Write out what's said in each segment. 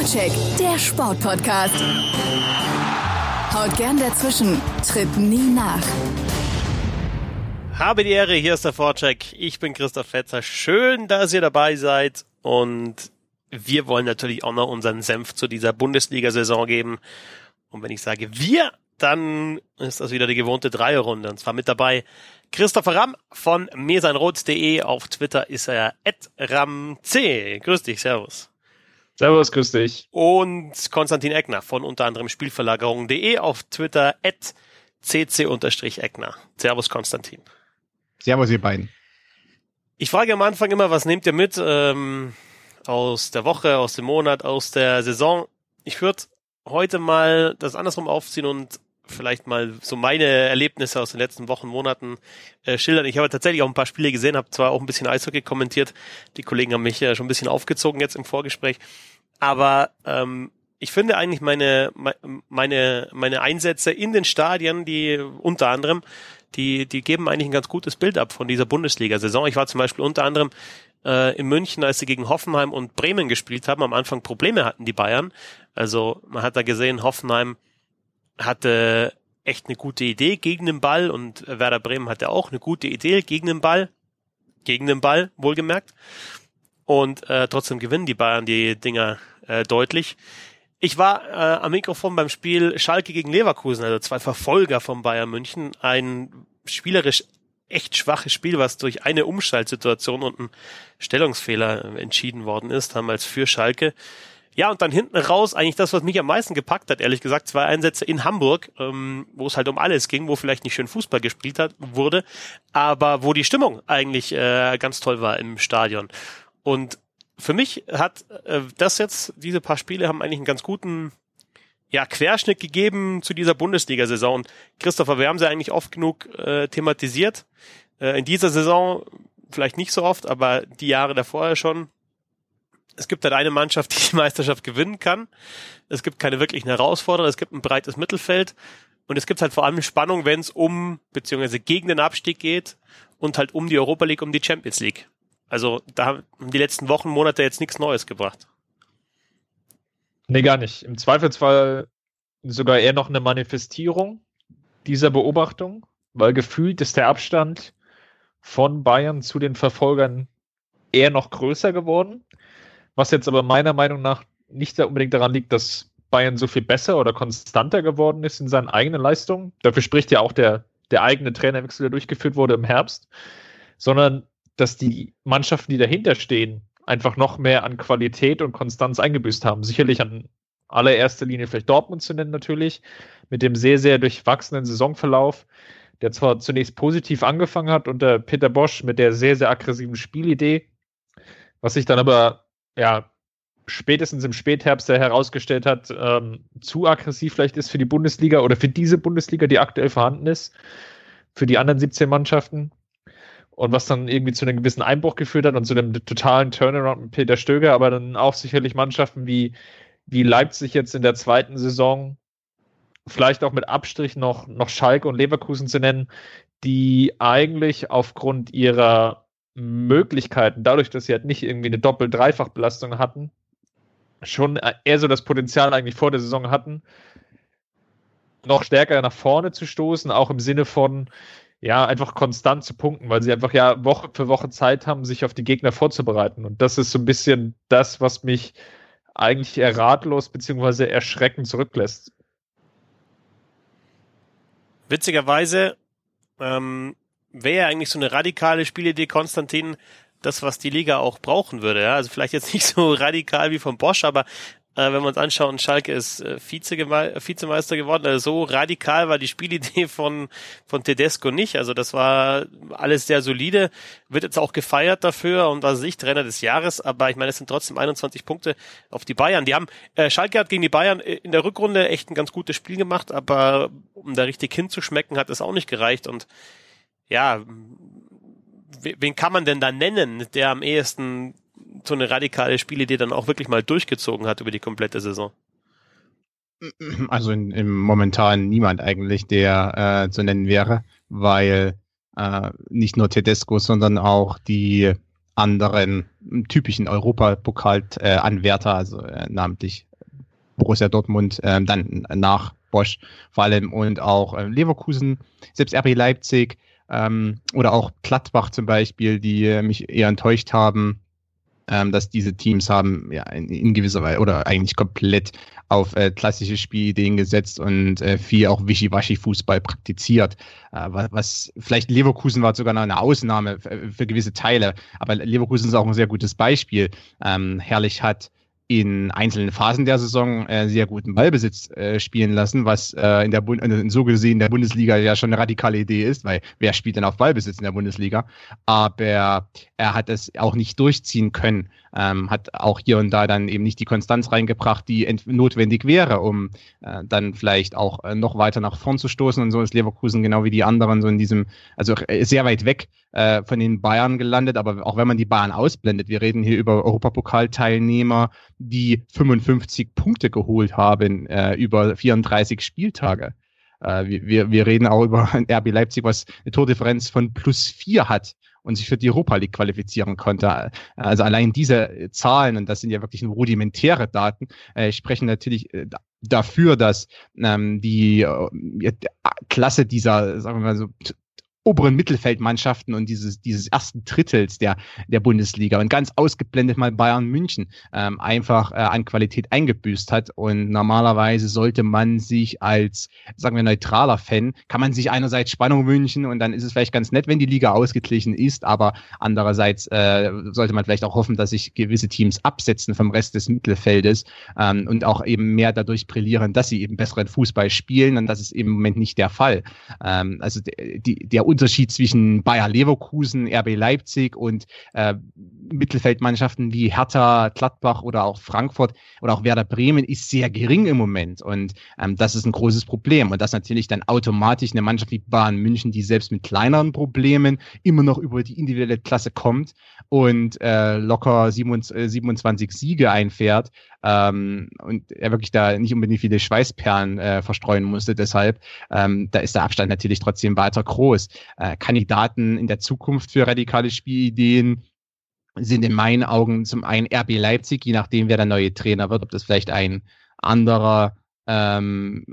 Vorcheck, der Sportpodcast. Haut gern dazwischen, tritt nie nach. Habe die Ehre, hier ist der Vorcheck. Ich bin Christoph Fetzer. Schön, dass ihr dabei seid. Und wir wollen natürlich auch noch unseren Senf zu dieser Bundesliga-Saison geben. Und wenn ich sage wir, dann ist das wieder die gewohnte Dreierrunde. Und zwar mit dabei Christopher Ramm von mesanrot.de. Auf Twitter ist er ramc. Grüß dich, servus. Servus, grüß dich. Und Konstantin Eckner von unter anderem Spielverlagerung.de auf Twitter at cc-eckner. Servus, Konstantin. Servus, ihr beiden. Ich frage am Anfang immer, was nehmt ihr mit ähm, aus der Woche, aus dem Monat, aus der Saison? Ich würde heute mal das andersrum aufziehen und vielleicht mal so meine Erlebnisse aus den letzten Wochen, Monaten äh, schildern. Ich habe tatsächlich auch ein paar Spiele gesehen, habe zwar auch ein bisschen Eishockey kommentiert. Die Kollegen haben mich ja schon ein bisschen aufgezogen jetzt im Vorgespräch. Aber ähm, ich finde eigentlich meine, meine, meine Einsätze in den Stadien, die unter anderem, die, die geben eigentlich ein ganz gutes Bild ab von dieser Bundesliga-Saison. Ich war zum Beispiel unter anderem äh, in München, als sie gegen Hoffenheim und Bremen gespielt haben. Am Anfang Probleme hatten die Bayern. Also man hat da gesehen, Hoffenheim hatte echt eine gute Idee gegen den Ball und Werder Bremen hatte auch eine gute Idee gegen den Ball. Gegen den Ball, wohlgemerkt. Und äh, trotzdem gewinnen die Bayern die Dinger äh, deutlich. Ich war äh, am Mikrofon beim Spiel Schalke gegen Leverkusen, also zwei Verfolger von Bayern München. Ein spielerisch echt schwaches Spiel, was durch eine Umschaltsituation und einen Stellungsfehler entschieden worden ist, damals für Schalke. Ja, und dann hinten raus eigentlich das, was mich am meisten gepackt hat, ehrlich gesagt, zwei Einsätze in Hamburg, ähm, wo es halt um alles ging, wo vielleicht nicht schön Fußball gespielt hat, wurde, aber wo die Stimmung eigentlich äh, ganz toll war im Stadion. Und für mich hat äh, das jetzt, diese paar Spiele haben eigentlich einen ganz guten ja, Querschnitt gegeben zu dieser Bundesliga-Saison. Christopher, wir haben sie eigentlich oft genug äh, thematisiert. Äh, in dieser Saison vielleicht nicht so oft, aber die Jahre davor ja schon. Es gibt halt eine Mannschaft, die die Meisterschaft gewinnen kann. Es gibt keine wirklichen Herausforderer. Es gibt ein breites Mittelfeld. Und es gibt halt vor allem Spannung, wenn es um, beziehungsweise gegen den Abstieg geht und halt um die Europa League, um die Champions League. Also da haben die letzten Wochen, Monate jetzt nichts Neues gebracht. Nee, gar nicht. Im Zweifelsfall sogar eher noch eine Manifestierung dieser Beobachtung, weil gefühlt ist der Abstand von Bayern zu den Verfolgern eher noch größer geworden. Was jetzt aber meiner Meinung nach nicht unbedingt daran liegt, dass Bayern so viel besser oder konstanter geworden ist in seinen eigenen Leistungen. Dafür spricht ja auch der, der eigene Trainerwechsel, der durchgeführt wurde im Herbst, sondern dass die Mannschaften, die dahinter stehen, einfach noch mehr an Qualität und Konstanz eingebüßt haben. Sicherlich an allererster Linie vielleicht Dortmund zu nennen natürlich, mit dem sehr, sehr durchwachsenen Saisonverlauf, der zwar zunächst positiv angefangen hat unter Peter Bosch mit der sehr, sehr aggressiven Spielidee, was sich dann aber ja spätestens im Spätherbst herausgestellt hat, ähm, zu aggressiv vielleicht ist für die Bundesliga oder für diese Bundesliga, die aktuell vorhanden ist, für die anderen 17 Mannschaften und was dann irgendwie zu einem gewissen Einbruch geführt hat und zu einem totalen Turnaround mit Peter Stöger, aber dann auch sicherlich Mannschaften wie, wie Leipzig jetzt in der zweiten Saison, vielleicht auch mit Abstrich noch, noch Schalke und Leverkusen zu nennen, die eigentlich aufgrund ihrer Möglichkeiten, dadurch, dass sie halt nicht irgendwie eine Doppel-Dreifach-Belastung hatten, schon eher so das Potenzial eigentlich vor der Saison hatten, noch stärker nach vorne zu stoßen, auch im Sinne von, ja, einfach konstant zu punkten, weil sie einfach ja Woche für Woche Zeit haben, sich auf die Gegner vorzubereiten. Und das ist so ein bisschen das, was mich eigentlich eher ratlos bzw. erschreckend zurücklässt. Witzigerweise ähm, wäre eigentlich so eine radikale Spielidee, Konstantin, das, was die Liga auch brauchen würde. Ja? Also vielleicht jetzt nicht so radikal wie von Bosch, aber wenn wir uns anschauen, Schalke ist äh, Vize Vizemeister geworden. Also so radikal war die Spielidee von, von Tedesco nicht. Also das war alles sehr solide. Wird jetzt auch gefeiert dafür und war sich Trainer des Jahres. Aber ich meine, es sind trotzdem 21 Punkte auf die Bayern. Die haben, äh, Schalke hat gegen die Bayern in der Rückrunde echt ein ganz gutes Spiel gemacht, aber um da richtig hinzuschmecken, hat es auch nicht gereicht. Und ja, wen kann man denn da nennen, der am ehesten so eine radikale Spielidee dann auch wirklich mal durchgezogen hat über die komplette Saison? Also in, in momentan niemand eigentlich, der äh, zu nennen wäre, weil äh, nicht nur Tedesco, sondern auch die anderen typischen Europapokal-Anwärter, also äh, namentlich Borussia Dortmund ähm, dann nach Bosch vor allem und auch äh, Leverkusen, selbst RB Leipzig ähm, oder auch Gladbach zum Beispiel, die äh, mich eher enttäuscht haben, ähm, dass diese Teams haben ja in, in gewisser Weise oder eigentlich komplett auf äh, klassische Spielideen gesetzt und äh, viel auch Wischiwaschi-Fußball praktiziert. Äh, was, vielleicht Leverkusen war sogar noch eine Ausnahme für, für, gewisse Teile, aber Leverkusen ist auch ein sehr gutes Beispiel. Ähm, Herrlich hat in einzelnen Phasen der Saison äh, sehr guten Ballbesitz äh, spielen lassen, was äh, in der Bund in so gesehen der Bundesliga ja schon eine radikale Idee ist, weil wer spielt denn auf Ballbesitz in der Bundesliga? Aber er hat es auch nicht durchziehen können, ähm, hat auch hier und da dann eben nicht die Konstanz reingebracht, die notwendig wäre, um äh, dann vielleicht auch äh, noch weiter nach vorn zu stoßen. Und so ist Leverkusen genau wie die anderen so in diesem, also äh, sehr weit weg äh, von den Bayern gelandet. Aber auch wenn man die Bayern ausblendet, wir reden hier über Europapokalteilnehmer, die 55 Punkte geholt haben äh, über 34 Spieltage. Äh, wir, wir reden auch über ein RB Leipzig, was eine Tordifferenz von plus vier hat und sich für die Europa League qualifizieren konnte. Also allein diese Zahlen, und das sind ja wirklich nur rudimentäre Daten, äh, sprechen natürlich äh, dafür, dass ähm, die äh, Klasse dieser, sagen wir mal so, oberen Mittelfeldmannschaften und dieses, dieses ersten Drittels der, der Bundesliga und ganz ausgeblendet mal Bayern München ähm, einfach äh, an Qualität eingebüßt hat. Und normalerweise sollte man sich als, sagen wir, neutraler Fan, kann man sich einerseits Spannung wünschen und dann ist es vielleicht ganz nett, wenn die Liga ausgeglichen ist, aber andererseits äh, sollte man vielleicht auch hoffen, dass sich gewisse Teams absetzen vom Rest des Mittelfeldes ähm, und auch eben mehr dadurch brillieren, dass sie eben besseren Fußball spielen und das ist im Moment nicht der Fall. Ähm, also die, der Unterschied zwischen Bayer Leverkusen, RB Leipzig und äh, Mittelfeldmannschaften wie Hertha, Gladbach oder auch Frankfurt oder auch Werder Bremen ist sehr gering im Moment. Und ähm, das ist ein großes Problem. Und das natürlich dann automatisch eine Mannschaft wie Bayern München, die selbst mit kleineren Problemen immer noch über die individuelle Klasse kommt und äh, locker 27, 27 Siege einfährt, ähm, und er wirklich da nicht unbedingt viele Schweißperlen äh, verstreuen musste. Deshalb, ähm, da ist der Abstand natürlich trotzdem weiter groß. Äh, Kandidaten in der Zukunft für radikale Spielideen sind in meinen Augen zum einen RB Leipzig, je nachdem, wer der neue Trainer wird, ob das vielleicht ein anderer ähm,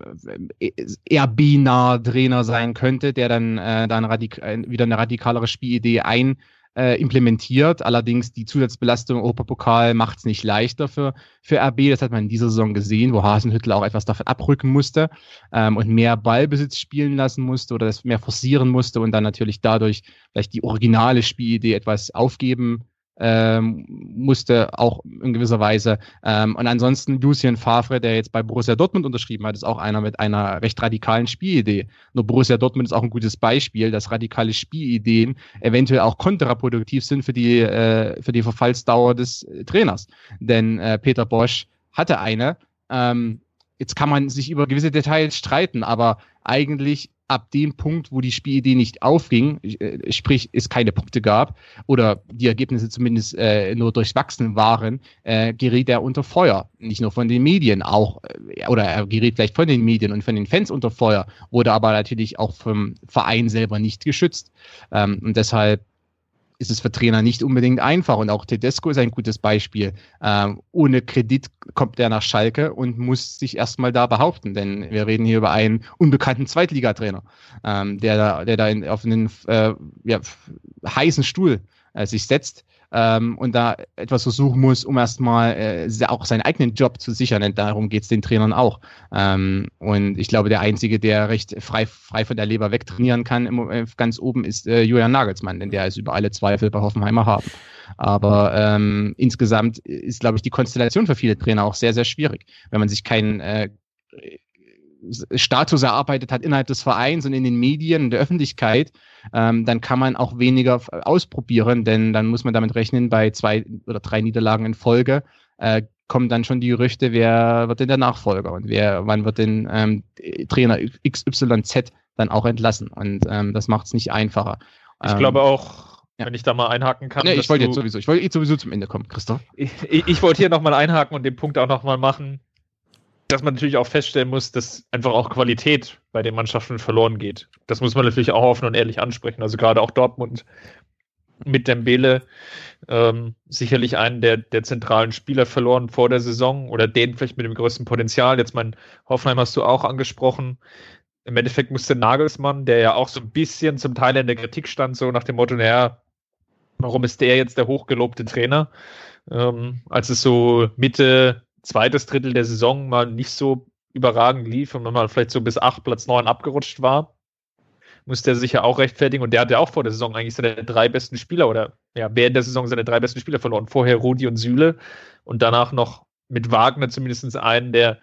eher beinahe Trainer sein könnte, der dann, äh, dann radik wieder eine radikalere Spielidee ein äh, implementiert. Allerdings die Zusatzbelastung Europapokal macht es nicht leichter für, für RB. Das hat man in dieser Saison gesehen, wo Hasenhüttel auch etwas davon abrücken musste ähm, und mehr Ballbesitz spielen lassen musste oder das mehr forcieren musste und dann natürlich dadurch vielleicht die originale Spielidee etwas aufgeben ähm, musste auch in gewisser Weise. Ähm, und ansonsten Lucien Favre, der jetzt bei Borussia Dortmund unterschrieben hat, ist auch einer mit einer recht radikalen Spielidee. Nur Borussia Dortmund ist auch ein gutes Beispiel, dass radikale Spielideen eventuell auch kontraproduktiv sind für die, äh, für die Verfallsdauer des äh, Trainers. Denn äh, Peter Bosch hatte eine. Ähm, jetzt kann man sich über gewisse Details streiten, aber eigentlich ab dem Punkt, wo die Spielidee nicht aufging, äh, sprich es keine Punkte gab oder die Ergebnisse zumindest äh, nur durchwachsen waren, äh, geriet er unter Feuer. Nicht nur von den Medien, auch äh, oder er geriet vielleicht von den Medien und von den Fans unter Feuer, wurde aber natürlich auch vom Verein selber nicht geschützt. Ähm, und deshalb ist es für Trainer nicht unbedingt einfach. Und auch Tedesco ist ein gutes Beispiel. Ähm, ohne Kredit kommt er nach Schalke und muss sich erstmal da behaupten, denn wir reden hier über einen unbekannten Zweitligatrainer, ähm, der da, der da in, auf einen äh, ja, heißen Stuhl äh, sich setzt ähm, und da etwas versuchen muss, um erstmal äh, auch seinen eigenen Job zu sichern. Denn darum geht es den Trainern auch. Ähm, und ich glaube, der Einzige, der recht frei, frei von der Leber wegtrainieren kann, im, äh, ganz oben ist äh, Julian Nagelsmann, denn der ist über alle Zweifel bei Hoffenheimer haben. Aber ähm, insgesamt ist, glaube ich, die Konstellation für viele Trainer auch sehr, sehr schwierig. Wenn man sich keinen äh, Status erarbeitet hat innerhalb des Vereins und in den Medien, in der Öffentlichkeit, ähm, dann kann man auch weniger ausprobieren, denn dann muss man damit rechnen, bei zwei oder drei Niederlagen in Folge äh, kommen dann schon die Gerüchte, wer wird denn der Nachfolger und wer, wann wird denn ähm, Trainer XYZ dann auch entlassen. Und ähm, das macht es nicht einfacher. Ich ähm, glaube auch, ja. wenn ich da mal einhaken kann. Nee, ich wollte jetzt sowieso, ich wollte sowieso zum Ende kommen, Christoph. Ich, ich, ich wollte hier nochmal einhaken und den Punkt auch nochmal machen dass man natürlich auch feststellen muss, dass einfach auch Qualität bei den Mannschaften verloren geht. Das muss man natürlich auch offen und ehrlich ansprechen. Also gerade auch Dortmund mit Dembele ähm, sicherlich einen der, der zentralen Spieler verloren vor der Saison oder den vielleicht mit dem größten Potenzial. Jetzt mein Hoffenheim hast du auch angesprochen. Im Endeffekt musste Nagelsmann, der ja auch so ein bisschen zum Teil in der Kritik stand, so nach dem Motto, naja, warum ist der jetzt der hochgelobte Trainer? Ähm, als es so Mitte, zweites Drittel der Saison mal nicht so überragend lief und man mal vielleicht so bis acht, Platz neun abgerutscht war, musste er sich ja auch rechtfertigen und der hat ja auch vor der Saison eigentlich seine drei besten Spieler oder ja, während der Saison seine drei besten Spieler verloren. Vorher Rudi und Süle und danach noch mit Wagner zumindest einen, der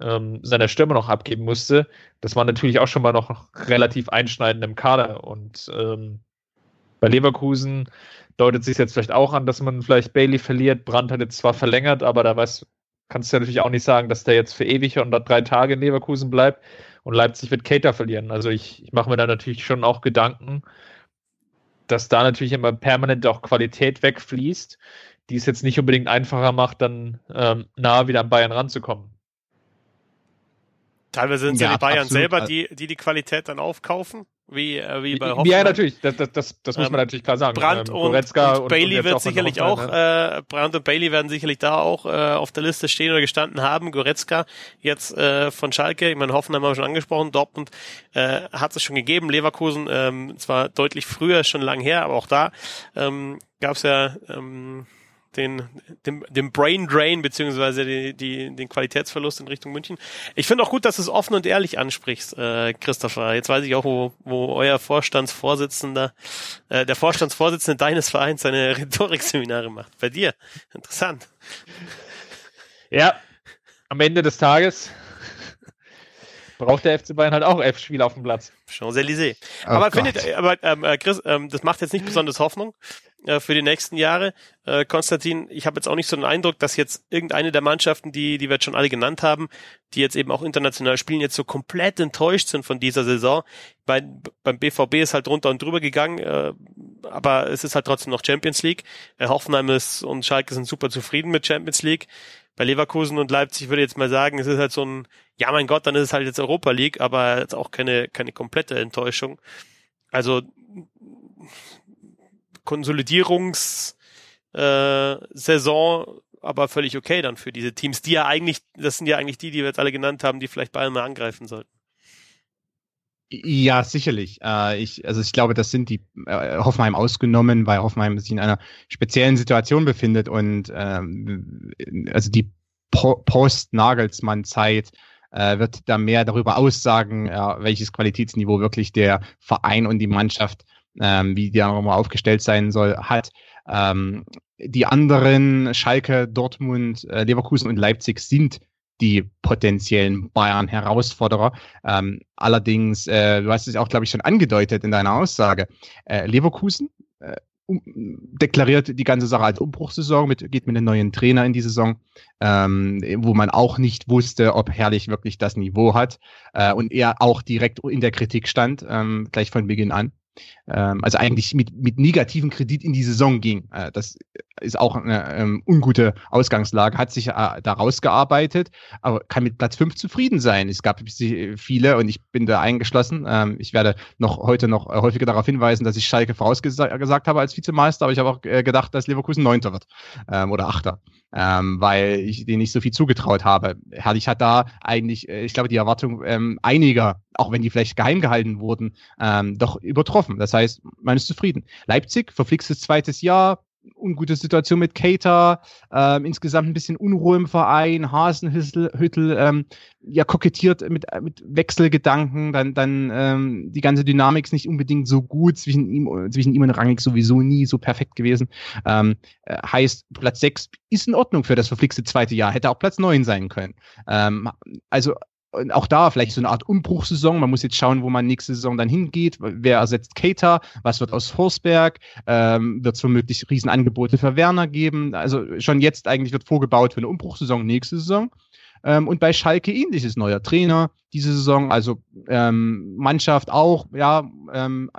ähm, seiner Stimme noch abgeben musste. Das war natürlich auch schon mal noch relativ einschneidend im Kader und ähm, bei Leverkusen deutet sich jetzt vielleicht auch an, dass man vielleicht Bailey verliert. Brandt hat jetzt zwar verlängert, aber da weiß, kannst du ja natürlich auch nicht sagen, dass der jetzt für ewig und drei Tage in Leverkusen bleibt. Und Leipzig wird Cater verlieren. Also ich, ich mache mir da natürlich schon auch Gedanken, dass da natürlich immer permanent auch Qualität wegfließt, die es jetzt nicht unbedingt einfacher macht, dann ähm, nahe wieder an Bayern ranzukommen. Teilweise sind es ja, ja, die Bayern absolut. selber, die, die die Qualität dann aufkaufen, wie, äh, wie bei Hoffmann. Ja, natürlich, das, das, das, das muss man ähm, natürlich klar sagen. Brandt ähm, und, und, und, Bailey wird sicherlich auch, ne? äh, Brandt und Bailey werden sicherlich da auch äh, auf der Liste stehen oder gestanden haben. Goretzka jetzt äh, von Schalke, ich meine, Hoffenheim haben wir schon angesprochen, Dortmund äh, hat es schon gegeben, Leverkusen ähm, zwar deutlich früher, schon lang her, aber auch da ähm, gab es ja ähm, den, den, den Brain Drain beziehungsweise die, die, den Qualitätsverlust in Richtung München. Ich finde auch gut, dass du es offen und ehrlich ansprichst, äh, Christopher. Jetzt weiß ich auch, wo, wo euer Vorstandsvorsitzender, äh, der Vorstandsvorsitzende deines Vereins seine Rhetorikseminare macht. Bei dir. Interessant. Ja, am Ende des Tages braucht der FC Bayern halt auch elf Spiele auf dem Platz. Champs-Élysées. Oh aber Gott. findet, aber ähm, äh, Chris, ähm, das macht jetzt nicht besonders Hoffnung äh, für die nächsten Jahre. Äh, Konstantin, ich habe jetzt auch nicht so den Eindruck, dass jetzt irgendeine der Mannschaften, die, die wir jetzt schon alle genannt haben, die jetzt eben auch international spielen, jetzt so komplett enttäuscht sind von dieser Saison. Bei, beim BVB ist halt drunter und drüber gegangen, äh, aber es ist halt trotzdem noch Champions League. Äh, Hoffenheim ist und Schalke sind super zufrieden mit Champions League. Bei Leverkusen und Leipzig würde ich jetzt mal sagen, es ist halt so ein, ja mein Gott, dann ist es halt jetzt Europa League, aber jetzt auch keine, keine komplette Enttäuschung. Also Konsolidierungssaison, äh, aber völlig okay dann für diese Teams, die ja eigentlich, das sind ja eigentlich die, die wir jetzt alle genannt haben, die vielleicht bald mal angreifen sollten. Ja, sicherlich. Äh, ich, also ich glaube, das sind die äh, Hoffenheim ausgenommen, weil Hoffenheim sich in einer speziellen Situation befindet und ähm, also die po Post-Nagelsmann-Zeit äh, wird da mehr darüber aussagen, ja, welches Qualitätsniveau wirklich der Verein und die Mannschaft, ähm, wie die nochmal aufgestellt sein soll, hat. Ähm, die anderen, Schalke, Dortmund, äh, Leverkusen und Leipzig, sind die potenziellen Bayern-Herausforderer. Ähm, allerdings, äh, du hast es auch, glaube ich, schon angedeutet in deiner Aussage. Äh, Leverkusen äh, um, deklariert die ganze Sache als Umbruchssaison, mit, geht mit einem neuen Trainer in die Saison, ähm, wo man auch nicht wusste, ob Herrlich wirklich das Niveau hat äh, und er auch direkt in der Kritik stand, ähm, gleich von Beginn an ähm, also eigentlich mit, mit negativen Kredit in die Saison ging. Äh, das ist auch eine ähm, ungute Ausgangslage, hat sich äh, da rausgearbeitet, aber kann mit Platz 5 zufrieden sein. Es gab viele und ich bin da eingeschlossen. Ähm, ich werde noch heute noch häufiger darauf hinweisen, dass ich Schalke vorausgesagt habe als Vizemeister, aber ich habe auch äh, gedacht, dass Leverkusen Neunter wird ähm, oder Achter ähm, weil ich denen nicht so viel zugetraut habe. Herrlich hat da eigentlich, äh, ich glaube, die Erwartung ähm, einiger, auch wenn die vielleicht geheim gehalten wurden, ähm, doch übertroffen. Das heißt, man ist zufrieden. Leipzig, verflixtes zweites Jahr, ungute Situation mit Cater, ähm, insgesamt ein bisschen Unruhe im Verein, Hasenhüttel ähm, ja kokettiert mit, mit Wechselgedanken, dann, dann ähm, die ganze Dynamik ist nicht unbedingt so gut, zwischen ihm, zwischen ihm und Rangnick sowieso nie so perfekt gewesen. Ähm, äh, heißt, Platz 6 ist in Ordnung für das verflixte zweite Jahr, hätte auch Platz 9 sein können. Ähm, also auch da vielleicht so eine Art Umbruchssaison. Man muss jetzt schauen, wo man nächste Saison dann hingeht. Wer ersetzt Keita? Was wird aus Forsberg? Ähm, wird es womöglich Riesenangebote für Werner geben? Also schon jetzt eigentlich wird vorgebaut für eine Umbruchssaison nächste Saison. Ähm, und bei Schalke ähnliches neuer Trainer diese Saison, also ähm, Mannschaft auch, ja, ähm,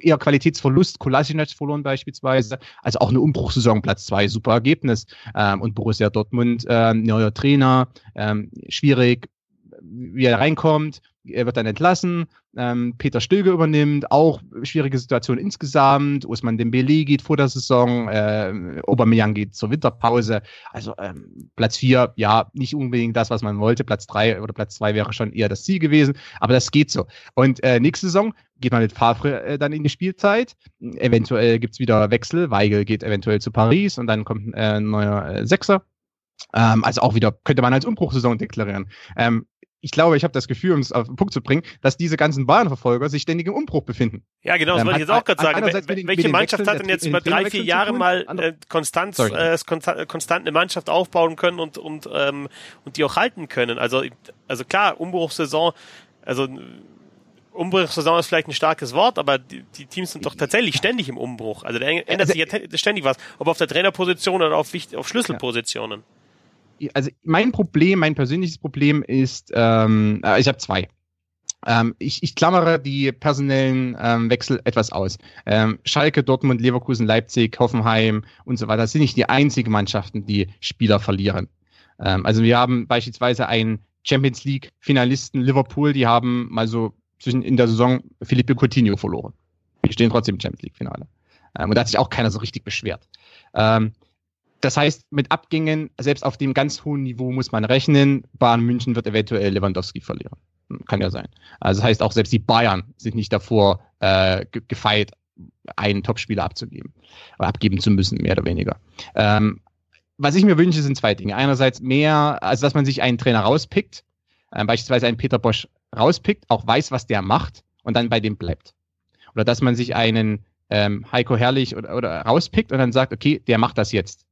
eher Qualitätsverlust, Kolasinac verloren beispielsweise, also auch eine Umbruchssaison, Platz zwei, super Ergebnis. Ähm, und Borussia Dortmund, ähm, neuer Trainer, ähm, schwierig, wie er reinkommt. er wird dann entlassen. Ähm, Peter Stöge übernimmt, auch schwierige Situation insgesamt. Usman Dembele geht vor der Saison, äh, Aubameyang geht zur Winterpause. Also ähm, Platz vier, ja, nicht unbedingt das, was man wollte. Platz drei oder Platz zwei wäre schon eher das Ziel gewesen, aber das geht so. Und äh, nächste Saison geht man mit Favre äh, dann in die Spielzeit. Eventuell gibt's wieder Wechsel. Weigel geht eventuell zu Paris und dann kommt äh, ein neuer äh, Sechser. Ähm, also auch wieder könnte man als Umbruchsaison deklarieren. Ähm, ich glaube, ich habe das Gefühl, um es auf den Punkt zu bringen, dass diese ganzen Bayern-Verfolger sich ständig im Umbruch befinden. Ja, genau, das ähm, wollte ich jetzt auch gerade sagen. Welche den Mannschaft hat denn jetzt über drei, vier Jahre mal äh, konstant, äh, konstant eine Mannschaft aufbauen können und, und, ähm, und die auch halten können? Also, also klar, Umbruchssaison, also Umbruchssaison ist vielleicht ein starkes Wort, aber die, die Teams sind doch tatsächlich ständig im Umbruch. Also da ändert also, sich ja ständig was, ob auf der Trainerposition oder auf, auf Schlüsselpositionen. Ja also mein Problem, mein persönliches Problem ist, ähm, äh, ich habe zwei. Ähm, ich, ich klammere die personellen ähm, Wechsel etwas aus. Ähm, Schalke, Dortmund, Leverkusen, Leipzig, Hoffenheim und so weiter sind nicht die einzigen Mannschaften, die Spieler verlieren. Ähm, also wir haben beispielsweise einen Champions League Finalisten Liverpool, die haben mal so zwischen in der Saison Felipe Coutinho verloren. Die stehen trotzdem im Champions League Finale. Ähm, und da hat sich auch keiner so richtig beschwert. Ähm, das heißt, mit Abgängen, selbst auf dem ganz hohen Niveau muss man rechnen. Bayern München wird eventuell Lewandowski verlieren. Kann ja sein. Also das heißt, auch selbst die Bayern sind nicht davor äh, gefeit, einen Topspieler abzugeben. Oder abgeben zu müssen, mehr oder weniger. Ähm, was ich mir wünsche, sind zwei Dinge. Einerseits mehr, also dass man sich einen Trainer rauspickt, äh, beispielsweise einen Peter Bosch rauspickt, auch weiß, was der macht und dann bei dem bleibt. Oder dass man sich einen ähm, Heiko Herrlich oder, oder rauspickt und dann sagt, okay, der macht das jetzt.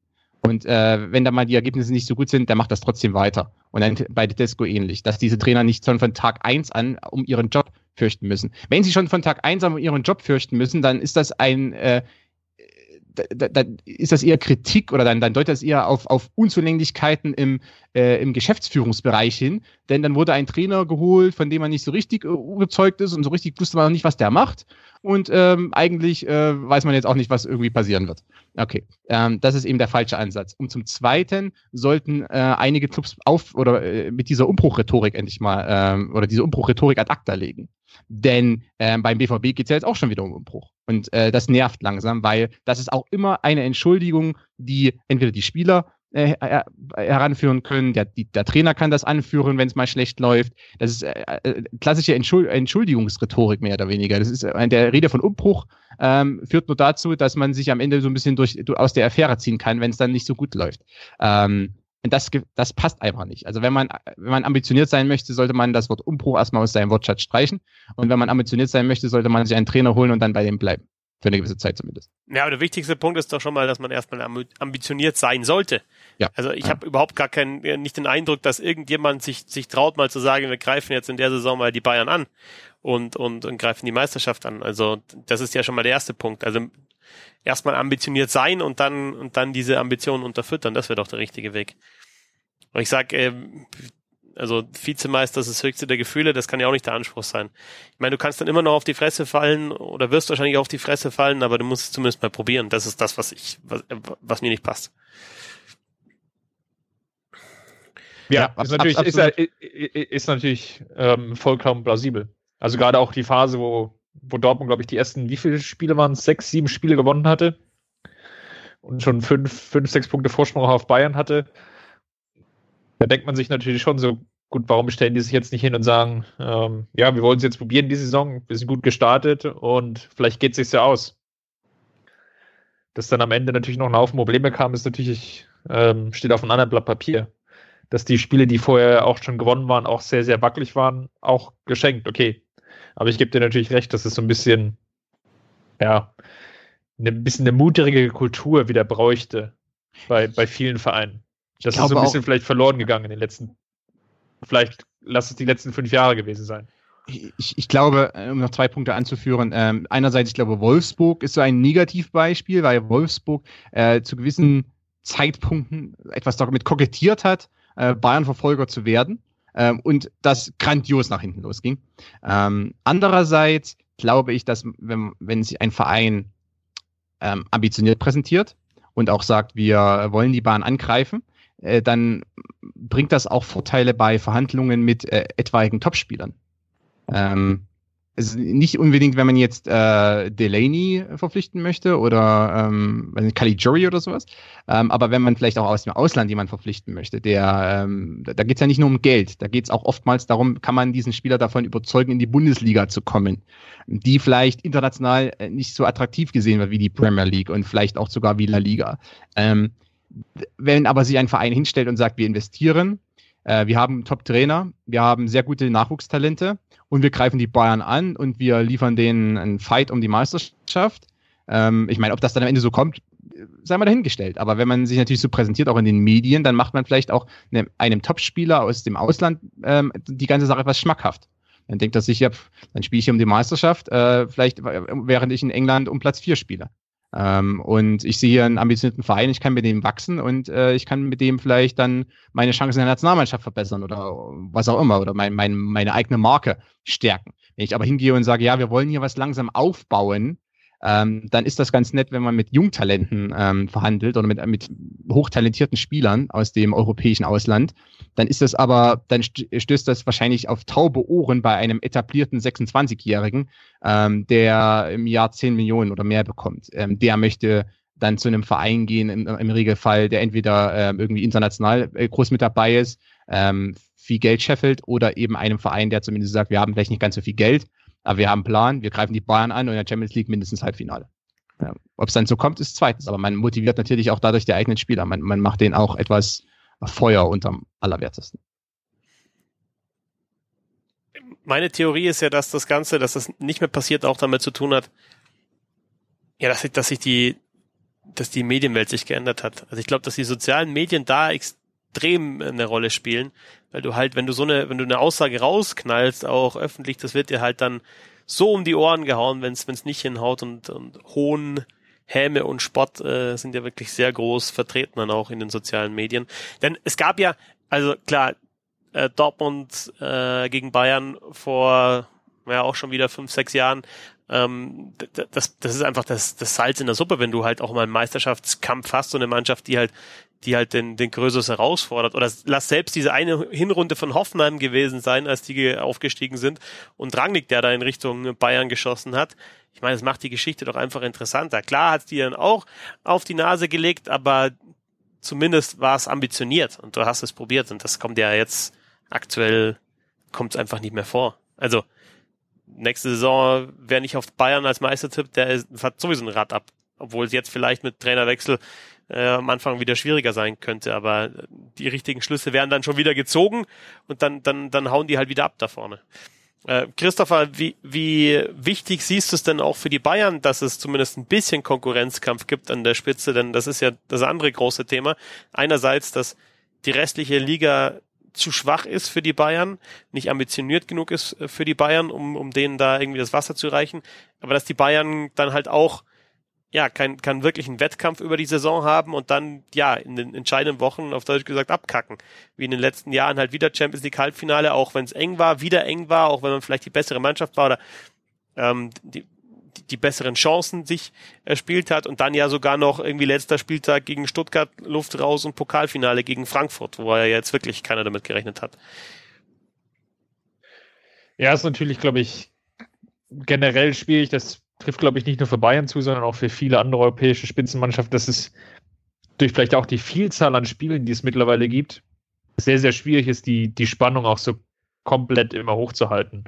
Und äh, wenn da mal die Ergebnisse nicht so gut sind, dann macht das trotzdem weiter. Und dann bei Tedesco ähnlich, dass diese Trainer nicht schon von Tag eins an um ihren Job fürchten müssen. Wenn sie schon von Tag eins an um ihren Job fürchten müssen, dann ist das ein äh, da, da ist das eher Kritik oder dann, dann deutet das eher auf, auf Unzulänglichkeiten im, äh, im Geschäftsführungsbereich hin. Denn dann wurde ein Trainer geholt, von dem man nicht so richtig äh, überzeugt ist und so richtig wusste man noch nicht, was der macht und ähm, eigentlich äh, weiß man jetzt auch nicht, was irgendwie passieren wird. Okay, ähm, das ist eben der falsche Ansatz. Und zum Zweiten sollten äh, einige Clubs auf oder äh, mit dieser Umbruchrhetorik endlich mal ähm, oder diese Umbruchrhetorik ad acta legen. Denn äh, beim BVB geht es ja jetzt auch schon wieder um Umbruch. Und äh, das nervt langsam, weil das ist auch immer eine Entschuldigung, die entweder die Spieler äh, heranführen können. Der, die, der Trainer kann das anführen, wenn es mal schlecht läuft. Das ist äh, äh, klassische Entschuld Entschuldigungsrhetorik mehr oder weniger. Das ist äh, der Rede von Umbruch ähm, führt nur dazu, dass man sich am Ende so ein bisschen durch, aus der Affäre ziehen kann, wenn es dann nicht so gut läuft. Ähm, das, das passt einfach nicht. Also wenn man, wenn man ambitioniert sein möchte, sollte man das Wort Umbruch erstmal aus seinem Wortschatz streichen. Und wenn man ambitioniert sein möchte, sollte man sich einen Trainer holen und dann bei dem bleiben. Für eine gewisse Zeit zumindest. Ja, aber der wichtigste Punkt ist doch schon mal, dass man erstmal ambitioniert sein sollte. Ja. Also ich ja. habe überhaupt gar keinen, äh, nicht den Eindruck, dass irgendjemand sich, sich traut, mal zu sagen, wir greifen jetzt in der Saison mal die Bayern an und, und, und greifen die Meisterschaft an. Also das ist ja schon mal der erste Punkt. Also erstmal ambitioniert sein und dann, und dann diese Ambitionen unterfüttern, das wäre doch der richtige Weg. Und ich sag, äh, also Vizemeister ist das höchste der Gefühle, das kann ja auch nicht der Anspruch sein. Ich meine, du kannst dann immer noch auf die Fresse fallen oder wirst wahrscheinlich auf die Fresse fallen, aber du musst es zumindest mal probieren. Das ist das, was ich, was, was mir nicht passt. Ja, ja ist, natürlich, ist, ist, natürlich ähm, vollkommen plausibel. Also gerade auch die Phase, wo, wo Dortmund, glaube ich, die ersten, wie viele Spiele waren es? Sechs, sieben Spiele gewonnen hatte und schon fünf, fünf, sechs Punkte Vorsprung auf Bayern hatte da denkt man sich natürlich schon so, gut, warum stellen die sich jetzt nicht hin und sagen, ähm, ja, wir wollen es jetzt probieren, die Saison, wir sind gut gestartet und vielleicht geht es sich ja aus. Dass dann am Ende natürlich noch ein Haufen Probleme kam, ist natürlich, ähm, steht auf einem anderen Blatt Papier. Dass die Spiele, die vorher auch schon gewonnen waren, auch sehr, sehr wackelig waren, auch geschenkt, okay. Aber ich gebe dir natürlich recht, dass es so ein bisschen, ja, ein bisschen eine mutige Kultur wieder bräuchte bei, bei vielen Vereinen. Das ist so ein bisschen auch, vielleicht verloren gegangen in den letzten, vielleicht lass es die letzten fünf Jahre gewesen sein. Ich, ich glaube, um noch zwei Punkte anzuführen, ähm, einerseits, ich glaube, Wolfsburg ist so ein Negativbeispiel, weil Wolfsburg äh, zu gewissen Zeitpunkten etwas damit kokettiert hat, äh, Bayern-Verfolger zu werden ähm, und das grandios nach hinten losging. Ähm, andererseits glaube ich, dass wenn, wenn sich ein Verein ähm, ambitioniert präsentiert und auch sagt, wir wollen die Bahn angreifen, äh, dann bringt das auch Vorteile bei Verhandlungen mit äh, etwaigen Topspielern. Ähm, also nicht unbedingt, wenn man jetzt äh, Delaney verpflichten möchte oder ähm, Kali Jury oder sowas, ähm, aber wenn man vielleicht auch aus dem Ausland jemanden verpflichten möchte, der ähm, da geht es ja nicht nur um Geld, da geht es auch oftmals darum, kann man diesen Spieler davon überzeugen, in die Bundesliga zu kommen, die vielleicht international äh, nicht so attraktiv gesehen wird wie die Premier League und vielleicht auch sogar wie La Liga. Ähm, wenn aber sich ein Verein hinstellt und sagt, wir investieren, äh, wir haben Top-Trainer, wir haben sehr gute Nachwuchstalente, und wir greifen die Bayern an und wir liefern denen einen Fight um die Meisterschaft. Ähm, ich meine, ob das dann am Ende so kommt, sei mal dahingestellt. Aber wenn man sich natürlich so präsentiert, auch in den Medien, dann macht man vielleicht auch einem, einem Topspieler aus dem Ausland ähm, die ganze Sache etwas schmackhaft. Dann denkt er sich, ja, dann spiele ich hier um die Meisterschaft, äh, vielleicht während ich in England um Platz vier spiele. Ähm, und ich sehe hier einen ambitionierten Verein, ich kann mit dem wachsen und äh, ich kann mit dem vielleicht dann meine Chancen in der Nationalmannschaft verbessern oder was auch immer oder mein, mein, meine eigene Marke stärken. Wenn ich aber hingehe und sage, ja, wir wollen hier was langsam aufbauen, ähm, dann ist das ganz nett, wenn man mit Jungtalenten ähm, verhandelt oder mit, mit hochtalentierten Spielern aus dem europäischen Ausland. Dann ist das aber, dann stößt das wahrscheinlich auf taube Ohren bei einem etablierten 26-Jährigen, ähm, der im Jahr 10 Millionen oder mehr bekommt. Ähm, der möchte dann zu einem Verein gehen, im, im Regelfall, der entweder äh, irgendwie international äh, groß mit dabei ist, ähm, viel Geld scheffelt oder eben einem Verein, der zumindest sagt, wir haben vielleicht nicht ganz so viel Geld, aber wir haben einen Plan, wir greifen die Bayern an und in der Champions League mindestens Halbfinale. Ja, Ob es dann so kommt, ist zweitens. Aber man motiviert natürlich auch dadurch die eigenen Spieler. Man, man macht denen auch etwas Feuer unterm Allerwertesten. Meine Theorie ist ja, dass das Ganze, dass das nicht mehr passiert, auch damit zu tun hat, ja, dass sich, dass sich die, dass die Medienwelt sich geändert hat. Also ich glaube, dass die sozialen Medien da extrem eine Rolle spielen, weil du halt, wenn du so eine, wenn du eine Aussage rausknallst, auch öffentlich, das wird dir halt dann so um die Ohren gehauen, wenn es nicht hinhaut und, und Hohn, Häme und Spott äh, sind ja wirklich sehr groß vertreten dann auch in den sozialen Medien. Denn es gab ja, also klar, äh, Dortmund äh, gegen Bayern vor ja auch schon wieder fünf, sechs Jahren. Ähm, das, das ist einfach das, das Salz in der Suppe, wenn du halt auch mal einen Meisterschaftskampf hast, so eine Mannschaft, die halt die halt den, den Größeres herausfordert. Oder lass selbst diese eine Hinrunde von Hoffenheim gewesen sein, als die aufgestiegen sind und Rangnick, der da in Richtung Bayern geschossen hat. Ich meine, das macht die Geschichte doch einfach interessanter. Klar hat die dann auch auf die Nase gelegt, aber zumindest war es ambitioniert und du hast es probiert und das kommt ja jetzt aktuell kommt es einfach nicht mehr vor. Also nächste Saison, wer nicht auf Bayern als Meister tippt, der ist, hat sowieso ein Rad ab. Obwohl es jetzt vielleicht mit Trainerwechsel äh, am Anfang wieder schwieriger sein könnte, aber die richtigen Schlüsse werden dann schon wieder gezogen und dann, dann, dann hauen die halt wieder ab da vorne. Äh, Christopher, wie, wie wichtig siehst du es denn auch für die Bayern, dass es zumindest ein bisschen Konkurrenzkampf gibt an der Spitze? Denn das ist ja das andere große Thema. Einerseits, dass die restliche Liga zu schwach ist für die Bayern, nicht ambitioniert genug ist für die Bayern, um, um denen da irgendwie das Wasser zu reichen, aber dass die Bayern dann halt auch ja, kein, kann wirklich einen Wettkampf über die Saison haben und dann, ja, in den entscheidenden Wochen, auf Deutsch gesagt, abkacken. Wie in den letzten Jahren halt wieder Champions League Halbfinale, auch wenn es eng war, wieder eng war, auch wenn man vielleicht die bessere Mannschaft war oder ähm, die, die besseren Chancen sich erspielt hat und dann ja sogar noch irgendwie letzter Spieltag gegen Stuttgart Luft raus und Pokalfinale gegen Frankfurt, wo ja jetzt wirklich keiner damit gerechnet hat. Ja, ist natürlich, glaube ich, generell schwierig, das trifft, glaube ich, nicht nur für Bayern zu, sondern auch für viele andere europäische Spitzenmannschaften, dass es durch vielleicht auch die Vielzahl an Spielen, die es mittlerweile gibt, sehr, sehr schwierig ist, die, die Spannung auch so komplett immer hochzuhalten.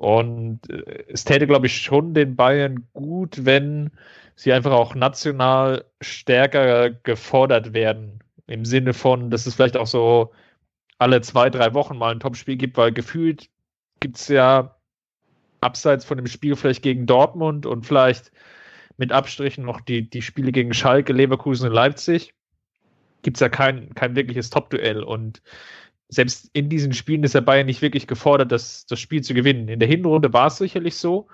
Und äh, es täte, glaube ich, schon den Bayern gut, wenn sie einfach auch national stärker gefordert werden. Im Sinne von, dass es vielleicht auch so alle zwei, drei Wochen mal ein Topspiel gibt, weil gefühlt gibt es ja abseits von dem Spiel vielleicht gegen Dortmund und vielleicht mit Abstrichen noch die, die Spiele gegen Schalke, Leverkusen und Leipzig, gibt es ja kein, kein wirkliches Top-Duell. Und selbst in diesen Spielen ist der Bayern nicht wirklich gefordert, das, das Spiel zu gewinnen. In der Hinrunde war es sicherlich so.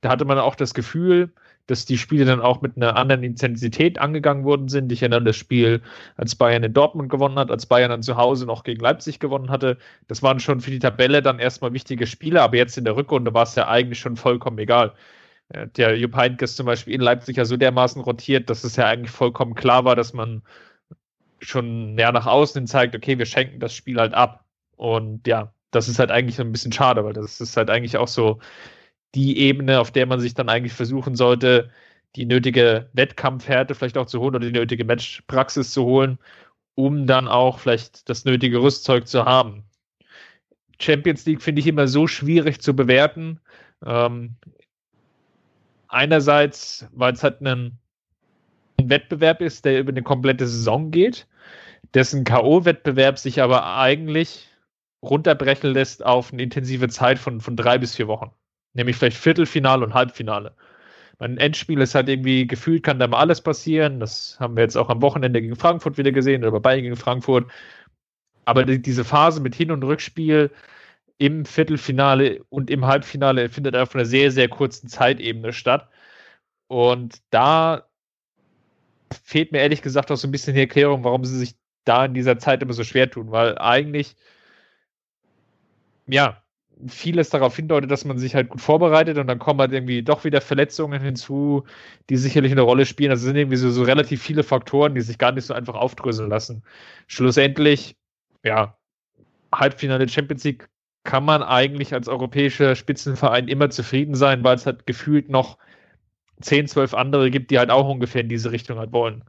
Da hatte man auch das Gefühl, dass die Spiele dann auch mit einer anderen Intensität angegangen worden sind. Ich erinnere an das Spiel, als Bayern in Dortmund gewonnen hat, als Bayern dann zu Hause noch gegen Leipzig gewonnen hatte. Das waren schon für die Tabelle dann erstmal wichtige Spiele, aber jetzt in der Rückrunde war es ja eigentlich schon vollkommen egal. Der Jupp Heynckes zum Beispiel in Leipzig ja so dermaßen rotiert, dass es ja eigentlich vollkommen klar war, dass man schon näher nach außen zeigt, okay, wir schenken das Spiel halt ab. Und ja, das ist halt eigentlich ein bisschen schade, weil das ist halt eigentlich auch so die Ebene, auf der man sich dann eigentlich versuchen sollte, die nötige Wettkampfhärte vielleicht auch zu holen oder die nötige Matchpraxis zu holen, um dann auch vielleicht das nötige Rüstzeug zu haben. Champions League finde ich immer so schwierig zu bewerten. Ähm, einerseits, weil es halt ein, ein Wettbewerb ist, der über eine komplette Saison geht, dessen K.O.-Wettbewerb sich aber eigentlich runterbrechen lässt auf eine intensive Zeit von, von drei bis vier Wochen. Nämlich vielleicht Viertelfinale und Halbfinale. Mein Endspiel ist halt irgendwie gefühlt, kann da mal alles passieren. Das haben wir jetzt auch am Wochenende gegen Frankfurt wieder gesehen oder bei Bayern gegen Frankfurt. Aber die, diese Phase mit Hin- und Rückspiel im Viertelfinale und im Halbfinale findet auf einer sehr, sehr kurzen Zeitebene statt. Und da fehlt mir ehrlich gesagt auch so ein bisschen die Erklärung, warum sie sich da in dieser Zeit immer so schwer tun, weil eigentlich, ja, vieles darauf hindeutet, dass man sich halt gut vorbereitet und dann kommen halt irgendwie doch wieder Verletzungen hinzu, die sicherlich eine Rolle spielen. Also sind irgendwie so, so relativ viele Faktoren, die sich gar nicht so einfach aufdröseln lassen. Schlussendlich, ja, Halbfinale Champions League kann man eigentlich als europäischer Spitzenverein immer zufrieden sein, weil es halt gefühlt noch 10, 12 andere gibt, die halt auch ungefähr in diese Richtung halt wollen.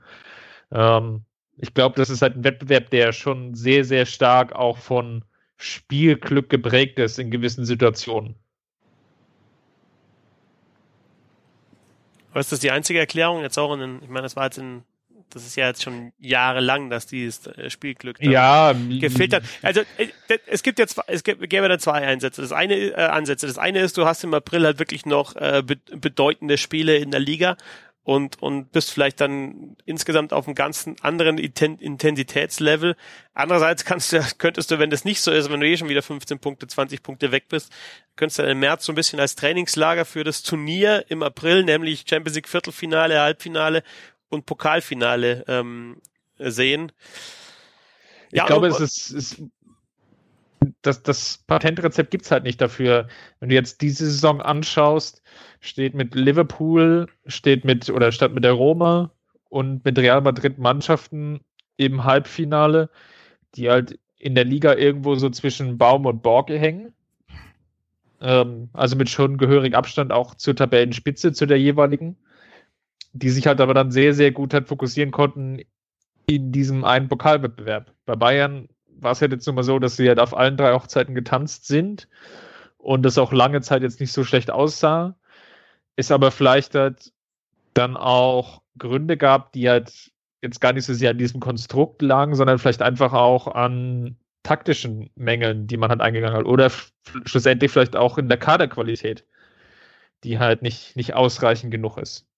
Ähm, ich glaube, das ist halt ein Wettbewerb, der schon sehr, sehr stark auch von Spielglück geprägt ist in gewissen Situationen. Aber ist das die einzige Erklärung jetzt auch in den, ich meine, das war jetzt in das ist ja jetzt schon jahrelang, dass dieses äh, Spielglück ja, gefehlt hat. Also äh, es gibt jetzt es gäbe da zwei Einsätze. Das eine äh, Ansätze. Das eine ist, du hast im April halt wirklich noch äh, bedeutende Spiele in der Liga und und bist vielleicht dann insgesamt auf einem ganzen anderen Intensitätslevel. Andererseits kannst du könntest du, wenn das nicht so ist, wenn du eh schon wieder 15 Punkte, 20 Punkte weg bist, könntest du im März so ein bisschen als Trainingslager für das Turnier im April, nämlich Champions League Viertelfinale, Halbfinale und Pokalfinale ähm, sehen. Ich ja, glaube, es ist, ist das, das Patentrezept gibt's halt nicht dafür. Wenn du jetzt diese Saison anschaust, steht mit Liverpool, steht mit, oder statt mit der Roma und mit Real Madrid Mannschaften im Halbfinale, die halt in der Liga irgendwo so zwischen Baum und Borke hängen. Ähm, also mit schon gehörig Abstand auch zur Tabellenspitze, zu der jeweiligen die sich halt aber dann sehr, sehr gut halt fokussieren konnten in diesem einen Pokalwettbewerb. Bei Bayern war es halt jetzt immer so, dass sie halt auf allen drei Hochzeiten getanzt sind und es auch lange Zeit jetzt nicht so schlecht aussah. Es aber vielleicht halt dann auch Gründe gab, die halt jetzt gar nicht so sehr an diesem Konstrukt lagen, sondern vielleicht einfach auch an taktischen Mängeln, die man halt eingegangen hat. Oder schlussendlich vielleicht auch in der Kaderqualität, die halt nicht, nicht ausreichend genug ist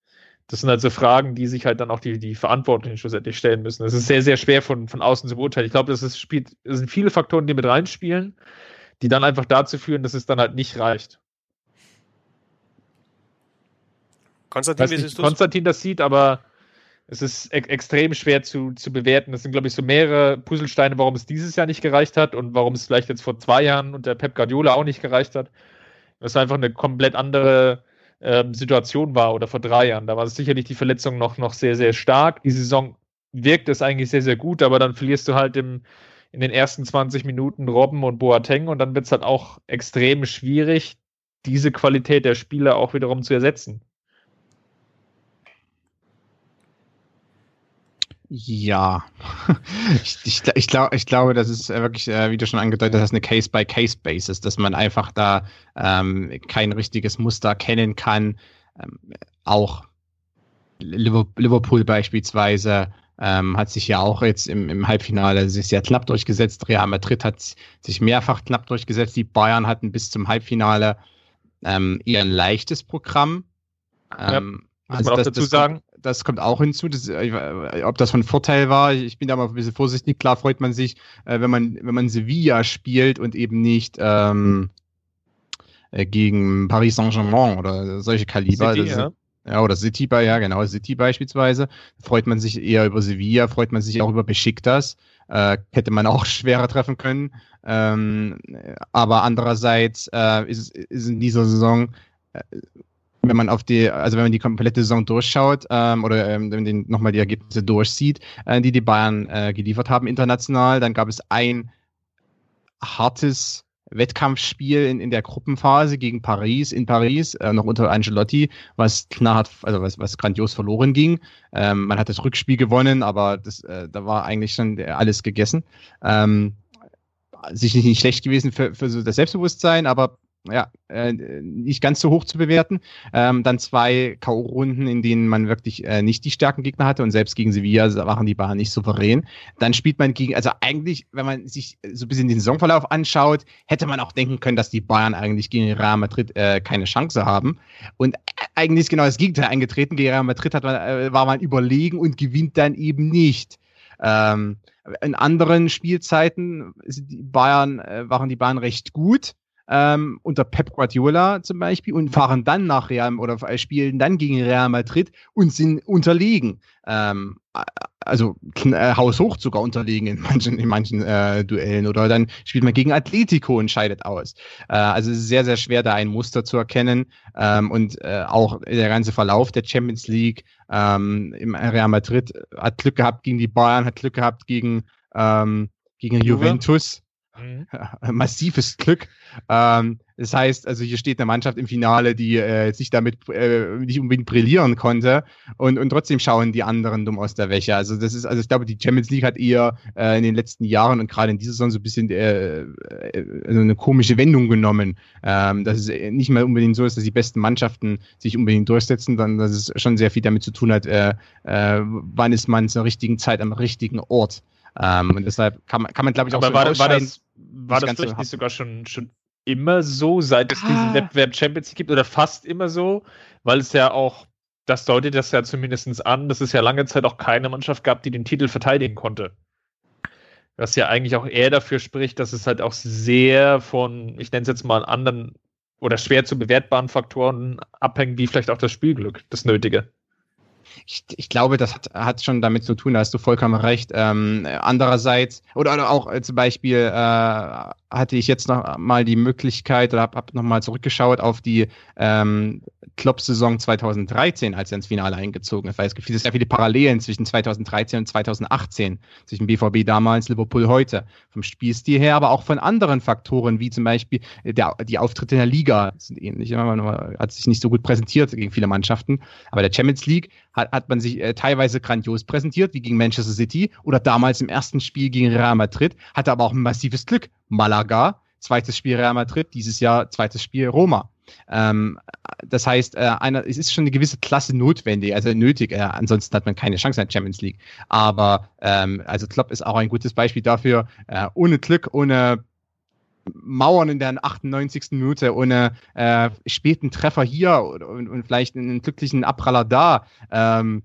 das sind halt so Fragen, die sich halt dann auch die, die Verantwortlichen schlussendlich stellen müssen. Das ist sehr, sehr schwer von, von außen zu beurteilen. Ich glaube, das, ist, spielt, das sind viele Faktoren, die mit reinspielen, die dann einfach dazu führen, dass es dann halt nicht reicht. Konstantin, wie siehst Konstantin das sieht, aber es ist e extrem schwer zu, zu bewerten. Es sind, glaube ich, so mehrere Puzzlesteine, warum es dieses Jahr nicht gereicht hat und warum es vielleicht jetzt vor zwei Jahren unter Pep Guardiola auch nicht gereicht hat. Das ist einfach eine komplett andere ähm, Situation war oder vor drei Jahren. Da war sicherlich die Verletzung noch, noch sehr, sehr stark. Die Saison wirkt es eigentlich sehr, sehr gut, aber dann verlierst du halt im, in den ersten 20 Minuten Robben und Boateng und dann wird es halt auch extrem schwierig, diese Qualität der Spieler auch wiederum zu ersetzen. Ja, ich, ich, ich, glaub, ich glaube, das ist wirklich, äh, wie du schon angedeutet hast, eine Case-by-Case-Basis, dass man einfach da ähm, kein richtiges Muster kennen kann. Ähm, auch Liverpool beispielsweise ähm, hat sich ja auch jetzt im, im Halbfinale sich sehr knapp durchgesetzt. Real Madrid hat sich mehrfach knapp durchgesetzt. Die Bayern hatten bis zum Halbfinale ähm, eher ein leichtes Programm. Ähm, ja, muss also man auch das, dazu sagen das kommt auch hinzu, das, äh, ob das von Vorteil war. Ich bin da mal ein bisschen vorsichtig. Klar freut man sich, äh, wenn man wenn man Sevilla spielt und eben nicht ähm, äh, gegen Paris Saint-Germain oder solche Kaliber. City, ja. ja. oder City, ja genau, City beispielsweise. Freut man sich eher über Sevilla, freut man sich auch über Besiktas. Äh, hätte man auch schwerer treffen können. Ähm, aber andererseits äh, ist, ist in dieser Saison äh, wenn man auf die, also wenn man die komplette Saison durchschaut ähm, oder ähm, wenn man nochmal die Ergebnisse durchsieht, äh, die die Bayern äh, geliefert haben international, dann gab es ein hartes Wettkampfspiel in, in der Gruppenphase gegen Paris, in Paris, äh, noch unter Angelotti, was knarrt, also was, was grandios verloren ging. Ähm, man hat das Rückspiel gewonnen, aber das, äh, da war eigentlich schon alles gegessen. Ähm, sicherlich nicht schlecht gewesen für, für so das Selbstbewusstsein, aber ja, äh, nicht ganz so hoch zu bewerten. Ähm, dann zwei K.O.-Runden, in denen man wirklich äh, nicht die starken Gegner hatte und selbst gegen Sevilla waren die Bahnen nicht souverän. Dann spielt man gegen, also eigentlich, wenn man sich so ein bisschen den Saisonverlauf anschaut, hätte man auch denken können, dass die Bayern eigentlich gegen Real Madrid äh, keine Chance haben. Und eigentlich ist genau das Gegenteil eingetreten. Gegen Real Madrid hat man, äh, war man überlegen und gewinnt dann eben nicht. Ähm, in anderen Spielzeiten die Bayern, äh, waren die Bayern recht gut ähm, unter Pep Guardiola zum Beispiel und fahren dann nach Real oder spielen dann gegen Real Madrid und sind unterlegen. Ähm, also äh, haushoch sogar unterlegen in manchen, in manchen äh, Duellen oder dann spielt man gegen Atletico und scheidet aus. Äh, also es ist sehr, sehr schwer, da ein Muster zu erkennen ähm, und äh, auch der ganze Verlauf der Champions League ähm, im Real Madrid hat Glück gehabt gegen die Bayern, hat Glück gehabt gegen, ähm, gegen Juventus. Mhm. Massives Glück. Ähm, das heißt, also hier steht eine Mannschaft im Finale, die äh, sich damit äh, nicht unbedingt brillieren konnte und, und trotzdem schauen die anderen dumm aus der Wäsche. Also das ist, also ich glaube, die Champions League hat eher äh, in den letzten Jahren und gerade in dieser Saison so ein bisschen äh, äh, eine komische Wendung genommen. Ähm, dass es nicht mehr unbedingt so ist, dass die besten Mannschaften sich unbedingt durchsetzen, sondern dass es schon sehr viel damit zu tun hat, äh, äh, wann ist man zur richtigen Zeit am richtigen Ort. Ähm, und deshalb kann man, kann man glaube ich, auch Aber so war, war das, war das vielleicht nicht sogar schon, schon immer so, seit es ah. diesen Wettbewerb Champions League gibt oder fast immer so, weil es ja auch, das deutet das ja zumindest an, dass es ja lange Zeit auch keine Mannschaft gab, die den Titel verteidigen konnte. Was ja eigentlich auch eher dafür spricht, dass es halt auch sehr von, ich nenne es jetzt mal anderen oder schwer zu bewertbaren Faktoren abhängt, wie vielleicht auch das Spielglück, das Nötige ich, ich glaube, das hat, hat schon damit zu tun, da hast du vollkommen recht. Ähm, andererseits, oder, oder auch äh, zum Beispiel äh, hatte ich jetzt noch mal die Möglichkeit oder habe hab noch mal zurückgeschaut auf die ähm, Klopp-Saison 2013, als er ins Finale eingezogen ist, weil es gibt sehr viele Parallelen zwischen 2013 und 2018, zwischen BVB damals, Liverpool heute, vom Spielstil her, aber auch von anderen Faktoren, wie zum Beispiel der, die Auftritte in der Liga sind ähnlich. Man hat sich nicht so gut präsentiert gegen viele Mannschaften, aber der Champions League hat, hat man sich äh, teilweise grandios präsentiert, wie gegen Manchester City oder damals im ersten Spiel gegen Real Madrid, hatte aber auch ein massives Glück. Malaga, zweites Spiel Real Madrid, dieses Jahr zweites Spiel Roma. Ähm, das heißt, äh, eine, es ist schon eine gewisse Klasse notwendig, also nötig. Äh, ansonsten hat man keine Chance in der Champions League. Aber ähm, also Klopp ist auch ein gutes Beispiel dafür. Äh, ohne Glück, ohne Mauern in der 98. Minute, ohne äh, späten Treffer hier und, und, und vielleicht einen glücklichen Abpraller da. Ähm,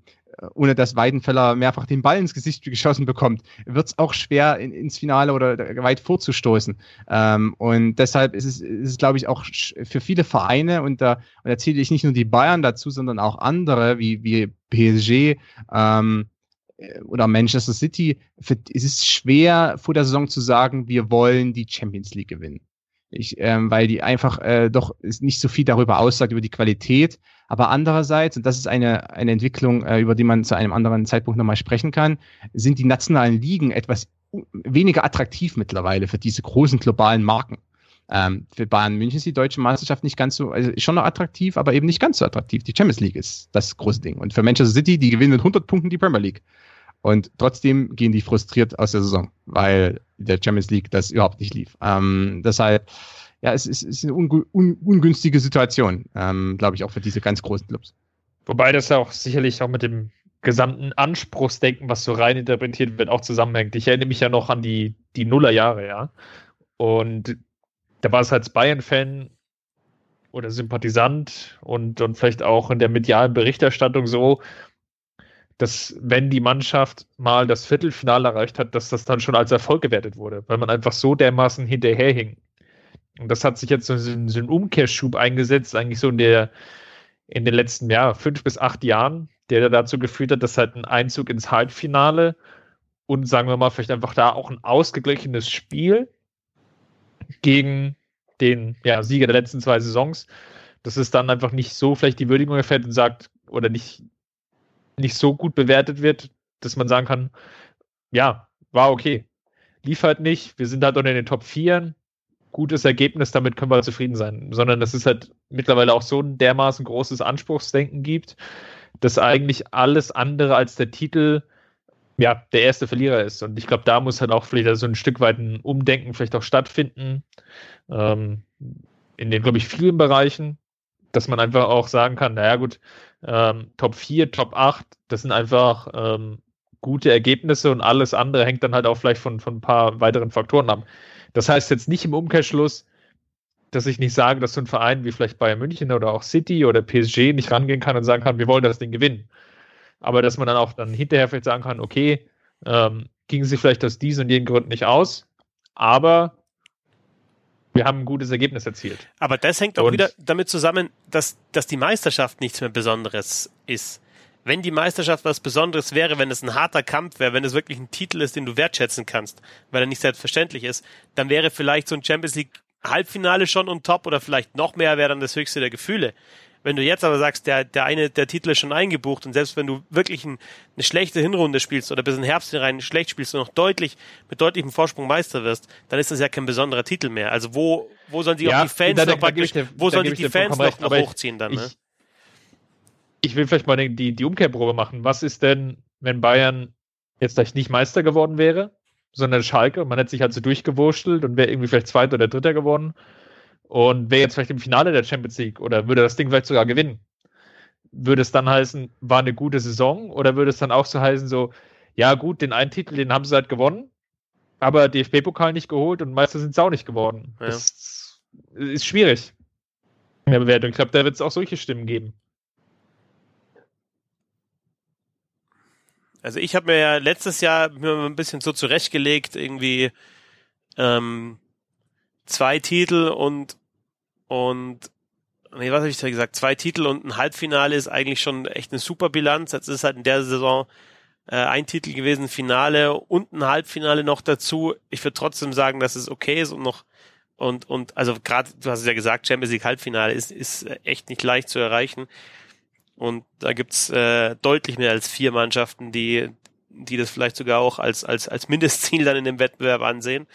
ohne dass Weidenfeller mehrfach den Ball ins Gesicht geschossen bekommt, wird es auch schwer in, ins Finale oder weit vorzustoßen. Ähm, und deshalb ist es, ist es glaube ich, auch für viele Vereine, und da, und da zähle ich nicht nur die Bayern dazu, sondern auch andere wie, wie PSG ähm, oder Manchester City, für, es ist schwer vor der Saison zu sagen, wir wollen die Champions League gewinnen. Ich, ähm, weil die einfach äh, doch nicht so viel darüber aussagt, über die Qualität. Aber andererseits, und das ist eine, eine Entwicklung, äh, über die man zu einem anderen Zeitpunkt nochmal sprechen kann, sind die nationalen Ligen etwas weniger attraktiv mittlerweile für diese großen globalen Marken. Ähm, für Bayern München ist die deutsche Meisterschaft nicht ganz so, also schon noch attraktiv, aber eben nicht ganz so attraktiv. Die Champions League ist das große Ding. Und für Manchester City, die gewinnen mit 100 Punkten die Premier League. Und trotzdem gehen die frustriert aus der Saison, weil der Champions League das überhaupt nicht lief. Ähm, deshalb, ja, es ist, es ist eine un un ungünstige Situation, ähm, glaube ich, auch für diese ganz großen Clubs. Wobei das ja auch sicherlich auch mit dem gesamten Anspruchsdenken, was so rein interpretiert wird, auch zusammenhängt. Ich erinnere mich ja noch an die, die Nullerjahre, ja. Und da war es als Bayern-Fan oder Sympathisant und, und vielleicht auch in der medialen Berichterstattung so, dass wenn die Mannschaft mal das Viertelfinale erreicht hat, dass das dann schon als Erfolg gewertet wurde, weil man einfach so dermaßen hinterherhing. Und das hat sich jetzt so in so Umkehrschub eingesetzt, eigentlich so in der, in den letzten, ja, fünf bis acht Jahren, der dazu geführt hat, dass halt ein Einzug ins Halbfinale und sagen wir mal, vielleicht einfach da auch ein ausgeglichenes Spiel gegen den ja, Sieger der letzten zwei Saisons, dass es dann einfach nicht so vielleicht die Würdigung erfährt und sagt, oder nicht nicht so gut bewertet wird, dass man sagen kann, ja, war okay. Lief halt nicht, wir sind halt unter den Top 4. gutes Ergebnis, damit können wir zufrieden sein, sondern dass es halt mittlerweile auch so ein dermaßen großes Anspruchsdenken gibt, dass eigentlich alles andere als der Titel ja der erste Verlierer ist. Und ich glaube, da muss halt auch vielleicht so ein Stück weit ein Umdenken vielleicht auch stattfinden. Ähm, in den, glaube ich, vielen Bereichen, dass man einfach auch sagen kann, naja gut, ähm, Top 4, Top 8, das sind einfach ähm, gute Ergebnisse und alles andere hängt dann halt auch vielleicht von, von ein paar weiteren Faktoren ab. Das heißt jetzt nicht im Umkehrschluss, dass ich nicht sage, dass so ein Verein wie vielleicht Bayern München oder auch City oder PSG nicht rangehen kann und sagen kann, wir wollen das Ding gewinnen. Aber dass man dann auch dann hinterher vielleicht sagen kann, okay, ähm, gingen sie vielleicht aus diesen und jenen Gründen nicht aus, aber wir haben ein gutes Ergebnis erzielt. Aber das hängt auch und wieder damit zusammen, dass, dass die Meisterschaft nichts mehr Besonderes ist wenn die Meisterschaft was Besonderes wäre, wenn es ein harter Kampf wäre, wenn es wirklich ein Titel ist, den du wertschätzen kannst, weil er nicht selbstverständlich ist, dann wäre vielleicht so ein Champions League Halbfinale schon und top oder vielleicht noch mehr wäre dann das höchste der Gefühle. Wenn du jetzt aber sagst, der, der eine, der Titel ist schon eingebucht und selbst wenn du wirklich ein, eine schlechte Hinrunde spielst oder bis in den Herbst hinein schlecht spielst und noch deutlich, mit deutlichem Vorsprung Meister wirst, dann ist das ja kein besonderer Titel mehr. Also wo, wo sollen die ja, auch die Fans noch praktisch, wo sollen die, die Fans noch, noch hochziehen dann, ne? Ich, ich will vielleicht mal die, die Umkehrprobe machen. Was ist denn, wenn Bayern jetzt vielleicht nicht Meister geworden wäre, sondern Schalke und man hätte sich halt so durchgewurschtelt und wäre irgendwie vielleicht Zweiter oder Dritter geworden und wäre jetzt vielleicht im Finale der Champions League oder würde das Ding vielleicht sogar gewinnen? Würde es dann heißen, war eine gute Saison oder würde es dann auch so heißen, so, ja gut, den einen Titel, den haben sie halt gewonnen, aber DFB-Pokal nicht geholt und Meister sind sie auch nicht geworden. Ja. Das ist schwierig in der Bewertung. Ich glaube, da wird es auch solche Stimmen geben. Also ich habe mir ja letztes Jahr mir ein bisschen so zurechtgelegt, irgendwie ähm, zwei Titel und und nee, was habe ich da gesagt? Zwei Titel und ein Halbfinale ist eigentlich schon echt eine super Bilanz. Jetzt ist halt in der Saison äh, ein Titel gewesen, Finale und ein Halbfinale noch dazu. Ich würde trotzdem sagen, dass es okay ist und noch und und also gerade du hast es ja gesagt, Champions League Halbfinale ist ist echt nicht leicht zu erreichen. Und da gibt's äh, deutlich mehr als vier Mannschaften, die, die das vielleicht sogar auch als, als, als Mindestziel dann in dem Wettbewerb ansehen.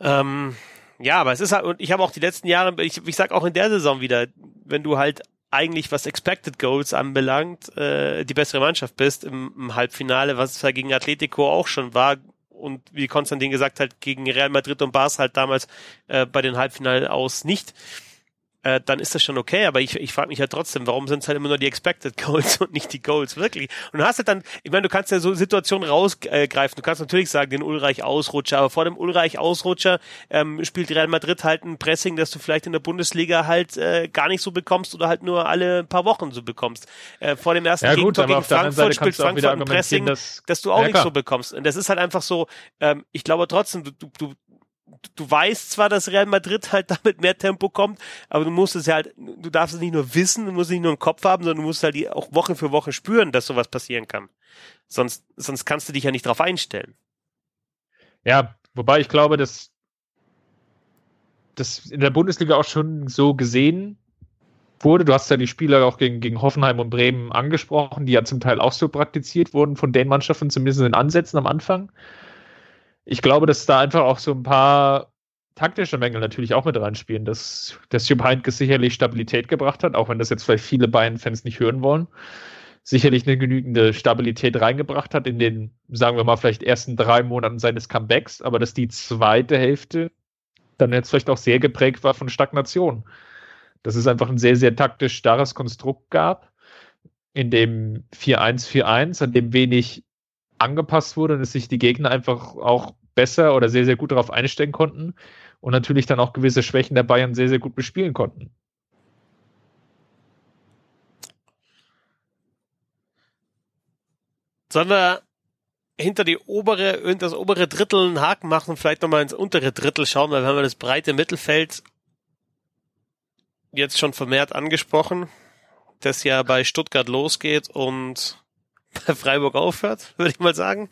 Ähm, ja, aber es ist halt, und ich habe auch die letzten Jahre, ich, ich sag auch in der Saison wieder, wenn du halt eigentlich was Expected Goals anbelangt, äh, die bessere Mannschaft bist im, im Halbfinale, was es ja gegen Atletico auch schon war, und wie Konstantin gesagt hat, gegen Real Madrid und Barca halt damals äh, bei den Halbfinalen aus nicht äh, dann ist das schon okay. Aber ich, ich frage mich ja trotzdem, warum sind es halt immer nur die Expected Goals und nicht die Goals, wirklich? Und du hast halt dann, ich meine, du kannst ja so Situationen rausgreifen. Du kannst natürlich sagen, den Ulreich-Ausrutscher, aber vor dem Ulreich-Ausrutscher ähm, spielt Real Madrid halt ein Pressing, das du vielleicht in der Bundesliga halt äh, gar nicht so bekommst oder halt nur alle paar Wochen so bekommst. Äh, vor dem ersten ja, Gegentor gegen Frankfurt spielt Frankfurt ein Pressing, dass, dass du auch ja, nicht so bekommst. Und das ist halt einfach so, ähm, ich glaube trotzdem, du, du, du weißt zwar, dass Real Madrid halt damit mehr Tempo kommt, aber du musst es ja halt, du darfst es nicht nur wissen, du musst es nicht nur im Kopf haben, sondern du musst halt auch Woche für Woche spüren, dass sowas passieren kann. Sonst, sonst kannst du dich ja nicht darauf einstellen. Ja, wobei ich glaube, dass das in der Bundesliga auch schon so gesehen wurde. Du hast ja die Spieler auch gegen, gegen Hoffenheim und Bremen angesprochen, die ja zum Teil auch so praktiziert wurden von den Mannschaften, zumindest in den Ansätzen am Anfang ich glaube, dass da einfach auch so ein paar taktische Mängel natürlich auch mit reinspielen, dass, dass Jupp Heynckes sicherlich Stabilität gebracht hat, auch wenn das jetzt vielleicht viele Bayern-Fans nicht hören wollen. Sicherlich eine genügende Stabilität reingebracht hat in den, sagen wir mal, vielleicht ersten drei Monaten seines Comebacks, aber dass die zweite Hälfte dann jetzt vielleicht auch sehr geprägt war von Stagnation. Dass es einfach ein sehr, sehr taktisch starres Konstrukt gab, in dem 4-1-4-1, an dem wenig angepasst wurde und dass sich die Gegner einfach auch besser oder sehr, sehr gut darauf einstellen konnten und natürlich dann auch gewisse Schwächen der Bayern sehr, sehr gut bespielen konnten. Sollen wir hinter die obere, das obere Drittel einen Haken machen und vielleicht nochmal ins untere Drittel schauen, weil wir haben das breite Mittelfeld jetzt schon vermehrt angesprochen, das ja bei Stuttgart losgeht und bei Freiburg aufhört, würde ich mal sagen.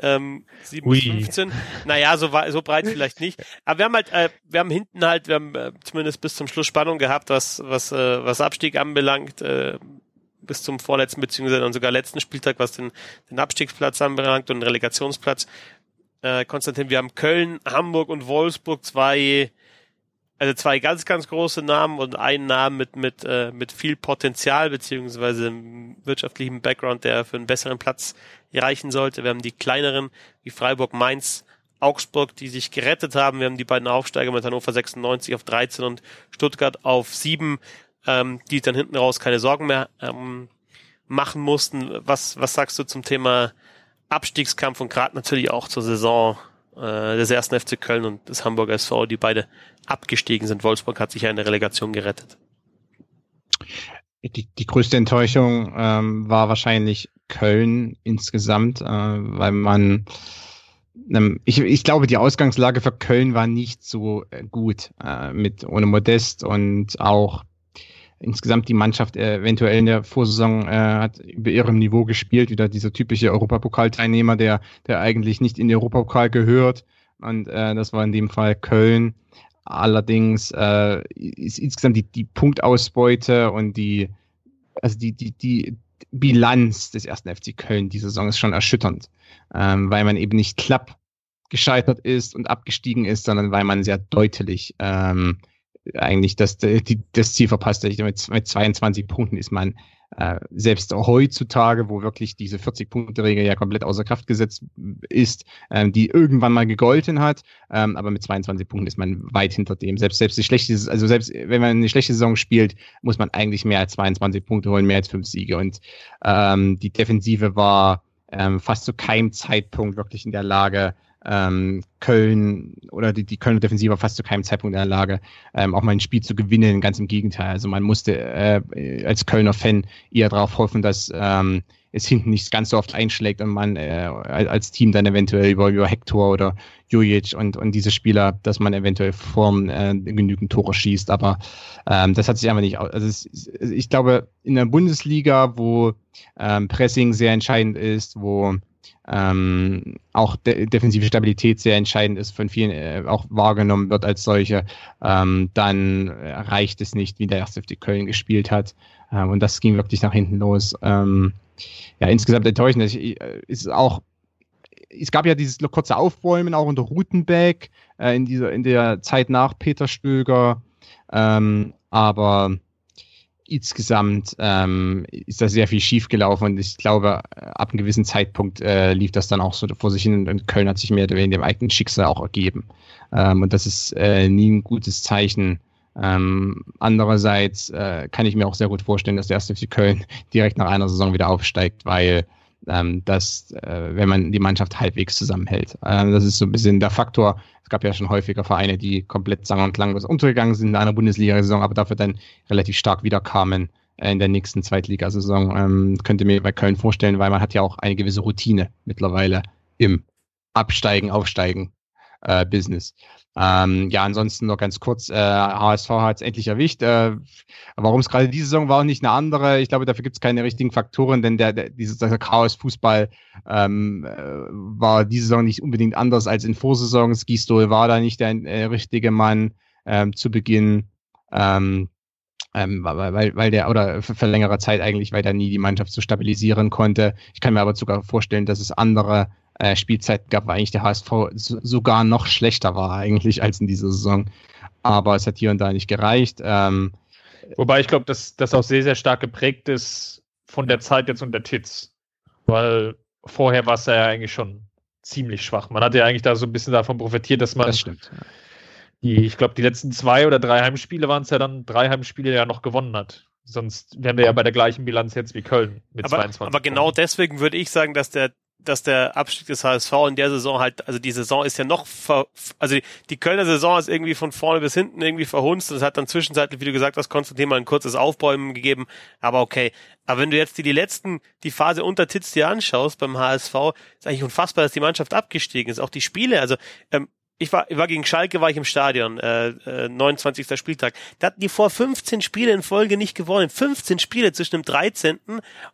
Ähm, 7 bis 15. Naja, so, so breit vielleicht nicht. Aber wir haben halt, äh, wir haben hinten halt, wir haben äh, zumindest bis zum Schluss Spannung gehabt, was, was, äh, was Abstieg anbelangt, äh, bis zum vorletzten beziehungsweise dann sogar letzten Spieltag, was den, den Abstiegsplatz anbelangt und den Relegationsplatz. äh, Konstantin, wir haben Köln, Hamburg und Wolfsburg zwei, also zwei ganz, ganz große Namen und einen Namen mit, mit, äh, mit viel Potenzial beziehungsweise wirtschaftlichem Background, der für einen besseren Platz reichen sollte. Wir haben die kleineren wie Freiburg, Mainz, Augsburg, die sich gerettet haben. Wir haben die beiden Aufsteiger mit Hannover 96 auf 13 und Stuttgart auf 7, ähm, die dann hinten raus keine Sorgen mehr ähm, machen mussten. Was, was sagst du zum Thema Abstiegskampf und gerade natürlich auch zur Saison äh, des ersten FC Köln und des Hamburger SV, die beide abgestiegen sind. Wolfsburg hat sich ja in der Relegation gerettet. Die, die größte Enttäuschung ähm, war wahrscheinlich Köln insgesamt, äh, weil man ähm, ich, ich glaube, die Ausgangslage für Köln war nicht so äh, gut äh, mit ohne Modest und auch insgesamt die Mannschaft äh, eventuell in der Vorsaison äh, hat über ihrem Niveau gespielt, wieder dieser typische Europapokalteilnehmer, der der eigentlich nicht in den Europapokal gehört und äh, das war in dem Fall Köln. Allerdings äh, ist insgesamt die, die Punktausbeute und die also die die die Bilanz des ersten FC Köln diese Saison ist schon erschütternd, ähm, weil man eben nicht klapp gescheitert ist und abgestiegen ist, sondern weil man sehr deutlich ähm, eigentlich das, die, das Ziel verpasst. Mit, mit 22 Punkten ist man äh, selbst heutzutage, wo wirklich diese 40-Punkte-Regel ja komplett außer Kraft gesetzt ist, ähm, die irgendwann mal gegolten hat, ähm, aber mit 22 Punkten ist man weit hinter dem. Selbst selbst die schlechte, also selbst wenn man eine schlechte Saison spielt, muss man eigentlich mehr als 22 Punkte holen, mehr als fünf Siege. Und ähm, die Defensive war ähm, fast zu keinem Zeitpunkt wirklich in der Lage, ähm, Köln oder die, die Kölner Defensive fast zu keinem Zeitpunkt in der Lage, ähm, auch mal ein Spiel zu gewinnen. Ganz im Gegenteil. Also man musste äh, als Kölner Fan eher darauf hoffen, dass ähm, es hinten nicht ganz so oft einschlägt und man äh, als Team dann eventuell über, über Hector oder Jujic und, und diese Spieler, dass man eventuell vorn äh, genügend Tore schießt. Aber ähm, das hat sich einfach nicht. Also es, ich glaube, in der Bundesliga, wo ähm, Pressing sehr entscheidend ist, wo ähm, auch de defensive Stabilität sehr entscheidend ist, von vielen äh, auch wahrgenommen wird als solche, ähm, dann reicht es nicht, wie der erste FC Köln gespielt hat. Ähm, und das ging wirklich nach hinten los. Ähm, ja, insgesamt enttäuschend. Ich, äh, ist auch es gab ja dieses kurze Aufbäumen auch unter Rutenbeck äh, in dieser in der Zeit nach Peter Stöger, ähm, aber insgesamt ähm, ist da sehr viel schiefgelaufen und ich glaube, ab einem gewissen Zeitpunkt äh, lief das dann auch so vor sich hin und Köln hat sich mehr weniger dem eigenen Schicksal auch ergeben. Ähm, und das ist äh, nie ein gutes Zeichen. Ähm, andererseits äh, kann ich mir auch sehr gut vorstellen, dass der erste FC Köln direkt nach einer Saison wieder aufsteigt, weil ähm, dass, äh, wenn man die Mannschaft halbwegs zusammenhält. Ähm, das ist so ein bisschen der Faktor. Es gab ja schon häufiger Vereine, die komplett sang- und klanglos untergegangen sind in einer Bundesliga-Saison, aber dafür dann relativ stark wiederkamen äh, in der nächsten Zweitligasaison. Ähm, könnte mir bei Köln vorstellen, weil man hat ja auch eine gewisse Routine mittlerweile im Absteigen, Aufsteigen äh, Business. Ähm, ja, ansonsten noch ganz kurz, äh, HSV hat es endlich erwischt. Äh, warum es gerade diese Saison war und nicht eine andere, ich glaube, dafür gibt es keine richtigen Faktoren, denn der, der dieser Chaos-Fußball ähm, äh, war diese Saison nicht unbedingt anders als in Vorsaisons. Gistol war da nicht der äh, richtige Mann ähm, zu Beginn. Ähm, ähm, weil, weil der, oder für, längere Zeit eigentlich, weil der nie die Mannschaft so stabilisieren konnte. Ich kann mir aber sogar vorstellen, dass es andere äh, Spielzeiten gab, weil eigentlich der HSV so, sogar noch schlechter war eigentlich als in dieser Saison. Aber es hat hier und da nicht gereicht. Ähm, Wobei ich glaube, dass das auch sehr, sehr stark geprägt ist von der Zeit jetzt unter Titz. Weil vorher war es ja eigentlich schon ziemlich schwach. Man hat ja eigentlich da so ein bisschen davon profitiert, dass man das stimmt. die, ich glaube, die letzten zwei oder drei Heimspiele waren es ja dann, drei Heimspiele ja noch gewonnen hat. Sonst wären wir ja bei der gleichen Bilanz jetzt wie Köln mit aber, 22. Aber genau deswegen würde ich sagen, dass der dass der Abstieg des HSV in der Saison halt, also die Saison ist ja noch, ver, also die, die Kölner Saison ist irgendwie von vorne bis hinten irgendwie verhunzt. Es hat dann zwischenzeitlich, wie du gesagt hast, Konstantin mal ein kurzes Aufbäumen gegeben, aber okay. Aber wenn du jetzt die, die letzten, die Phase unter Titz dir anschaust beim HSV, ist eigentlich unfassbar, dass die Mannschaft abgestiegen ist. Auch die Spiele, also ähm, ich war, ich war gegen Schalke, war ich im Stadion, äh, äh, 29. Spieltag. Da hatten die vor 15 Spiele in Folge nicht gewonnen. 15 Spiele zwischen dem 13.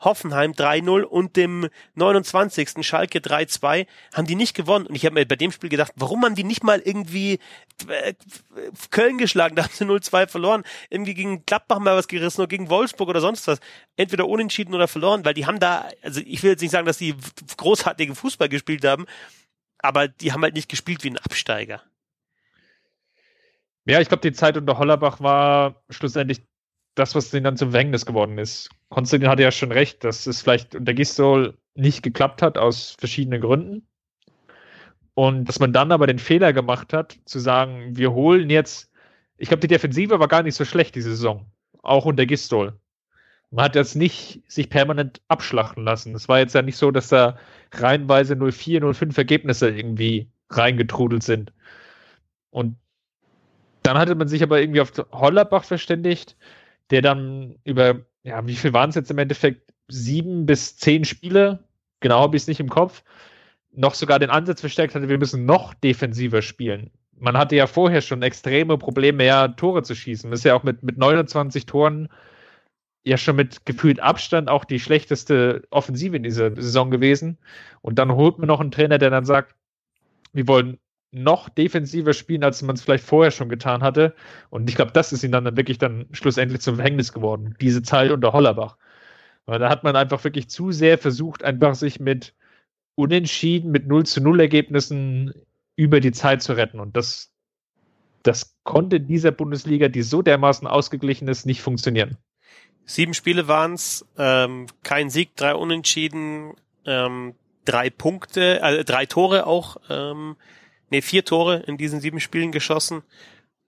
Hoffenheim 3-0 und dem 29. Schalke 3-2 haben die nicht gewonnen. Und ich habe mir bei dem Spiel gedacht, warum haben die nicht mal irgendwie äh, Köln geschlagen? Da haben sie 0-2 verloren. Irgendwie gegen Gladbach mal was gerissen oder gegen Wolfsburg oder sonst was. Entweder unentschieden oder verloren, weil die haben da, also ich will jetzt nicht sagen, dass die großartigen Fußball gespielt haben, aber die haben halt nicht gespielt wie ein Absteiger. Ja, ich glaube, die Zeit unter Hollerbach war schlussendlich das, was denen dann zum Verhängnis geworden ist. Konstantin hatte ja schon recht, dass es vielleicht unter Gistol nicht geklappt hat aus verschiedenen Gründen. Und dass man dann aber den Fehler gemacht hat, zu sagen, wir holen jetzt, ich glaube, die Defensive war gar nicht so schlecht diese Saison, auch unter Gistol. Man hat jetzt nicht sich permanent abschlachten lassen. Es war jetzt ja nicht so, dass da reihenweise 04, 05 Ergebnisse irgendwie reingetrudelt sind. Und dann hatte man sich aber irgendwie auf Hollerbach verständigt, der dann über, ja, wie viel waren es jetzt im Endeffekt? Sieben bis zehn Spiele, genau habe ich es nicht im Kopf, noch sogar den Ansatz verstärkt hatte, wir müssen noch defensiver spielen. Man hatte ja vorher schon extreme Probleme, mehr Tore zu schießen. Das ist ja auch mit, mit 29 Toren ja schon mit gefühlt Abstand auch die schlechteste Offensive in dieser Saison gewesen. Und dann holt man noch einen Trainer, der dann sagt, wir wollen noch defensiver spielen, als man es vielleicht vorher schon getan hatte. Und ich glaube, das ist dann, dann wirklich dann schlussendlich zum Verhängnis geworden, diese Zeit unter Hollerbach. Weil da hat man einfach wirklich zu sehr versucht, einfach sich mit Unentschieden, mit 0 zu 0 Ergebnissen über die Zeit zu retten. Und das, das konnte in dieser Bundesliga, die so dermaßen ausgeglichen ist, nicht funktionieren. Sieben Spiele waren's, ähm, kein Sieg, drei Unentschieden, ähm, drei Punkte, äh, drei Tore auch, ähm, nee, vier Tore in diesen sieben Spielen geschossen.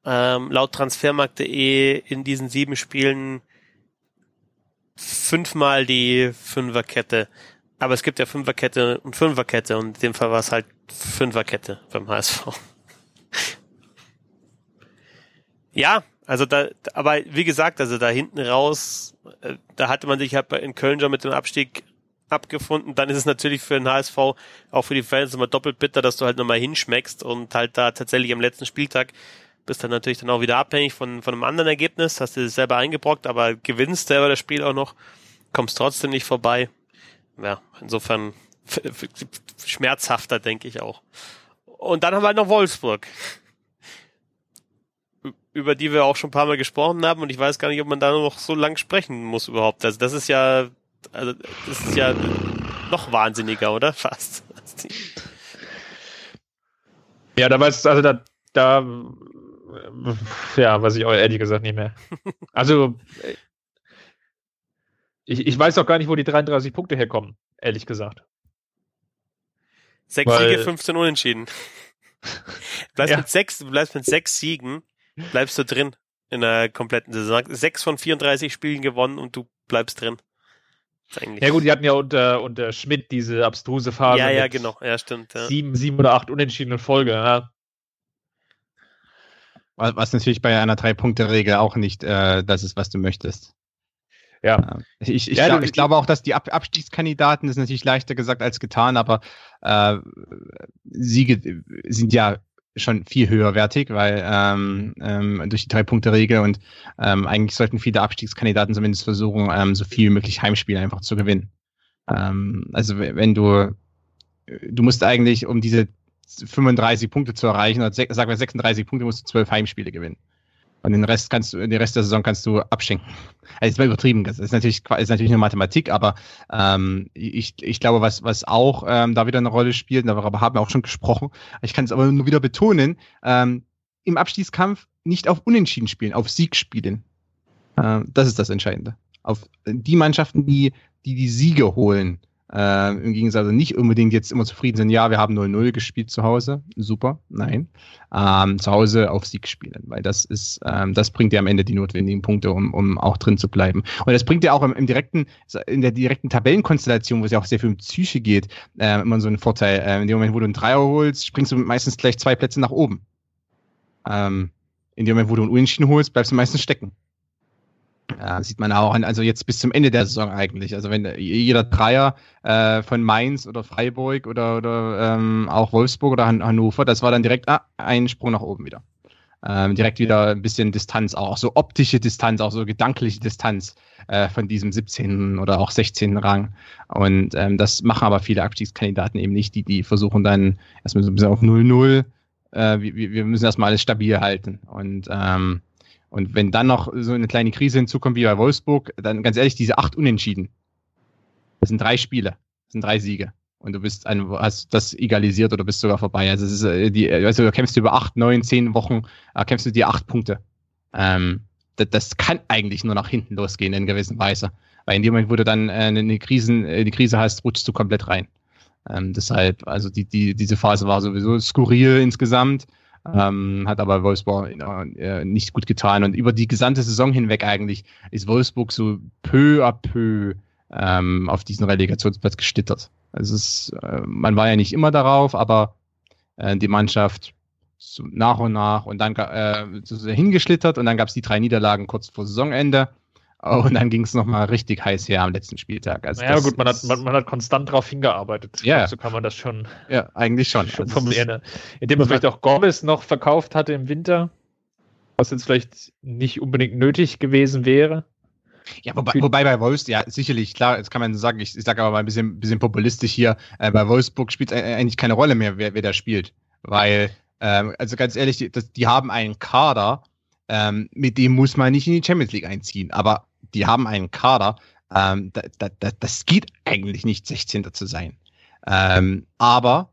Ähm, laut Transfermarkt.de in diesen sieben Spielen fünfmal die Fünferkette. Aber es gibt ja Fünferkette und Fünferkette und in dem Fall war es halt Fünferkette beim HSV. ja, also da, aber wie gesagt, also da hinten raus, äh, da hatte man sich halt in Köln schon mit dem Abstieg abgefunden. Dann ist es natürlich für den HSV, auch für die Fans immer doppelt bitter, dass du halt nochmal hinschmeckst und halt da tatsächlich am letzten Spieltag bist dann natürlich dann auch wieder abhängig von, von einem anderen Ergebnis, hast du es selber eingebrockt, aber gewinnst selber das Spiel auch noch, kommst trotzdem nicht vorbei. Ja, insofern schmerzhafter, denke ich auch. Und dann haben wir halt noch Wolfsburg, über die wir auch schon ein paar Mal gesprochen haben und ich weiß gar nicht, ob man da noch so lang sprechen muss überhaupt. Also das ist ja also das ist ja noch wahnsinniger, oder? Fast. Ja, da weiß also da, da ja, weiß ich auch ehrlich gesagt nicht mehr. Also ich, ich weiß auch gar nicht, wo die 33 Punkte herkommen, ehrlich gesagt. Sechs Weil, Siege, 15 Unentschieden. bleibst ja. mit sechs, du bleibst mit sechs Siegen, bleibst du drin in der kompletten Saison. Sechs von 34 Spielen gewonnen und du bleibst drin. Ja gut, die hatten ja unter, unter Schmidt diese abstruse Phase. Ja, ja, genau. Ja, stimmt. Ja. Sieben, sieben oder acht unentschiedene Folge. Ja. Was natürlich bei einer Drei-Punkte-Regel auch nicht äh, das ist, was du möchtest. Ja. Ich, ich, ja, glaub, ich glaube auch, dass die Ab Abstiegskandidaten, das ist natürlich leichter gesagt als getan, aber äh, Siege sind ja schon viel höherwertig, weil ähm, ähm, durch die Drei-Punkte-Regel und ähm, eigentlich sollten viele Abstiegskandidaten zumindest versuchen, ähm, so viel wie möglich Heimspiele einfach zu gewinnen. Ähm, also wenn du, du musst eigentlich, um diese 35 Punkte zu erreichen, oder sagen wir 36 Punkte, musst du 12 Heimspiele gewinnen. Und den Rest kannst du, den Rest der Saison kannst du abschenken. Also es war übertrieben. Das ist natürlich, ist natürlich nur Mathematik, aber ähm, ich, ich glaube, was, was auch ähm, da wieder eine Rolle spielt, darüber haben wir auch schon gesprochen. Ich kann es aber nur wieder betonen, ähm, im Abstiegskampf nicht auf Unentschieden spielen, auf Sieg spielen. Ähm, das ist das Entscheidende. Auf die Mannschaften, die, die die Siege holen, äh, Im Gegensatz also nicht unbedingt jetzt immer zufrieden sind, ja, wir haben 0-0 gespielt zu Hause. Super, nein. Ähm, zu Hause auf Sieg spielen, weil das ist, ähm, das bringt dir am Ende die notwendigen Punkte, um, um auch drin zu bleiben. Und das bringt dir auch im, im direkten, in der direkten Tabellenkonstellation, wo es ja auch sehr viel um Psyche geht, äh, immer so einen Vorteil. Äh, in dem Moment, wo du einen Dreier holst, springst du meistens gleich zwei Plätze nach oben. Ähm, in dem Moment, wo du einen Unentschieden holst, bleibst du meistens stecken. Ja, sieht man auch, also jetzt bis zum Ende der Saison eigentlich. Also wenn jeder Dreier äh, von Mainz oder Freiburg oder, oder ähm, auch Wolfsburg oder Han Hannover, das war dann direkt ah, ein Sprung nach oben wieder. Ähm, direkt wieder ein bisschen Distanz, auch so optische Distanz, auch so gedankliche Distanz äh, von diesem 17. oder auch 16. Rang. Und ähm, das machen aber viele Abstiegskandidaten eben nicht, die, die versuchen dann erstmal so ein bisschen auf 0-0. Äh, wir, wir müssen erstmal alles stabil halten. Und ähm, und wenn dann noch so eine kleine Krise hinzukommt wie bei Wolfsburg, dann ganz ehrlich, diese acht Unentschieden. Das sind drei Spiele. Das sind drei Siege. und du bist ein, hast das egalisiert oder bist sogar vorbei. Also es ist äh, die, also du kämpfst über acht, neun, zehn Wochen, äh, kämpfst du dir acht Punkte. Ähm, das, das kann eigentlich nur nach hinten losgehen in gewisser Weise. Weil in dem Moment, wo du dann äh, eine Krisen, äh, die Krise hast, rutschst du komplett rein. Ähm, deshalb, also die, die, diese Phase war sowieso skurril insgesamt, ähm, hat aber Wolfsburg äh, nicht gut getan. Und über die gesamte Saison hinweg eigentlich ist Wolfsburg so peu à peu ähm, auf diesen Relegationsplatz gestittert. Also es, äh, man war ja nicht immer darauf, aber äh, die Mannschaft so nach und nach und dann äh, so hingeschlittert und dann gab es die drei Niederlagen kurz vor Saisonende. Und dann ging es nochmal richtig heiß her am letzten Spieltag. Also ja, gut, man hat, man, man, hat konstant darauf hingearbeitet. Ja. So kann man das schon. Ja, eigentlich schon. schon also formulieren. Indem man vielleicht auch Gomez noch verkauft hatte im Winter, was jetzt vielleicht nicht unbedingt nötig gewesen wäre. Ja, wobei, wobei bei Wolfsburg, ja, sicherlich, klar, jetzt kann man sagen, ich, ich sage aber mal ein bisschen, bisschen populistisch hier, äh, bei Wolfsburg spielt es eigentlich keine Rolle mehr, wer, wer da spielt. Weil, ähm, also ganz ehrlich, die, das, die haben einen Kader, ähm, mit dem muss man nicht in die Champions League einziehen. Aber die haben einen Kader, ähm, da, da, da, das geht eigentlich nicht, 16. zu sein. Ähm, aber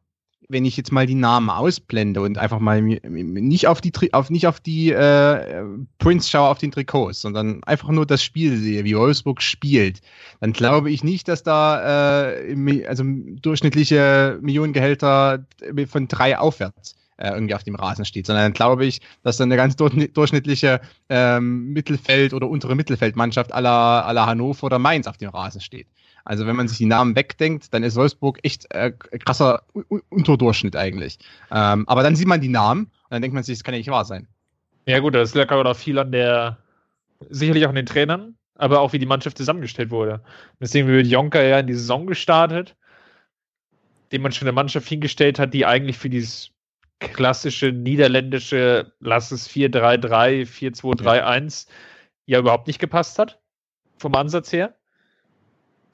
wenn ich jetzt mal die Namen ausblende und einfach mal nicht auf die auf nicht auf die äh, Prince schaue auf den Trikots, sondern einfach nur das Spiel sehe, wie Wolfsburg spielt, dann glaube ich nicht, dass da äh, also durchschnittliche Millionengehälter von drei aufwärts äh, irgendwie auf dem Rasen steht, sondern dann glaube ich, dass dann eine ganz durchschnittliche ähm, Mittelfeld- oder untere Mittelfeldmannschaft aller aller Hannover oder Mainz auf dem Rasen steht. Also wenn man sich die Namen wegdenkt, dann ist Wolfsburg echt äh, krasser Unterdurchschnitt eigentlich. Ähm, aber dann sieht man die Namen und dann denkt man sich, das kann ja nicht wahr sein. Ja gut, das lag aber auch viel an der, sicherlich auch an den Trainern, aber auch wie die Mannschaft zusammengestellt wurde. Deswegen wird Jonker ja in die Saison gestartet, dem man schon eine Mannschaft hingestellt hat, die eigentlich für dieses klassische niederländische, lass es 4-3-3, 4-2-3-1, ja. ja überhaupt nicht gepasst hat, vom Ansatz her.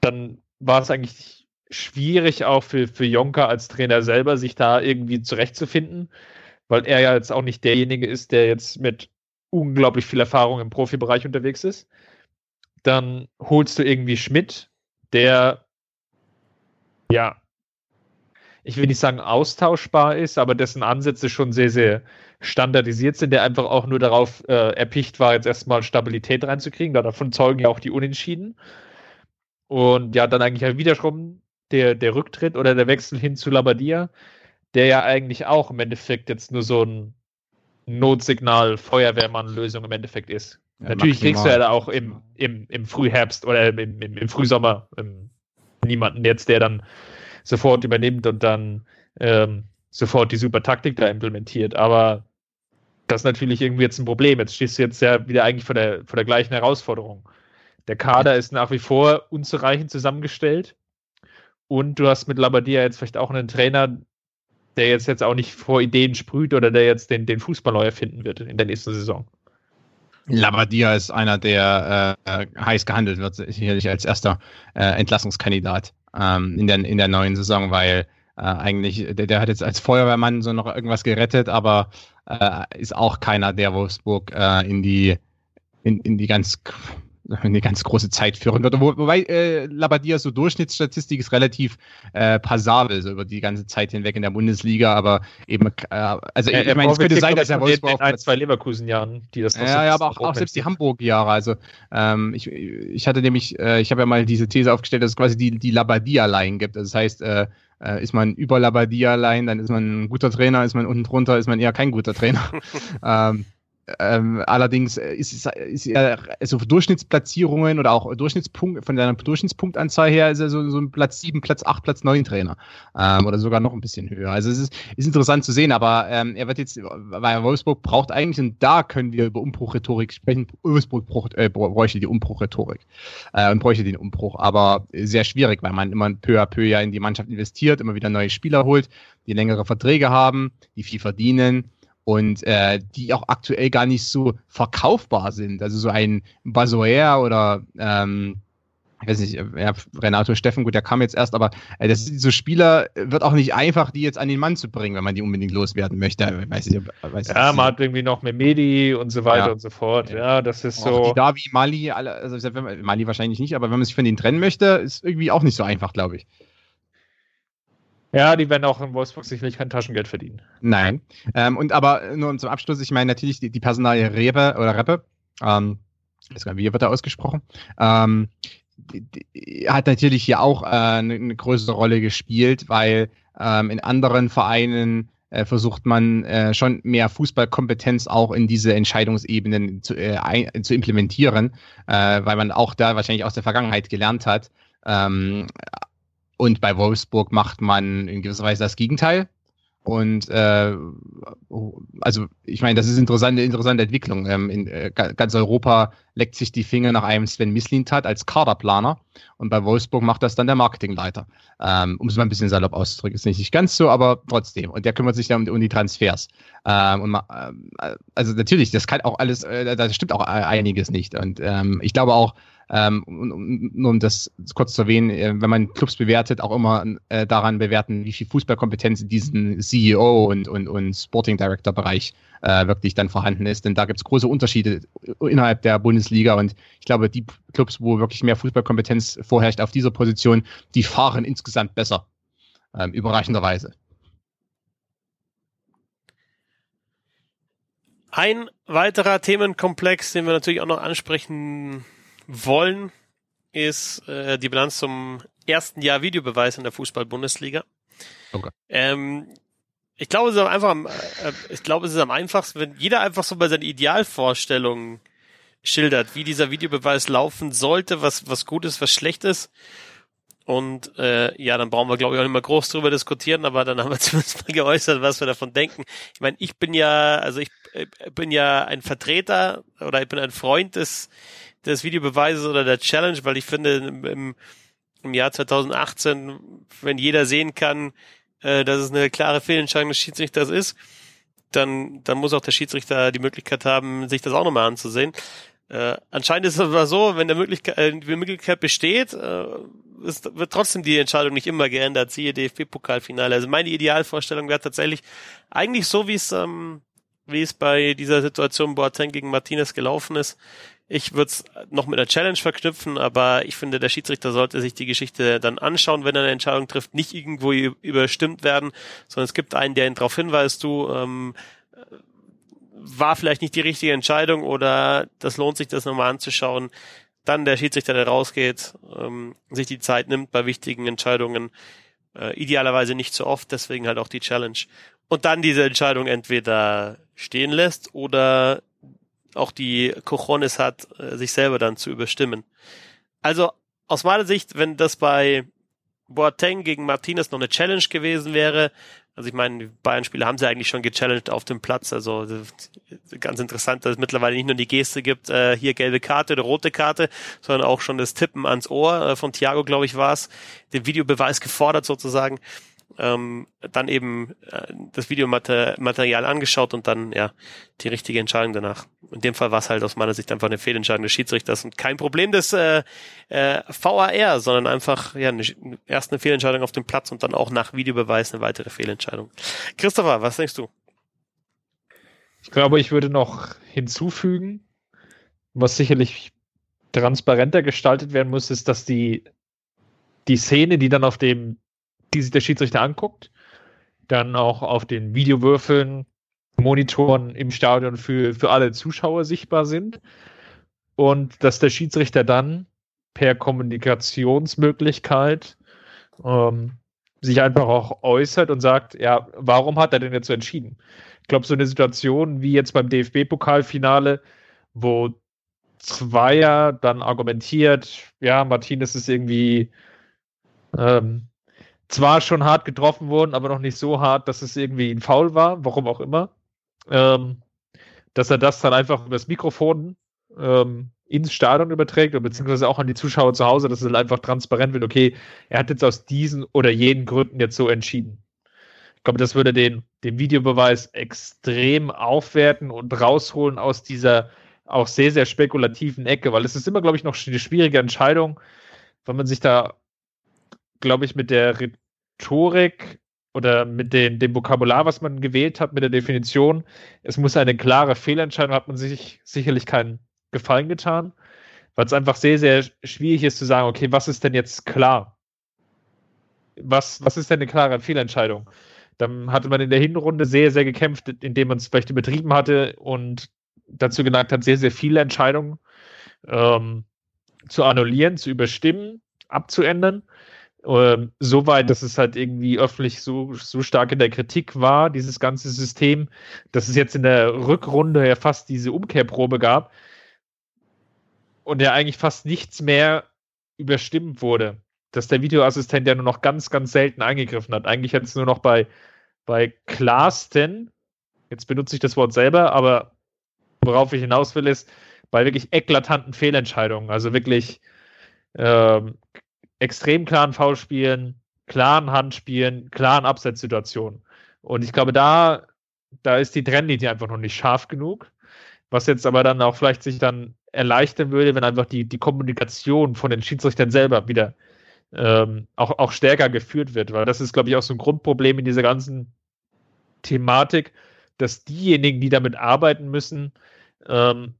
Dann war es eigentlich schwierig auch für, für Jonker als Trainer selber, sich da irgendwie zurechtzufinden, weil er ja jetzt auch nicht derjenige ist, der jetzt mit unglaublich viel Erfahrung im Profibereich unterwegs ist. Dann holst du irgendwie Schmidt, der ja ich will nicht sagen austauschbar ist, aber dessen Ansätze schon sehr, sehr standardisiert sind, der einfach auch nur darauf äh, erpicht war, jetzt erstmal Stabilität reinzukriegen. Davon zeugen ja auch die Unentschieden. Und ja, dann eigentlich wiederum der, der Rücktritt oder der Wechsel hin zu Labadia, der ja eigentlich auch im Endeffekt jetzt nur so ein Notsignal, Feuerwehrmann-Lösung im Endeffekt ist. Ja, Natürlich maximal. kriegst du ja da auch im, im, im Frühherbst oder im, im, im Frühsommer im, niemanden jetzt, der dann sofort übernimmt und dann ähm, sofort die super Taktik da implementiert. Aber das ist natürlich irgendwie jetzt ein Problem. Jetzt stehst du jetzt ja wieder eigentlich vor der, vor der gleichen Herausforderung. Der Kader ist nach wie vor unzureichend zusammengestellt. Und du hast mit Labadia jetzt vielleicht auch einen Trainer, der jetzt, jetzt auch nicht vor Ideen sprüht oder der jetzt den, den Fußball neu erfinden wird in der nächsten Saison. Labadia ist einer, der äh, heiß gehandelt wird, sicherlich als erster äh, Entlassungskandidat ähm, in, der, in der neuen Saison, weil äh, eigentlich, der, der hat jetzt als Feuerwehrmann so noch irgendwas gerettet, aber äh, ist auch keiner, der Wolfsburg äh, in die in, in die ganz eine ganz große Zeit führen wird. Wo, wobei äh, Labadia so Durchschnittsstatistik ist relativ äh, passabel so über die ganze Zeit hinweg in der Bundesliga, aber eben, äh, also ja, ich meine, es könnte sein, dass er Wolfsburg in ein, zwei Leverkusen-Jahren, die das Ja, ja, aber auch, auch selbst die Hamburg-Jahre. Also ähm, ich, ich hatte nämlich, äh, ich habe ja mal diese These aufgestellt, dass es quasi die, die Labadia-Line gibt. Also das heißt, äh, äh ist man über Labadia-Line, dann ist man ein guter Trainer, ist man unten drunter, ist man eher kein guter Trainer. ähm, ähm, allerdings ist es ist er, also Durchschnittsplatzierungen oder auch Durchschnittspunkt von seiner Durchschnittspunktanzahl her ist er so, so ein Platz 7, Platz 8, Platz 9 Trainer. Ähm, oder sogar noch ein bisschen höher. Also es ist, ist interessant zu sehen, aber ähm, er wird jetzt, weil Wolfsburg braucht eigentlich, und da können wir über Umbruchrhetorik sprechen, Wolfsburg braucht, äh, bräuchte die Umbruchrhetorik äh, und bräuchte den Umbruch, aber sehr schwierig, weil man immer peu à peu ja in die Mannschaft investiert, immer wieder neue Spieler holt, die längere Verträge haben, die viel verdienen und äh, die auch aktuell gar nicht so verkaufbar sind. Also so ein Basoer oder ähm, ich weiß nicht, ja, Renato Steffen, gut, der kam jetzt erst, aber äh, das sind so Spieler, wird auch nicht einfach, die jetzt an den Mann zu bringen, wenn man die unbedingt loswerden möchte. Weiß ich, weiß ja, man hat irgendwie noch Memedi und so weiter ja. und so fort. Ja, das ist auch so. Die Davi, Mali, alle, also Mali wahrscheinlich nicht, aber wenn man sich von denen trennen möchte, ist irgendwie auch nicht so einfach, glaube ich. Ja, die werden auch in Wolfsburg sicherlich kein Taschengeld verdienen. Nein. Ähm, und aber nur zum Abschluss, ich meine natürlich die, die Personalie Rewe oder Reppe, ähm, wie wird er ausgesprochen? Ähm, die, die, hat natürlich hier auch äh, eine, eine größere Rolle gespielt, weil ähm, in anderen Vereinen äh, versucht man äh, schon mehr Fußballkompetenz auch in diese Entscheidungsebenen zu, äh, ein, zu implementieren, äh, weil man auch da wahrscheinlich aus der Vergangenheit gelernt hat. Ähm, und bei Wolfsburg macht man in gewisser Weise das Gegenteil. Und äh, also ich meine, das ist interessante, interessante Entwicklung. Ähm, in äh, ganz Europa leckt sich die Finger nach einem Sven Mislintat als Kaderplaner und bei Wolfsburg macht das dann der Marketingleiter. Ähm, um es mal ein bisschen salopp auszudrücken, ist nicht ganz so, aber trotzdem. Und der kümmert sich dann um, um die Transfers. Ähm, und äh, also natürlich, das kann auch alles, äh, da stimmt auch einiges nicht. Und ähm, ich glaube auch, ähm, um, nur um das kurz zu erwähnen, äh, wenn man Clubs bewertet, auch immer äh, daran bewerten, wie viel Fußballkompetenz in diesem CEO und, und, und Sporting Director Bereich äh, wirklich dann vorhanden ist. Denn da gibt es große Unterschiede innerhalb der Bundesliga und ich glaube, die Clubs, wo wirklich mehr Fußballkompetenz vorherrscht auf dieser Position, die fahren insgesamt besser. Ähm, überraschenderweise. Ein weiterer Themenkomplex, den wir natürlich auch noch ansprechen wollen, ist äh, die Bilanz zum ersten Jahr Videobeweis in der Fußball-Bundesliga. Okay. Ähm, ich glaube, es ist einfach, äh, ich glaube, es ist am einfachsten, wenn jeder einfach so bei seinen Idealvorstellungen schildert, wie dieser Videobeweis laufen sollte, was was gut ist, was schlecht ist. Und äh, ja, dann brauchen wir, glaube ich, auch nicht mehr groß drüber diskutieren, aber dann haben wir zumindest mal geäußert, was wir davon denken. Ich meine, ich bin ja, also ich äh, bin ja ein Vertreter oder ich bin ein Freund des des Videobeweises oder der Challenge, weil ich finde, im, im Jahr 2018, wenn jeder sehen kann, äh, dass es eine klare Fehlentscheidung des Schiedsrichters ist, dann, dann muss auch der Schiedsrichter die Möglichkeit haben, sich das auch nochmal anzusehen. Äh, anscheinend ist es aber so, wenn der Möglichkeit, äh, die Möglichkeit besteht, äh, ist, wird trotzdem die Entscheidung nicht immer geändert, siehe DFB-Pokalfinale. Also meine Idealvorstellung wäre tatsächlich eigentlich so, wie es, ähm, wie es bei dieser Situation Boateng gegen Martinez gelaufen ist. Ich würde es noch mit einer Challenge verknüpfen, aber ich finde, der Schiedsrichter sollte sich die Geschichte dann anschauen, wenn er eine Entscheidung trifft, nicht irgendwo überstimmt werden, sondern es gibt einen, der ihn darauf hinweist, du ähm, war vielleicht nicht die richtige Entscheidung oder das lohnt sich, das nochmal anzuschauen. Dann der Schiedsrichter, der rausgeht, ähm, sich die Zeit nimmt bei wichtigen Entscheidungen, äh, idealerweise nicht so oft, deswegen halt auch die Challenge. Und dann diese Entscheidung entweder stehen lässt oder auch die Cojones hat, äh, sich selber dann zu überstimmen. Also aus meiner Sicht, wenn das bei Boateng gegen Martinez noch eine Challenge gewesen wäre, also ich meine, Bayern-Spieler haben sie eigentlich schon gechallenged auf dem Platz. Also ganz interessant, dass es mittlerweile nicht nur die Geste gibt, äh, hier gelbe Karte oder rote Karte, sondern auch schon das Tippen ans Ohr äh, von Thiago, glaube ich, war es, den Videobeweis gefordert sozusagen ähm, dann eben äh, das Videomaterial angeschaut und dann ja die richtige Entscheidung danach. In dem Fall war es halt aus meiner Sicht einfach eine Fehlentscheidung des Schiedsrichters und kein Problem des äh, äh, VAR, sondern einfach ja eine, erst eine Fehlentscheidung auf dem Platz und dann auch nach Videobeweis eine weitere Fehlentscheidung. Christopher, was denkst du? Ich glaube, ich würde noch hinzufügen, was sicherlich transparenter gestaltet werden muss, ist, dass die die Szene, die dann auf dem die sich der Schiedsrichter anguckt, dann auch auf den Videowürfeln, Monitoren im Stadion für, für alle Zuschauer sichtbar sind und dass der Schiedsrichter dann per Kommunikationsmöglichkeit ähm, sich einfach auch äußert und sagt, ja, warum hat er denn jetzt so entschieden? Ich glaube, so eine Situation wie jetzt beim DFB-Pokalfinale, wo Zweier dann argumentiert, ja, Martinez ist irgendwie ähm, zwar schon hart getroffen wurden, aber noch nicht so hart, dass es irgendwie ein Foul war, warum auch immer. Ähm, dass er das dann einfach über das Mikrofon ähm, ins Stadion überträgt, oder beziehungsweise auch an die Zuschauer zu Hause, dass es einfach transparent wird, okay, er hat jetzt aus diesen oder jenen Gründen jetzt so entschieden. Ich glaube, das würde den, den Videobeweis extrem aufwerten und rausholen aus dieser auch sehr, sehr spekulativen Ecke, weil es ist immer, glaube ich, noch eine schwierige Entscheidung, wenn man sich da glaube ich, mit der Rhetorik oder mit den, dem Vokabular, was man gewählt hat, mit der Definition, es muss eine klare Fehlentscheidung, hat man sich sicherlich keinen Gefallen getan, weil es einfach sehr, sehr schwierig ist zu sagen, okay, was ist denn jetzt klar? was, was ist denn eine klare Fehlentscheidung? Dann hatte man in der Hinrunde sehr, sehr gekämpft, indem man es vielleicht übertrieben hatte und dazu geneigt hat, sehr, sehr viele Entscheidungen ähm, zu annullieren, zu überstimmen, abzuändern. Ähm, Soweit, dass es halt irgendwie öffentlich so, so stark in der Kritik war, dieses ganze System, dass es jetzt in der Rückrunde ja fast diese Umkehrprobe gab und ja eigentlich fast nichts mehr überstimmt wurde. Dass der Videoassistent ja nur noch ganz, ganz selten eingegriffen hat. Eigentlich jetzt nur noch bei, bei klarsten, jetzt benutze ich das Wort selber, aber worauf ich hinaus will, ist bei wirklich eklatanten Fehlentscheidungen. Also wirklich ähm, extrem klaren Foulspielen, klaren Handspielen, klaren Absetzsituationen. Und ich glaube, da, da ist die Trennlinie einfach noch nicht scharf genug. Was jetzt aber dann auch vielleicht sich dann erleichtern würde, wenn einfach die, die Kommunikation von den Schiedsrichtern selber wieder ähm, auch, auch stärker geführt wird. Weil das ist, glaube ich, auch so ein Grundproblem in dieser ganzen Thematik, dass diejenigen, die damit arbeiten müssen, ähm,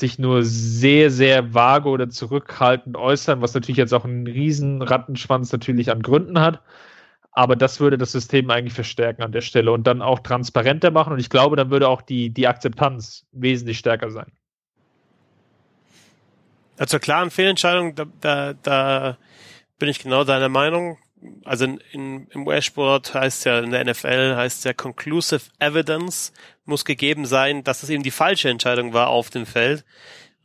sich nur sehr, sehr vage oder zurückhaltend äußern, was natürlich jetzt auch einen riesen Rattenschwanz natürlich an Gründen hat. Aber das würde das System eigentlich verstärken an der Stelle und dann auch transparenter machen. Und ich glaube, dann würde auch die, die Akzeptanz wesentlich stärker sein. Ja, zur klaren Fehlentscheidung, da, da, da bin ich genau deiner Meinung. Also in, in, im US-Sport heißt ja, in der NFL heißt ja Conclusive Evidence muss gegeben sein, dass es eben die falsche Entscheidung war auf dem Feld.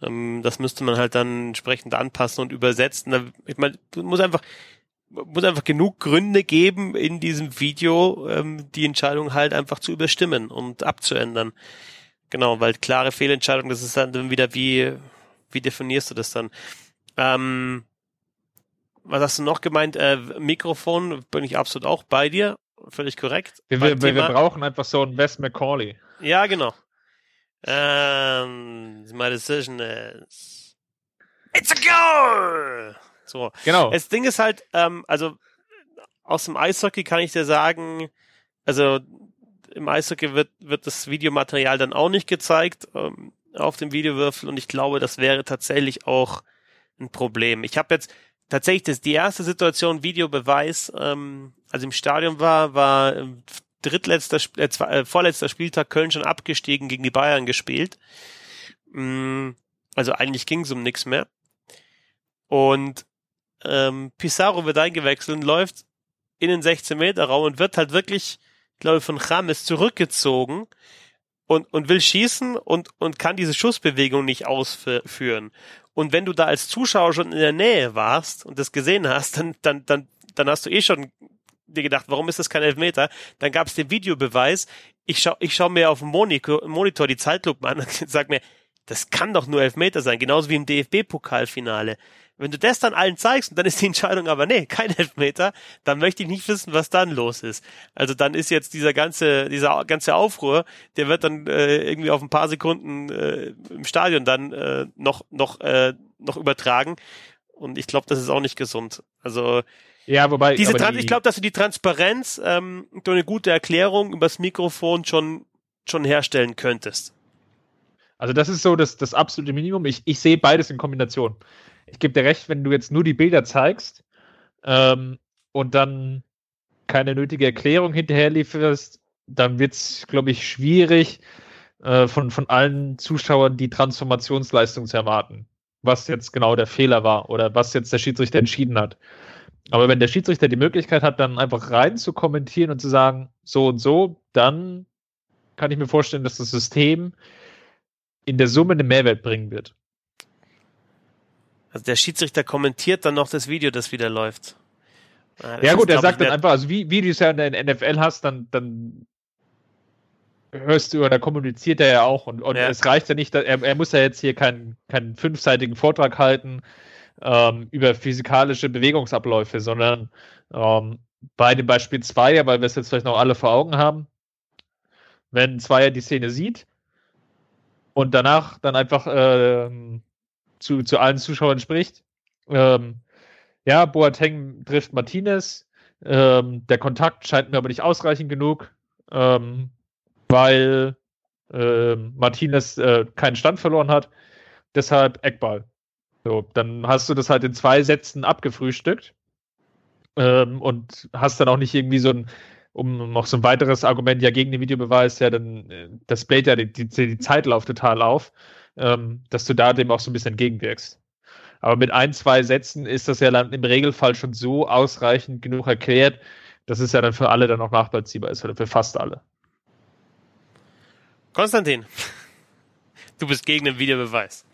Ähm, das müsste man halt dann entsprechend anpassen und übersetzen. Ich meine, muss einfach, muss einfach genug Gründe geben in diesem Video, ähm, die Entscheidung halt einfach zu überstimmen und abzuändern. Genau, weil klare Fehlentscheidung, das ist dann wieder wie, wie definierst du das dann? Ähm, was hast du noch gemeint? Äh, Mikrofon bin ich absolut auch bei dir. Völlig korrekt. Wir, wir, wir brauchen einfach so einen Wes McCauley. Ja, genau. Ähm, my decision is It's a goal! So. Genau. Das Ding ist halt, ähm, also aus dem Eishockey kann ich dir sagen, also im Eishockey wird, wird das Videomaterial dann auch nicht gezeigt ähm, auf dem Videowürfel und ich glaube, das wäre tatsächlich auch ein Problem. Ich habe jetzt tatsächlich das die erste Situation Videobeweis, ähm, also im Stadion war, war ähm, drittletzter, äh, äh, vorletzter Spieltag Köln schon abgestiegen gegen die Bayern gespielt. Mm, also eigentlich ging es um nichts mehr. Und ähm, Pizarro wird eingewechselt läuft in den 16 Meter Raum und wird halt wirklich, glaube ich, von James zurückgezogen und, und will schießen und, und kann diese Schussbewegung nicht ausführen. Und wenn du da als Zuschauer schon in der Nähe warst und das gesehen hast, dann, dann, dann, dann hast du eh schon dir gedacht, warum ist das kein Elfmeter? Dann gab es den Videobeweis. Ich schau, ich schau mir auf dem Monitor, Monitor die Zeitlupe an und sag mir, das kann doch nur Elfmeter sein, genauso wie im DFB-Pokalfinale. Wenn du das dann allen zeigst und dann ist die Entscheidung aber nee, kein Elfmeter, dann möchte ich nicht wissen, was dann los ist. Also dann ist jetzt dieser ganze, dieser ganze Aufruhr, der wird dann äh, irgendwie auf ein paar Sekunden äh, im Stadion dann äh, noch, noch, äh, noch übertragen. Und ich glaube, das ist auch nicht gesund. Also ja, wobei diese die, ich glaube, dass du die Transparenz ähm, durch eine gute Erklärung übers Mikrofon schon schon herstellen könntest. Also das ist so das, das absolute Minimum. Ich, ich sehe beides in Kombination ich gebe dir recht, wenn du jetzt nur die Bilder zeigst ähm, und dann keine nötige Erklärung hinterher lieferst, dann wird es, glaube ich, schwierig, äh, von, von allen Zuschauern die Transformationsleistung zu erwarten, was jetzt genau der Fehler war oder was jetzt der Schiedsrichter entschieden hat. Aber wenn der Schiedsrichter die Möglichkeit hat, dann einfach rein zu kommentieren und zu sagen, so und so, dann kann ich mir vorstellen, dass das System in der Summe einen Mehrwert bringen wird. Also der Schiedsrichter kommentiert dann noch das Video, das wieder läuft. Ah, das ja gut, er sagt dann einfach, also wie, wie du es ja in der NFL hast, dann, dann hörst du oder kommuniziert er ja auch und, und ja. es reicht ja nicht, er, er muss ja jetzt hier keinen, keinen fünfseitigen Vortrag halten ähm, über physikalische Bewegungsabläufe, sondern ähm, bei dem Beispiel Zweier, weil wir es jetzt vielleicht noch alle vor Augen haben, wenn Zweier die Szene sieht und danach dann einfach ähm, zu, zu allen Zuschauern spricht. Ähm, ja, Boateng trifft Martinez. Ähm, der Kontakt scheint mir aber nicht ausreichend genug, ähm, weil äh, Martinez äh, keinen Stand verloren hat. Deshalb Eckball. So, dann hast du das halt in zwei Sätzen abgefrühstückt. ähm, und hast dann auch nicht irgendwie so ein, um noch so ein weiteres Argument ja gegen den Videobeweis, ja, dann äh, das bläht ja die, die, die Zeitlauf total auf, ähm, dass du da dem auch so ein bisschen entgegenwirkst. Aber mit ein, zwei Sätzen ist das ja dann im Regelfall schon so ausreichend genug erklärt, dass es ja dann für alle dann auch nachvollziehbar ist, oder für fast alle. Konstantin, du bist gegen den Videobeweis.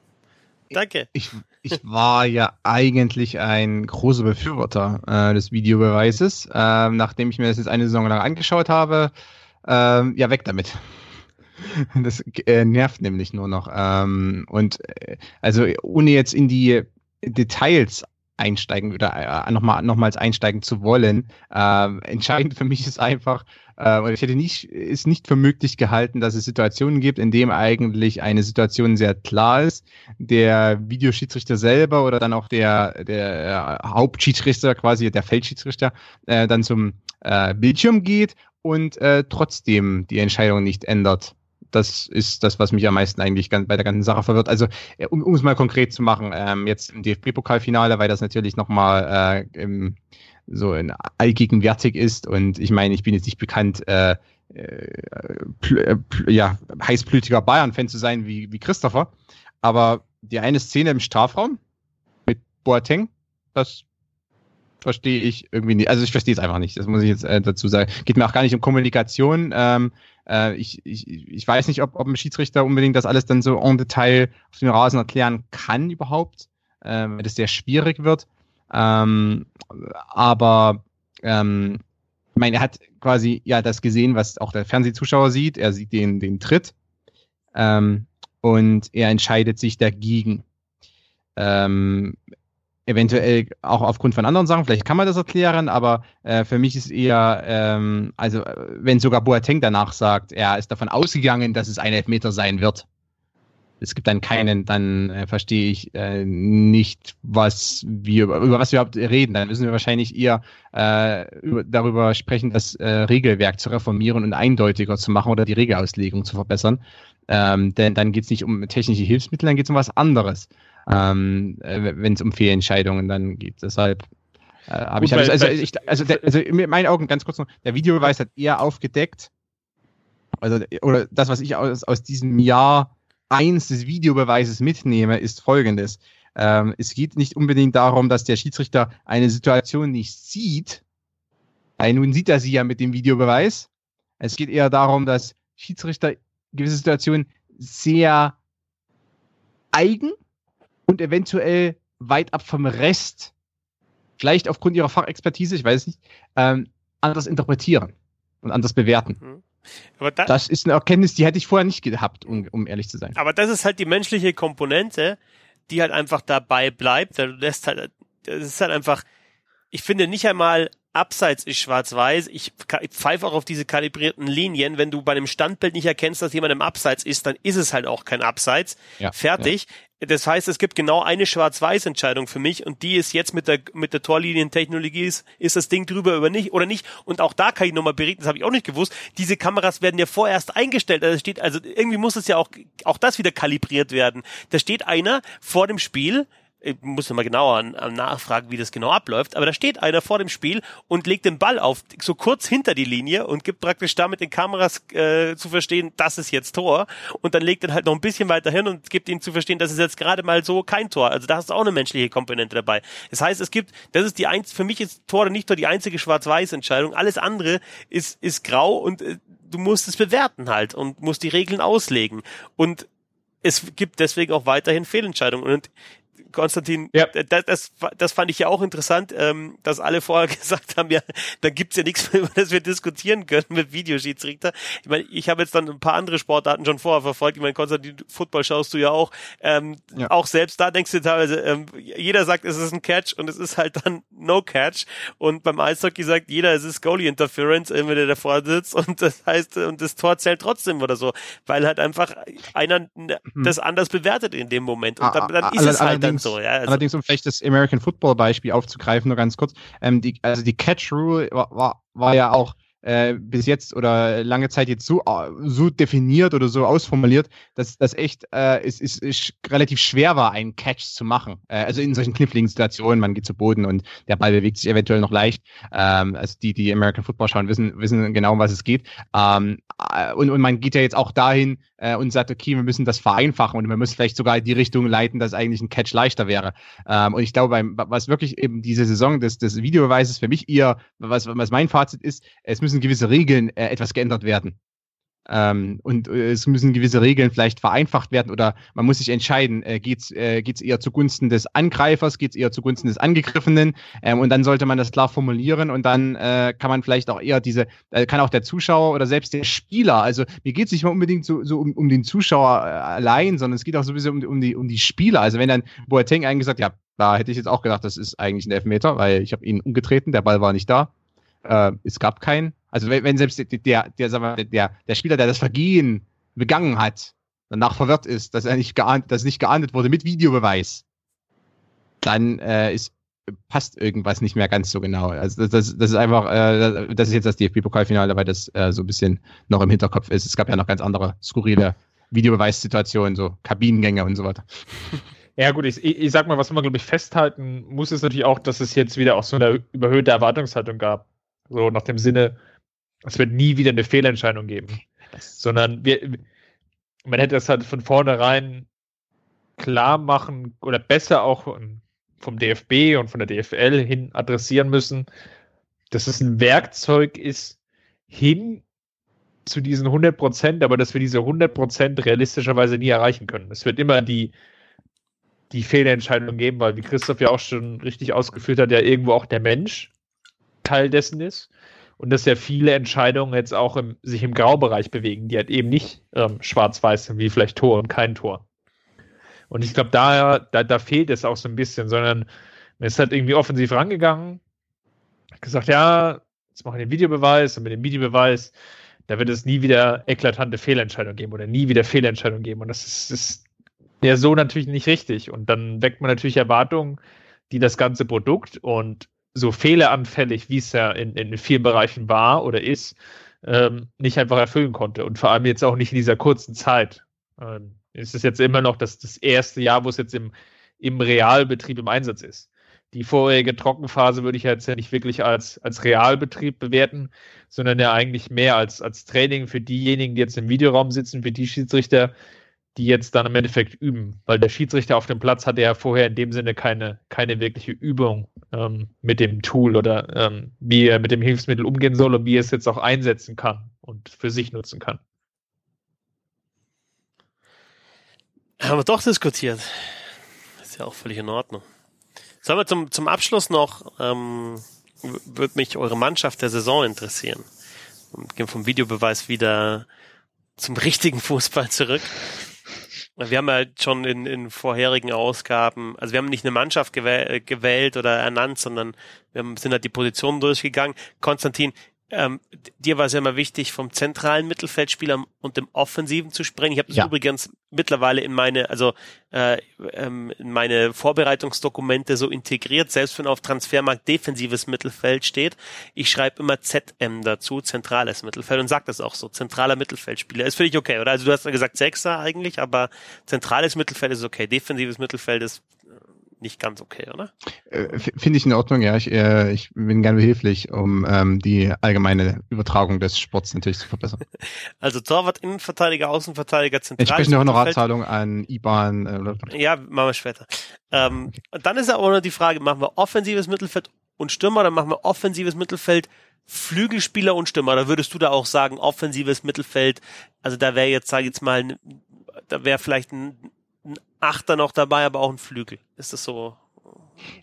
Danke. Ich, ich war ja eigentlich ein großer Befürworter äh, des Videobeweises. Ähm, nachdem ich mir das jetzt eine Saison lang angeschaut habe, ähm, ja, weg damit. Das äh, nervt nämlich nur noch. Ähm, und äh, also ohne jetzt in die Details einsteigen oder äh, nochmal nochmals einsteigen zu wollen, äh, entscheidend für mich ist einfach, äh, ich hätte nicht, es nicht für möglich gehalten, dass es Situationen gibt, in denen eigentlich eine Situation sehr klar ist, der Videoschiedsrichter selber oder dann auch der, der Hauptschiedsrichter, quasi der Feldschiedsrichter, äh, dann zum äh, Bildschirm geht und äh, trotzdem die Entscheidung nicht ändert. Das ist das, was mich am meisten eigentlich bei der ganzen Sache verwirrt. Also, äh, um, um es mal konkret zu machen, ähm, jetzt im DFB-Pokalfinale, weil das natürlich nochmal äh, im so ein allgegenwärtig ist. Und ich meine, ich bin jetzt nicht bekannt, äh, äh, ja, heißblütiger Bayern-Fan zu sein wie, wie Christopher. Aber die eine Szene im Strafraum mit Boateng, das verstehe ich irgendwie nicht. Also ich verstehe es einfach nicht. Das muss ich jetzt äh, dazu sagen. Geht mir auch gar nicht um Kommunikation. Ähm, äh, ich, ich, ich weiß nicht, ob, ob ein Schiedsrichter unbedingt das alles dann so en Detail auf den Rasen erklären kann überhaupt, äh, weil das sehr schwierig wird. Ähm, aber ähm, ich meine, er hat quasi ja das gesehen, was auch der Fernsehzuschauer sieht. Er sieht den, den Tritt ähm, und er entscheidet sich dagegen. Ähm, eventuell auch aufgrund von anderen Sachen, vielleicht kann man das erklären, aber äh, für mich ist eher, ähm, also wenn sogar Boateng danach sagt, er ist davon ausgegangen, dass es ein Elfmeter sein wird, es gibt dann keinen, dann äh, verstehe ich äh, nicht, was wir über, was wir überhaupt reden. Dann müssen wir wahrscheinlich eher äh, über, darüber sprechen, das äh, Regelwerk zu reformieren und eindeutiger zu machen oder die Regelauslegung zu verbessern. Ähm, denn dann geht es nicht um technische Hilfsmittel, dann geht es um was anderes. Ähm, äh, Wenn es um Fehlentscheidungen dann geht. Deshalb äh, habe ich, also, also, ich, also, der, also in meinen Augen ganz kurz noch, der Videobeweis hat eher aufgedeckt, also oder das, was ich aus, aus diesem Jahr eins des Videobeweises mitnehme, ist folgendes. Ähm, es geht nicht unbedingt darum, dass der Schiedsrichter eine Situation nicht sieht, weil nun sieht er sie ja mit dem Videobeweis. Es geht eher darum, dass Schiedsrichter gewisse Situationen sehr eigen und eventuell weit ab vom Rest, vielleicht aufgrund ihrer Fachexpertise, ich weiß nicht, ähm, anders interpretieren und anders bewerten. Mhm. Aber da, das ist eine Erkenntnis, die hätte ich vorher nicht gehabt, um, um ehrlich zu sein. Aber das ist halt die menschliche Komponente, die halt einfach dabei bleibt. Du lässt halt, das ist halt einfach, ich finde nicht einmal Abseits ist schwarz-weiß. Ich, ich pfeife auch auf diese kalibrierten Linien. Wenn du bei einem Standbild nicht erkennst, dass jemand im Abseits ist, dann ist es halt auch kein Abseits. Ja, Fertig. Das heißt, es gibt genau eine Schwarz-Weiß-Entscheidung für mich und die ist jetzt mit der mit der Torlinientechnologie ist, ist das Ding drüber über nicht oder nicht. Und auch da kann ich nochmal berichten, das habe ich auch nicht gewusst. Diese Kameras werden ja vorerst eingestellt. Also steht, also irgendwie muss es ja auch auch das wieder kalibriert werden. Da steht einer vor dem Spiel ich muss mal genauer an nachfragen, wie das genau abläuft, aber da steht einer vor dem Spiel und legt den Ball auf, so kurz hinter die Linie und gibt praktisch damit den Kameras äh, zu verstehen, das ist jetzt Tor und dann legt er halt noch ein bisschen weiter hin und gibt ihnen zu verstehen, das ist jetzt gerade mal so kein Tor. Also da hast du auch eine menschliche Komponente dabei. Das heißt, es gibt, das ist die eins, für mich ist Tor nicht nur die einzige Schwarz-Weiß-Entscheidung, alles andere ist, ist grau und äh, du musst es bewerten halt und musst die Regeln auslegen und es gibt deswegen auch weiterhin Fehlentscheidungen. Und Konstantin, ja. das, das, das fand ich ja auch interessant, ähm, dass alle vorher gesagt haben, ja, da gibt's ja nichts mehr, über das wir diskutieren können mit Videoschiedsrichter. Ich meine, ich habe jetzt dann ein paar andere Sportarten schon vorher verfolgt. Ich meine, Konstantin, Football schaust du ja auch. Ähm, ja. Auch selbst da denkst du teilweise, ähm, jeder sagt, es ist ein Catch und es ist halt dann No Catch. Und beim Eishockey sagt jeder, es ist Goalie Interference, wenn der davor sitzt und das heißt, und das Tor zählt trotzdem oder so, weil halt einfach einer hm. das anders bewertet in dem Moment. Und dann, dann ist es halt dann so. Ja, also. Allerdings, um vielleicht das American Football Beispiel aufzugreifen, nur ganz kurz. Ähm, die, also die Catch Rule war, war, war ja auch äh, bis jetzt oder lange Zeit jetzt so, äh, so definiert oder so ausformuliert, dass das echt äh, es, es, es relativ schwer war, einen Catch zu machen. Äh, also in solchen kniffligen Situationen, man geht zu Boden und der Ball bewegt sich eventuell noch leicht. Ähm, also die, die American Football schauen, wissen, wissen genau, um was es geht. Ähm, äh, und, und man geht ja jetzt auch dahin äh, und sagt, okay, wir müssen das vereinfachen und wir müssen vielleicht sogar in die Richtung leiten, dass eigentlich ein Catch leichter wäre. Ähm, und ich glaube, beim, was wirklich eben diese Saison des, des Videobeweises für mich eher, was, was mein Fazit ist, es müssen gewisse Regeln äh, etwas geändert werden. Ähm, und äh, es müssen gewisse Regeln vielleicht vereinfacht werden oder man muss sich entscheiden, äh, geht's äh, eher zugunsten des Angreifers, geht's eher zugunsten des Angegriffenen ähm, und dann sollte man das klar formulieren und dann äh, kann man vielleicht auch eher diese, äh, kann auch der Zuschauer oder selbst der Spieler, also mir geht's nicht mal unbedingt so, so um, um den Zuschauer äh, allein, sondern es geht auch so ein bisschen um, um, die, um die Spieler. Also wenn dann Boateng eigentlich gesagt, ja, da hätte ich jetzt auch gedacht, das ist eigentlich ein Elfmeter, weil ich habe ihn umgetreten, der Ball war nicht da. Äh, es gab keinen. Also wenn, wenn selbst der, der, sagen wir, der, der Spieler, der das Vergehen begangen hat, danach verwirrt ist, dass er nicht geahnt, dass nicht geahndet wurde mit Videobeweis, dann äh, ist passt irgendwas nicht mehr ganz so genau. Also das, das ist einfach, äh, das ist jetzt das DFB-Pokalfinale, weil das äh, so ein bisschen noch im Hinterkopf ist. Es gab ja noch ganz andere skurrile Videobeweissituationen, so Kabinengänge und so weiter. Ja gut, ich, ich sag mal, was man glaube ich festhalten muss, ist natürlich auch, dass es jetzt wieder auch so eine überhöhte Erwartungshaltung gab. So nach dem Sinne, es wird nie wieder eine Fehlentscheidung geben. Sondern wir, man hätte das halt von vornherein klar machen oder besser auch vom DFB und von der DFL hin adressieren müssen, dass es ein Werkzeug ist, hin zu diesen 100 Prozent, aber dass wir diese 100 Prozent realistischerweise nie erreichen können. Es wird immer die, die Fehlentscheidung geben, weil wie Christoph ja auch schon richtig ausgeführt hat, ja irgendwo auch der Mensch Teil dessen ist und dass ja viele Entscheidungen jetzt auch im, sich im Graubereich bewegen, die halt eben nicht ähm, schwarz-weiß sind, wie vielleicht Tor und kein Tor. Und ich glaube, da, da, da fehlt es auch so ein bisschen, sondern man ist halt irgendwie offensiv rangegangen, gesagt, ja, jetzt machen wir den Videobeweis und mit dem Videobeweis, da wird es nie wieder eklatante Fehlentscheidungen geben oder nie wieder Fehlentscheidungen geben. Und das ist, ist ja so natürlich nicht richtig. Und dann weckt man natürlich Erwartungen, die das ganze Produkt und so fehleranfällig, wie es ja in, in vielen Bereichen war oder ist, ähm, nicht einfach erfüllen konnte. Und vor allem jetzt auch nicht in dieser kurzen Zeit. Ähm, es ist jetzt immer noch das, das erste Jahr, wo es jetzt im, im Realbetrieb im Einsatz ist. Die vorherige Trockenphase würde ich jetzt ja nicht wirklich als, als Realbetrieb bewerten, sondern ja eigentlich mehr als, als Training für diejenigen, die jetzt im Videoraum sitzen, für die Schiedsrichter, die jetzt dann im Endeffekt üben. Weil der Schiedsrichter auf dem Platz hatte ja vorher in dem Sinne keine, keine wirkliche Übung ähm, mit dem Tool oder ähm, wie er mit dem Hilfsmittel umgehen soll und wie er es jetzt auch einsetzen kann und für sich nutzen kann. Haben wir doch diskutiert. Ist ja auch völlig in Ordnung. Sollen wir zum, zum Abschluss noch, ähm, würde mich eure Mannschaft der Saison interessieren. Und gehen vom Videobeweis wieder zum richtigen Fußball zurück. Wir haben ja schon in, in vorherigen Ausgaben, also wir haben nicht eine Mannschaft gewäh gewählt oder ernannt, sondern wir haben, sind halt die Positionen durchgegangen. Konstantin, ähm, dir war es ja immer wichtig, vom zentralen Mittelfeldspieler und dem Offensiven zu sprechen. Ich habe das ja. übrigens mittlerweile in meine, also äh, ähm, in meine Vorbereitungsdokumente so integriert, selbst wenn auf Transfermarkt defensives Mittelfeld steht. Ich schreibe immer ZM dazu, zentrales Mittelfeld und sag das auch so, zentraler Mittelfeldspieler. Ist für dich okay, oder? Also du hast ja gesagt Sechser eigentlich, aber zentrales Mittelfeld ist okay, defensives Mittelfeld ist nicht ganz okay, oder? Äh, Finde ich in Ordnung, ja. Ich, äh, ich bin gerne behilflich, um ähm, die allgemeine Übertragung des Sports natürlich zu verbessern. Also Torwart, Innenverteidiger, Außenverteidiger, zentral. Entsprechende Honorarzahlung an IBAN. Äh, ja, machen wir später. Ähm, dann ist aber nur die Frage, machen wir offensives Mittelfeld und Stürmer, dann machen wir offensives Mittelfeld Flügelspieler und Stürmer. Da würdest du da auch sagen, offensives Mittelfeld, also da wäre jetzt, sage ich jetzt mal, da wäre vielleicht ein ein Achter noch dabei, aber auch ein Flügel. Ist das so?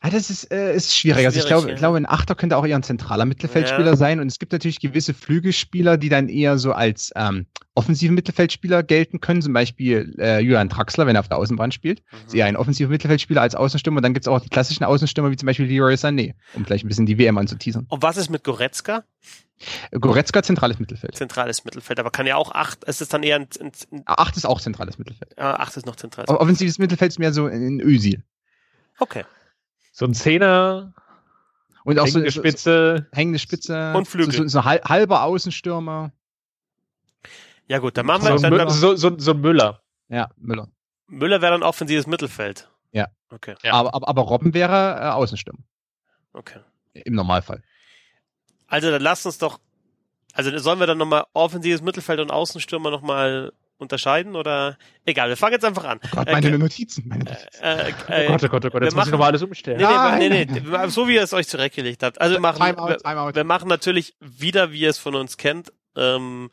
Ja, das ist, äh, ist schwierig. Also ich glaube, ja. glaube, ein Achter könnte auch eher ein zentraler Mittelfeldspieler ja. sein. Und es gibt natürlich gewisse Flügelspieler, die dann eher so als ähm, offensiven Mittelfeldspieler gelten können. Zum Beispiel äh, Julian Draxler, wenn er auf der Außenbahn spielt. Mhm. Ist eher ein offensiver Mittelfeldspieler als Außenstürmer. Und dann gibt es auch die klassischen Außenstürmer, wie zum Beispiel Leroy Sané, um vielleicht ein bisschen die WM anzuteasern. Und was ist mit Goretzka? Goretzka zentrales Mittelfeld. Zentrales Mittelfeld, aber kann ja auch acht, ist es dann eher ein, ein, ein Acht ist auch zentrales Mittelfeld. Ah, acht ist noch zentrales Mittelfeld. Offensives Mittelfeld ist mehr so in Ösil. Okay. So ein Zehner. Und auch Hängende so, Spitze. so hängende Spitze Und Flügel. So, so, so hal- halber Außenstürmer. Ja gut, dann machen So wir, ein, dann, Mü- dann, so, so, so ein Müller. Ja, Müller. Müller wäre dann offensives Mittelfeld. Ja. Okay, Ja. Aber, aber, aber Robben wäre äh, Außenstürmer. okay. Im Normalfall. Also dann lasst uns doch, also sollen wir dann nochmal offensives Mittelfeld und Außenstürmer nochmal unterscheiden oder? Egal, wir fangen jetzt einfach an. Gott, Äh, meine Notizen. Meine Notizen. Äh, Oh äh, Gott, oh Gott, oh Gott, wir jetzt muss ich machen- nochmal alles umstellen. Nee, nee, Nein. nee, nee, wir- so wie ihr es euch zurechtgelegt habt. Also wir machen, Timeout, wir, Timeout. wir machen natürlich wieder, wie ihr es von uns kennt, ähm,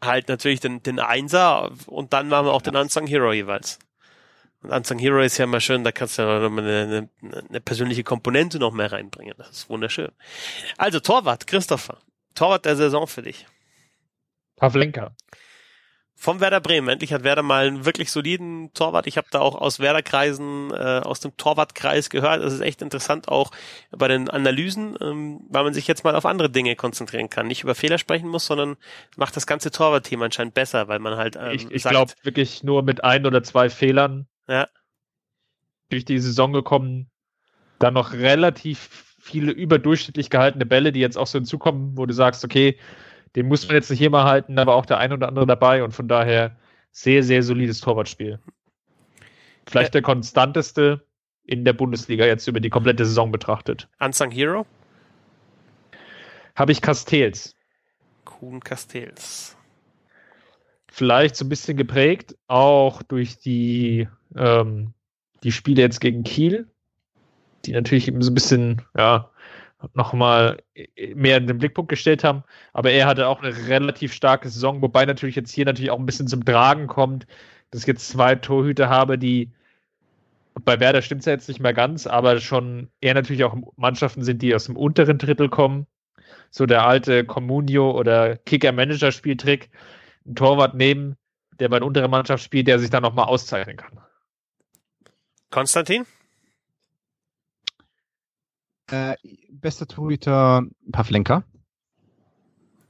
halt natürlich den, den Einser und dann machen wir auch den Unsung Hero jeweils. Unsung Hero ist ja immer schön, da kannst du ja noch mal eine, eine, persönliche Komponente noch mehr reinbringen. Das ist wunderschön. Also Torwart, Christopher. Torwart der Saison für dich. Pavlenka. Vom Werder Bremen. Endlich hat Werder mal einen wirklich soliden Torwart. Ich habe da auch aus Werder-Kreisen, äh, aus dem Torwartkreis gehört. Das ist echt interessant, auch bei den Analysen, ähm, weil man sich jetzt mal auf andere Dinge konzentrieren kann. Nicht über Fehler sprechen muss, sondern macht das ganze Torwartthema anscheinend besser, weil man halt ähm, ich ich glaube wirklich nur mit ein oder zwei Fehlern Ja. durch die Saison gekommen. Dann noch relativ viele überdurchschnittlich gehaltene Bälle, die jetzt auch so hinzukommen, wo du sagst, okay, den muss man jetzt nicht immer halten, aber auch der ein oder andere dabei und von daher sehr, sehr solides Torwartspiel. Vielleicht der konstanteste in der Bundesliga jetzt über die komplette Saison betrachtet. Unsung Hero, Habe ich Castells. Kuhn Castells. vielleicht so ein bisschen geprägt, auch durch die, ähm, die Spiele jetzt gegen Kiel, die natürlich eben so ein bisschen, ja, nochmal mehr in den Blickpunkt gestellt haben. Aber er hatte auch eine relativ starke Saison, wobei natürlich jetzt hier natürlich auch ein bisschen zum Tragen kommt, dass ich jetzt zwei Torhüter habe, die bei Werder stimmt es ja jetzt nicht mehr ganz, aber schon eher natürlich auch Mannschaften sind, die aus dem unteren Drittel kommen. So der alte Comunio oder Kicker-Manager-Spieltrick einen Torwart nehmen, der bei einer unteren Mannschaft spielt, der sich dann nochmal auszeichnen kann. Konstantin? Äh, bester Torhüter Pavlenka.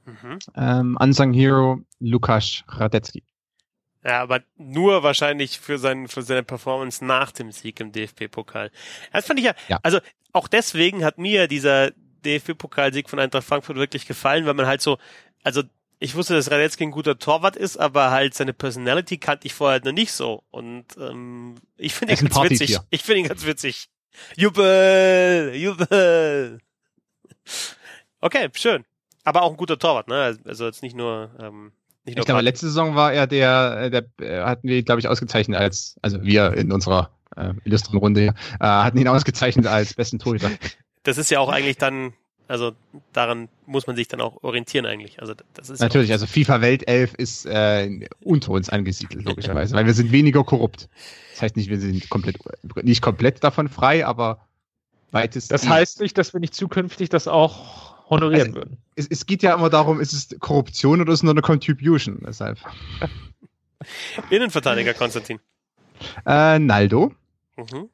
Mhm. Ähm, Unsung Hero Lukas Radetzky. Ja, aber nur wahrscheinlich für, sein, für seine Performance nach dem Sieg im DFB-Pokal. Das fand ich ja, Ja. also auch deswegen hat mir dieser DFB-Pokalsieg von Eintracht Frankfurt wirklich gefallen, weil man halt so, also ich wusste, dass Radetzky ein guter Torwart ist, aber halt seine Personality kannte ich vorher noch nicht so. Und ähm, ich finde ihn ganz witzig. Partytier. Ich finde ihn ganz witzig. Jubel! Jubel! Okay, schön. Aber auch ein guter Torwart, ne? Also jetzt nicht nur, ähm, nicht nur Ich glaube, Party. letzte Saison war er der, äh, der äh, hatten wir, glaube ich, ausgezeichnet als, also wir in unserer äh, illustren Runde hier, äh, hatten ihn ausgezeichnet als besten Torhüter. das ist ja auch eigentlich dann, also daran muss man sich dann auch orientieren eigentlich. Also das ist Natürlich, also FIFA Weltelf ist äh, unter uns angesiedelt, logischerweise, weil wir sind weniger korrupt. Das heißt nicht, wir sind komplett, nicht komplett davon frei, aber weitest. Das heißt nicht, dass wir nicht zukünftig das auch honorieren Also- würden. es, es geht ja immer darum, ist es Korruption oder ist es nur eine Contribution? Deshalb. Innenverteidiger Konstantin. Äh, Naldo. Mhm.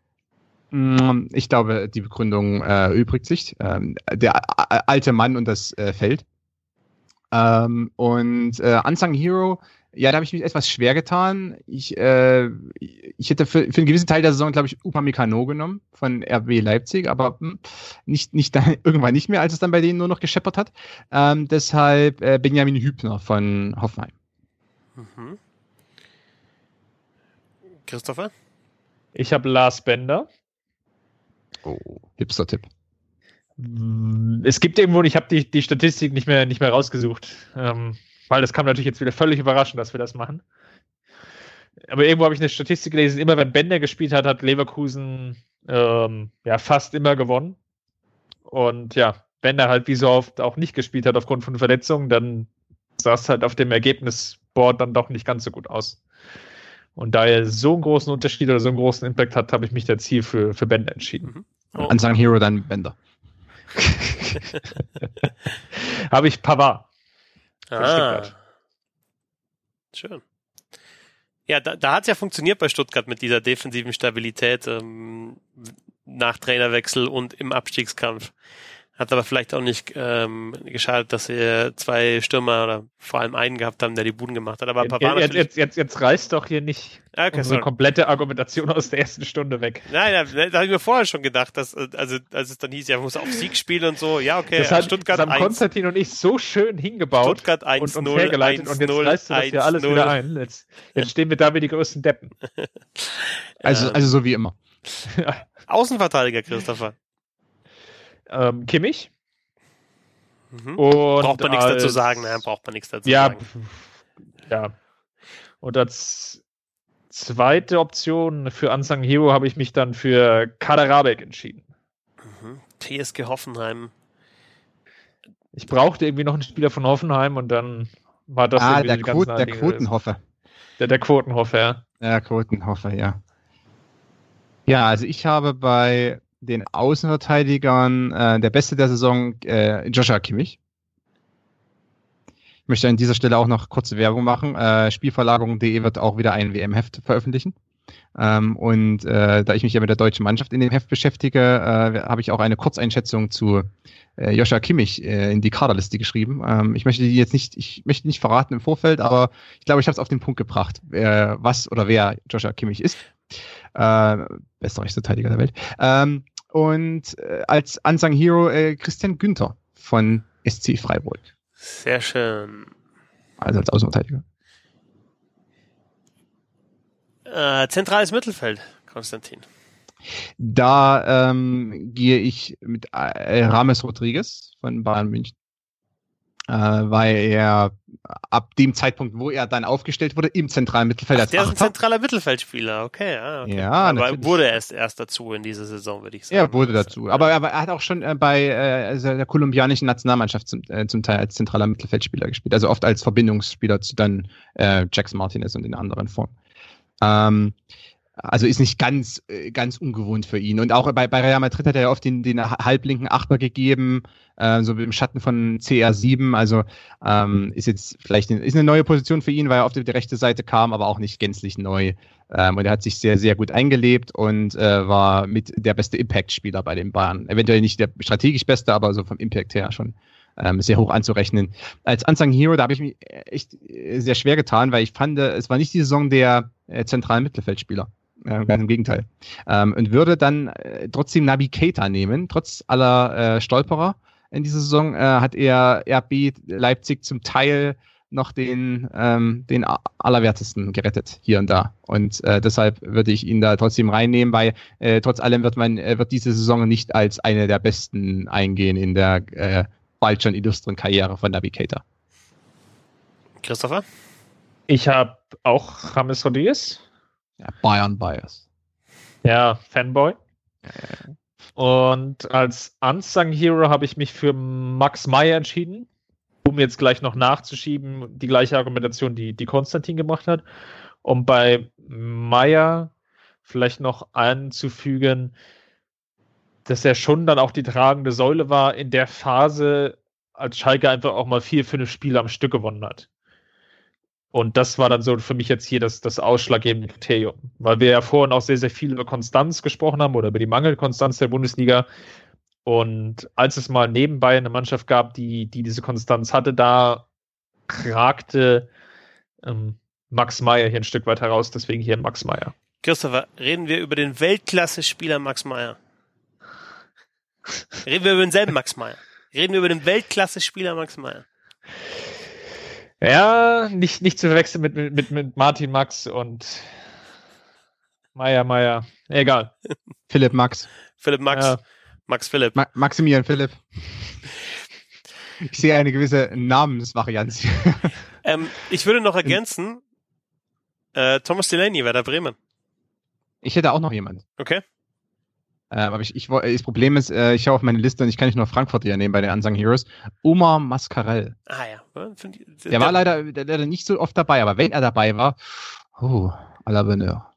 Mm, Ich glaube, die Begründung äh, übrigt sich. Ähm, der alte Mann und das äh, Feld. Ähm, und äh, Unsung Hero, ja, da habe ich mich etwas schwer getan. Ich, äh, ich hätte für, für einen gewissen Teil der Saison, glaube ich, Upamecano genommen von RB Leipzig, aber hm, nicht, nicht dann, irgendwann nicht mehr, als es dann bei denen nur noch gescheppert hat. Ähm, deshalb äh, Benjamin Hübner von Hoffenheim. Mhm. Christopher? Ich habe Lars Bender. Oh, Hipster-Tipp. Es gibt irgendwo, ich habe die, die Statistik nicht mehr, nicht mehr rausgesucht, ähm, weil das kam natürlich jetzt wieder völlig überraschend, dass wir das machen. Aber irgendwo habe ich eine Statistik gelesen, immer wenn Bender gespielt hat, hat Leverkusen ähm, ja fast immer gewonnen. Und ja, wenn er halt wie so oft auch nicht gespielt hat aufgrund von Verletzungen, dann sah es halt auf dem Ergebnisboard dann doch nicht ganz so gut aus. Und da er so einen großen Unterschied oder so einen großen Impact hat, habe ich mich jetzt hier für, für Bender entschieden. Oh, Unsung Hero dann Bender. habe ich Pavard. ah. Stuttgart. Schön. Ja, da, da hat es ja funktioniert bei Stuttgart mit dieser defensiven Stabilität ähm, nach Trainerwechsel und im Abstiegskampf. Hat aber vielleicht auch nicht ähm, geschadet, dass wir zwei Stürmer oder vor allem einen gehabt haben, der die Buden gemacht hat. Aber Pavard jetzt, jetzt, jetzt, jetzt reißt doch hier nicht okay, unsere sorry. komplette Argumentation aus der ersten Stunde weg. Nein, nein, da habe ich mir vorher schon gedacht, dass, äh, also, als es dann hieß, ja, man muss auf Sieg spielen und so, ja, okay, das hat Stuttgart das haben 1, Konstantin und ich so schön hingebaut Stuttgart und 1, uns 0, hergeleitet 1, und jetzt 0, reißt du das 1, hier alles 0. wieder ein. Jetzt, jetzt stehen wir da wie die größten Deppen. Also, Ähm. also so wie immer. Außenverteidiger, Christopher. Ähm, Kimmich. Mhm. Und Braucht man nichts dazu sagen, nein, braucht man nichts dazu Ja, sagen. ja. Und als zweite Option für Unsung Hero habe ich mich dann für Kaderabek entschieden. Mhm. TSG Hoffenheim. Ich brauchte irgendwie noch einen Spieler von Hoffenheim und dann war das ah, irgendwie der, Quoten, der. Quotenhoffer. Der, der Quotenhoffer, ja. Der Quotenhoffer, ja. Ja, also ich habe bei den Außenverteidigern äh, der Beste der Saison äh, Joshua Kimmich. Ich möchte an dieser Stelle auch noch kurze Werbung machen. Äh, Spielverlagerung.de wird auch wieder ein WM-Heft veröffentlichen. Ähm, und äh, da ich mich ja mit der deutschen Mannschaft in dem Heft beschäftige, äh, habe ich auch eine Kurzeinschätzung zu äh, Joshua Kimmich äh, in die Kaderliste geschrieben. Ähm, ich möchte die jetzt nicht, ich möchte nicht verraten im Vorfeld, aber ich glaube, ich habe es auf den Punkt gebracht, äh, was oder wer Joshua Kimmich ist. Äh, bester Rechtsverteidiger der Welt. Ähm, und äh, als Unsung Hero äh, Christian Günther von SC Freiburg. Sehr schön. Also als Außenverteidiger. Äh, zentrales Mittelfeld, Konstantin. Da ähm, gehe ich mit äh, Rames Rodriguez von Bayern München. Äh, weil er ab dem Zeitpunkt, wo er dann aufgestellt wurde, im zentralen Mittelfeld Ach, als der ist ein Achter. zentraler Mittelfeldspieler, okay. Ah, okay. Ja, Aber wurde erst erst dazu in dieser Saison, würde ich sagen. Er wurde dazu. Aber er, er hat auch schon äh, bei äh, also der kolumbianischen Nationalmannschaft zum, äh, zum Teil als zentraler Mittelfeldspieler gespielt. Also oft als Verbindungsspieler zu dann äh, Jackson Martinez und den anderen Formen. Ähm, also ist nicht ganz, äh, ganz ungewohnt für ihn. Und auch bei, bei Real Madrid hat er ja oft den, den halblinken Achter gegeben, äh, so im Schatten von CR7. Also ähm, ist jetzt vielleicht eine, ist eine neue Position für ihn, weil er auf die rechte Seite kam, aber auch nicht gänzlich neu. Ähm, und er hat sich sehr, sehr gut eingelebt und äh, war mit der beste Impact-Spieler bei den Bayern. Eventuell nicht der strategisch beste, aber so vom Impact her schon ähm, sehr hoch anzurechnen. Als Unsung Hero, da habe ich mich echt äh, sehr schwer getan, weil ich fand, es war nicht die Saison der äh, zentralen Mittelfeldspieler. Äh, ganz im Gegenteil. Ähm, und würde dann äh, trotzdem Nabi Keita nehmen, trotz aller äh, Stolperer in dieser Saison, äh, hat er RB Leipzig zum Teil noch den, ähm, den allerwertesten gerettet hier und da. Und äh, deshalb würde ich ihn da trotzdem reinnehmen, weil äh, trotz allem wird man äh, wird diese Saison nicht als eine der besten eingehen in der äh, bald schon illustren Karriere von Navigator. Christopher? Ich habe auch James Rodriguez. Ja, Bayern Bias. Ja, Fanboy. Und als Unsung Hero habe ich mich für Max Meyer entschieden, um jetzt gleich noch nachzuschieben, die gleiche Argumentation, die, die Konstantin gemacht hat. Um bei Meyer vielleicht noch anzufügen, dass er schon dann auch die tragende Säule war in der Phase, als Schalke einfach auch mal vier, fünf Spiele am Stück gewonnen hat. Und das war dann so für mich jetzt hier das, das ausschlaggebende Kriterium, weil wir ja vorhin auch sehr, sehr viel über Konstanz gesprochen haben oder über die Mangelkonstanz der Bundesliga. Und als es mal nebenbei eine Mannschaft gab, die, die diese Konstanz hatte, da ragte ähm, Max Meyer hier ein Stück weit heraus, deswegen hier Max Meyer. Christopher, reden wir über den Weltklasse-Spieler Max Meyer. Reden wir über denselben Max Meyer. Reden wir über den Weltklasse-Spieler Max Meyer. Ja, nicht, nicht zu verwechseln mit, mit, mit Martin Max und Meyer Meyer. Egal. Philipp Max. Philipp Max. Ja. Max Philipp. Ma Maximilian Philipp. Ich sehe eine gewisse Namensvarianz. hier. Ähm, ich würde noch ergänzen, äh, Thomas Delaney, Werder Bremen. Ich hätte auch noch jemand. Okay. Äh, aber ich, ich, das Problem ist, äh, ich schaue auf meine Liste und ich kann nicht nur Frankfurt hier nehmen bei den Unsung Heroes. Omar Mascarell. Ah ja. Find ich- Der war leider, der, leider nicht so oft dabei, aber wenn er dabei war, oh, à la bonheur.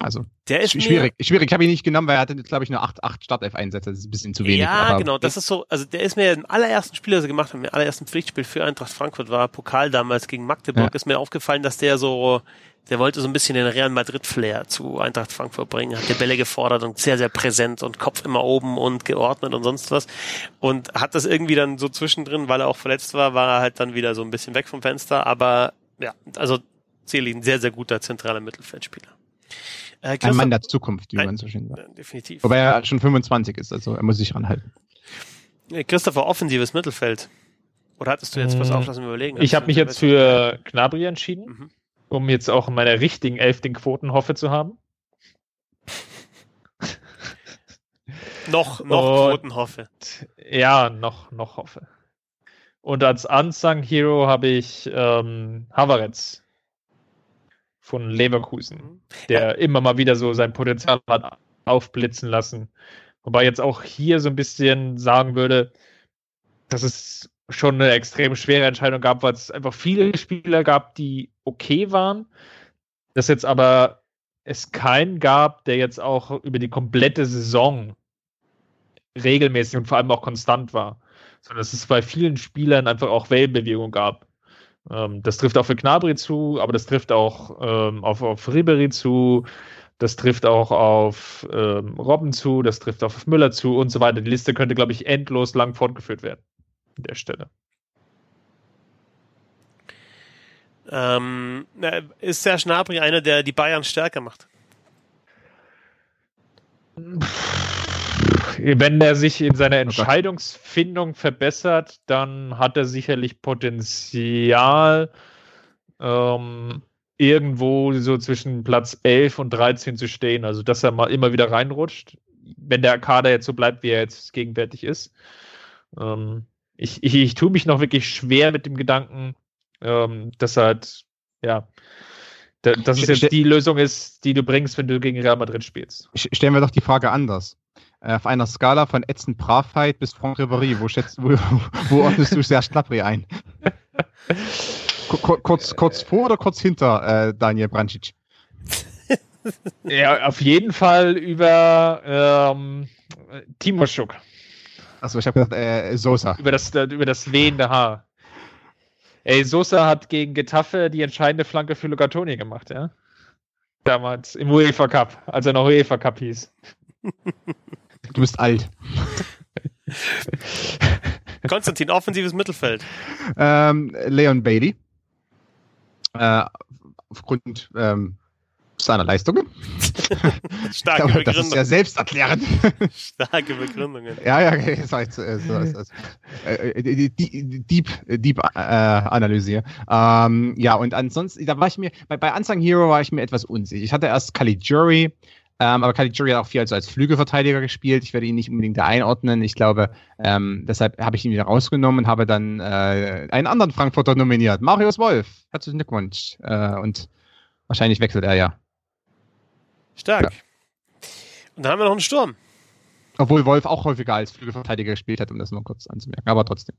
Also Der ist schwierig. Schwierig. Ich habe ihn nicht genommen, weil er hatte, glaube ich, nur acht, acht Startelf-Einsätze. Das ist ein bisschen zu Mir, wenig. ja, genau. Das ist so, also der ist mir im allerersten Spiel, das er gemacht hat, im allerersten Pflichtspiel für Eintracht Frankfurt war, Pokal damals gegen Magdeburg, Ja. ist mir aufgefallen, dass der so, der wollte so ein bisschen den Real Madrid-Flair zu Eintracht Frankfurt bringen, hat die Bälle gefordert und sehr, sehr präsent und Kopf immer oben und geordnet und sonst was. Und hat das irgendwie dann so zwischendrin, weil er auch verletzt war, war er halt dann wieder so ein bisschen weg vom Fenster. Aber ja, also ein sehr, sehr guter zentraler Mittelfeldspieler. Äh, ein Mann der Zukunft, wie Ein- man so schön sagt. Ja, definitiv. Wobei er schon 25 ist, also er muss sich ranhalten. Äh, Christopher, offensives Mittelfeld. Oder hattest du jetzt was Mm, auf, lass mich überlegen? Ich Hast habe mich jetzt für Gnabry entschieden, Mhm. Um jetzt auch in meiner richtigen Elf den Quotenhoffe zu haben. Noch, noch Und- Quotenhoffe. Ja, noch, noch hoffe. Und als Unsung Hero habe ich ähm, Havertz von Leverkusen, Mhm. der immer mal wieder so sein Potenzial hat aufblitzen lassen. Wobei jetzt auch hier so ein bisschen sagen würde, dass es schon eine extrem schwere Entscheidung gab, weil es einfach viele Spieler gab, die okay waren. Dass jetzt aber es keinen gab, der jetzt auch über die komplette Saison regelmäßig und vor allem auch konstant war. Sondern dass es bei vielen Spielern einfach auch Wellenbewegung gab. Ähm, das trifft auch für Gnabry zu, aber das trifft auch ähm, auf, auf Ribery zu, das trifft auch auf ähm, Robben zu, das trifft auch auf Müller zu und so weiter. Die Liste könnte, glaube ich, endlos lang fortgeführt werden. An der Stelle. Ähm, ist Serge Gnabry einer, der die Bayern stärker macht? Wenn er sich in seiner Entscheidungsfindung verbessert, dann hat er sicherlich Potenzial, ähm, irgendwo so zwischen Platz 11 und 13 zu stehen. Also, dass er mal immer wieder reinrutscht, wenn der Kader jetzt so bleibt, wie er jetzt gegenwärtig ist. Ähm, ich, ich, ich tue mich noch wirklich schwer mit dem Gedanken, ähm, dass halt, ja, da, dass es jetzt die Lösung ist, die du bringst, wenn du gegen Real Madrid spielst. Stellen wir doch die Frage anders. Äh, Auf einer Skala von Edson Bravheit bis Franck Ribéry, wo, schätzt, wo, wo ordnest du Serge Gnabry ein? Ku- ku- kurz, kurz vor oder kurz hinter äh, Daniel Brancic? Ja, auf jeden Fall über ähm, Timo Schuck, Achso, ich habe gesagt, äh, Sosa. über das, über das wehende Haar. Ey, Sosa hat gegen Getafe die entscheidende Flanke für Lugatoni gemacht, ja? Damals im UEFA Cup, als er noch UEFA Cup hieß. Du bist alt. Konstantin, offensives Mittelfeld. Ähm, Leon Bailey. Äh, aufgrund ähm, seiner Leistungen. Starke Aber das ist ja selbsterklärend. Starke Begründungen. ja, ja, okay, das jetzt, äh, so, so, so, äh, die- die- Deep, Deep äh, Analyse. Ähm, ja, und ansonsten, da war ich mir, bei, bei Unsung Hero war ich mir etwas unsicher. Ich hatte erst Caligiuri, ähm, aber Caligiuri hat auch viel also als Flügelverteidiger gespielt. Ich werde ihn nicht unbedingt da einordnen. Ich glaube, ähm, deshalb habe ich ihn wieder rausgenommen und habe dann äh, einen anderen Frankfurter nominiert. Marius Wolf. Herzlichen Glückwunsch. Äh, und wahrscheinlich wechselt er ja. Stark. Und dann haben wir noch einen Sturm. Obwohl Wolf auch häufiger als Flügelverteidiger gespielt hat, um das mal kurz anzumerken. Aber trotzdem.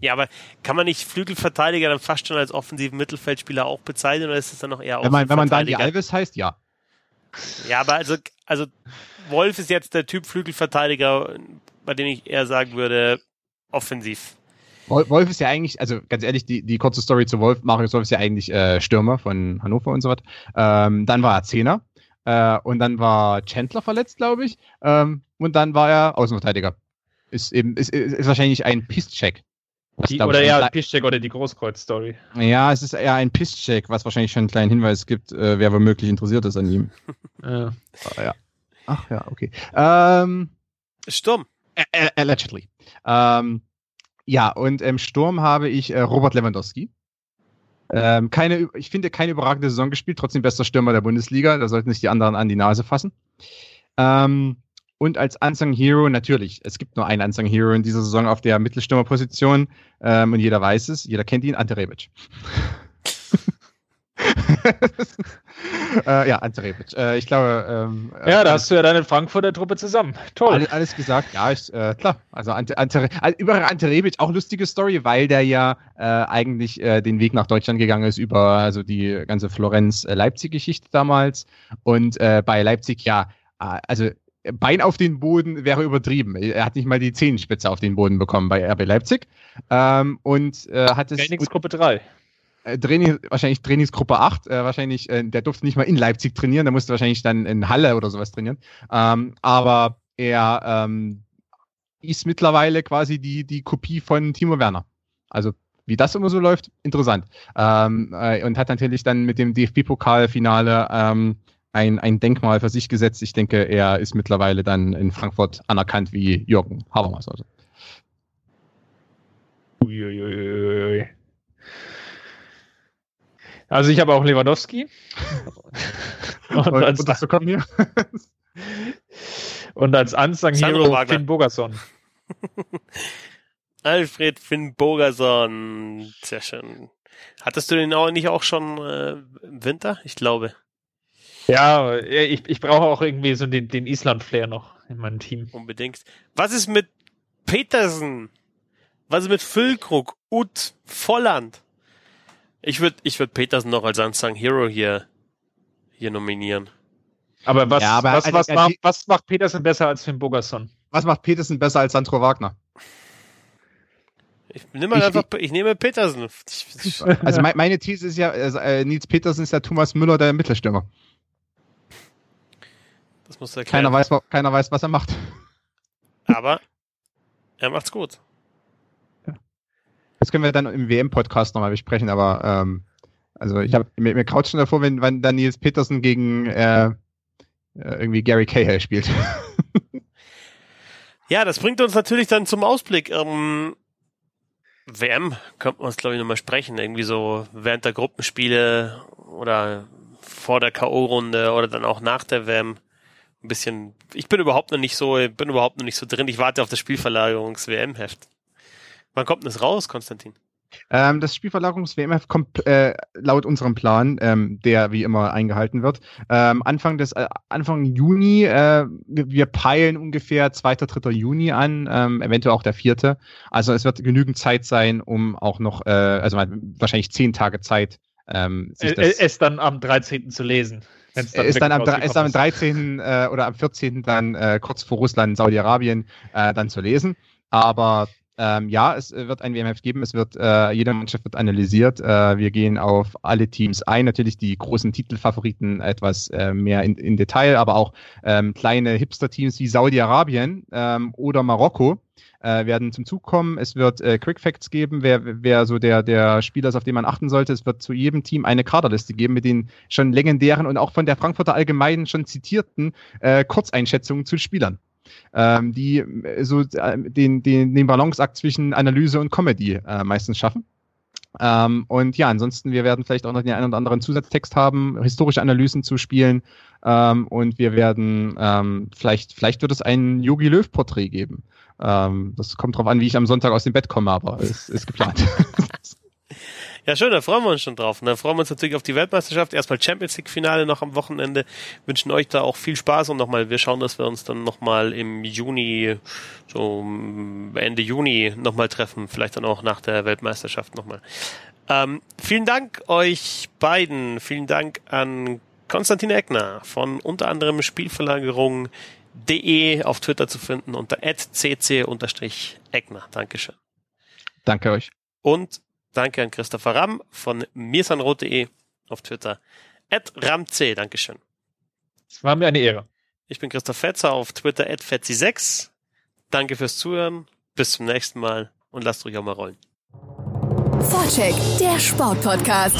Ja, aber kann man nicht Flügelverteidiger dann fast schon als offensiven Mittelfeldspieler auch bezeichnen oder ist es dann noch eher Wenn man, wenn man Dani? Alves heißt, ja. Ja, aber also, also Wolf ist jetzt der Typ Flügelverteidiger, bei dem ich eher sagen würde, offensiv. Wol- Wolf ist ja eigentlich, also ganz ehrlich, die, die kurze Story zu Wolf, Marius Wolf ist ja eigentlich äh, Stürmer von Hannover und so was. Ähm, dann war er Zehner äh, und dann war Chandler verletzt, glaube ich. Ähm, und dann war er Außenverteidiger. Ist eben, ist, ist, ist wahrscheinlich ein Pisscheck. Die, oder ja, ein Piszczek oder die Großkreuz-Story. ja, es ist eher ein Pisscheck, was wahrscheinlich schon einen kleinen Hinweis gibt, äh, wer womöglich interessiert ist an ihm. Ja. Ah, ja. Ach ja, okay. Ähm, Sturm. allegedly. Ähm, ja, und im Sturm habe ich äh, Robert Lewandowski. Ähm, keine, ich finde, keine überragende Saison gespielt, trotzdem bester Stürmer der Bundesliga. Da sollten sich die anderen an die Nase fassen. Ähm, und als Unsung Hero, natürlich, es gibt nur einen Unsung Hero in dieser Saison auf der Mittelstürmerposition. Ähm, und jeder weiß es, jeder kennt ihn, Ante Rebic. äh, ja, Ante Rebic. Äh, ich glaube. Ähm, ja, da hast du ja deine Frankfurter Truppe zusammen. Toll. Alles, alles gesagt. Ja, ich, äh, klar. Also Ante, Ante, also über Ante Rebic auch lustige Story, weil der ja äh, eigentlich äh, den Weg nach Deutschland gegangen ist über also die ganze Florenz-Leipzig-Geschichte damals und äh, bei Leipzig ja, also Bein auf den Boden wäre übertrieben. Er hat nicht mal die Zehenspitze auf den Boden bekommen bei RB Leipzig. Ähm, und äh, hat es. Trainingsgruppe 3. Äh, Training, wahrscheinlich Trainingsgruppe 8, äh, wahrscheinlich, äh, der durfte nicht mal in Leipzig trainieren, der musste wahrscheinlich dann in Halle oder sowas trainieren. Ähm, aber er ähm, ist mittlerweile quasi die, die Kopie von Timo Werner. Also wie das immer so läuft, interessant. Ähm, äh, und hat natürlich dann mit dem DFB-Pokalfinale ähm, ein, ein Denkmal für sich gesetzt. Ich denke, er ist mittlerweile dann in Frankfurt anerkannt wie Jürgen Habermas. Also. Uiuiui. Also ich habe auch Lewandowski. und, und, als, und das kommen hier. und als Unsung Hero Finn Bogerson. Alfred Finn Bogerson. Sehr schön. Hattest du den auch nicht auch schon äh, im Winter? Ich glaube. Ja, ich, ich brauche auch irgendwie so den, den Island-Flair noch in meinem Team. Unbedingt. Was ist mit Petersen? Was ist mit Füllkrug, Ut, Volland? Ich würde ich würd Petersen noch als Unsung Hero hier, hier nominieren. Aber was, ja, aber was, was, macht, was macht Petersen besser als Finn Bogerson? Was macht Petersen besser als Sandro Wagner? Ich nehme ich, einfach, ich nehme Petersen. Also meine These ist ja, äh, Nils Petersen ist der Thomas Müller der Mittelstürmer. Das muss erklären. Keiner weiß, keiner weiß, was er macht. Aber er macht's gut. Das können wir dann im WM-Podcast nochmal besprechen, aber ähm, also ich habe mir, mir kraut schon davor, wenn, wenn dann Nils Petersen gegen äh, äh irgendwie Gary Cahill spielt. ja, das bringt uns natürlich dann zum Ausblick. Ähm, WM könnte man es, glaube ich, nochmal sprechen. Irgendwie so während der Gruppenspiele oder vor der K.O.-Runde oder dann auch nach der WM ein bisschen, ich bin überhaupt noch nicht so, bin überhaupt noch nicht so drin. Ich warte auf das Spielverlagerungs-WM-Heft. Wann kommt denn das raus, Konstantin? Ähm, das Spielverlagerungs-WMF kommt äh, laut unserem Plan, ähm, der wie immer eingehalten wird, ähm, Anfang des äh, Anfang Juni. Äh, wir, wir, peilen ungefähr 2. 3. Juni an, ähm, eventuell auch der 4. Also es wird genügend Zeit sein, um auch noch, äh, also wahrscheinlich 10 Tage Zeit. Ähm, sich das, es dann am 13. zu lesen. Dann ist dann am, ist am 13. Äh, oder am 14. dann äh, kurz vor Russland, Saudi-Arabien äh, dann zu lesen. Aber ähm, ja, es wird ein WMF geben, es wird, äh, jede Mannschaft wird analysiert. Äh, wir gehen auf alle Teams ein, natürlich die großen Titelfavoriten etwas äh, mehr in, in, Detail, aber auch ähm, kleine Hipster-Teams wie Saudi-Arabien ähm, oder Marokko äh, werden zum Zug kommen. Es wird äh, Quick Facts geben, wer, wer so der, der Spieler ist, auf den man achten sollte. Es wird zu jedem Team eine Kaderliste geben mit den schon legendären und auch von der Frankfurter Allgemeinen schon zitierten äh, Kurzeinschätzungen zu Spielern. Ähm, die äh, so äh, den, den, den Balanceakt zwischen Analyse und Comedy äh, meistens schaffen. Ähm, und ja, ansonsten, wir werden vielleicht auch noch den einen oder anderen Zusatztext haben, historische Analysen zu spielen. Ähm, und wir werden, ähm, vielleicht, vielleicht wird es ein Yogi Löw-Porträt geben. Ähm, das kommt drauf an, wie ich am Sonntag aus dem Bett komme, aber es ist geplant. Ja, schön, da freuen wir uns schon drauf. Und dann freuen wir uns natürlich auf die Weltmeisterschaft. Erstmal Champions League Finale noch am Wochenende. Wünschen euch da auch viel Spaß und nochmal, wir schauen, dass wir uns dann nochmal im Juni, so Ende Juni nochmal treffen. Vielleicht dann auch nach der Weltmeisterschaft nochmal. Ähm, vielen Dank euch beiden. Vielen Dank an Konstantin Eckner von unter anderem Spielverlagerung.de auf Twitter zu finden unter cc-eckner. Dankeschön. Danke euch. Und Danke an Christopher Ramm von mirsanrot.de auf Twitter. At ramc, Dankeschön. Es war mir eine Ehre. Ich bin Christoph Fetzer auf Twitter at fetzi6. Danke fürs Zuhören. Bis zum nächsten Mal und lasst euch auch mal rollen. Vorcheck, der Sportpodcast.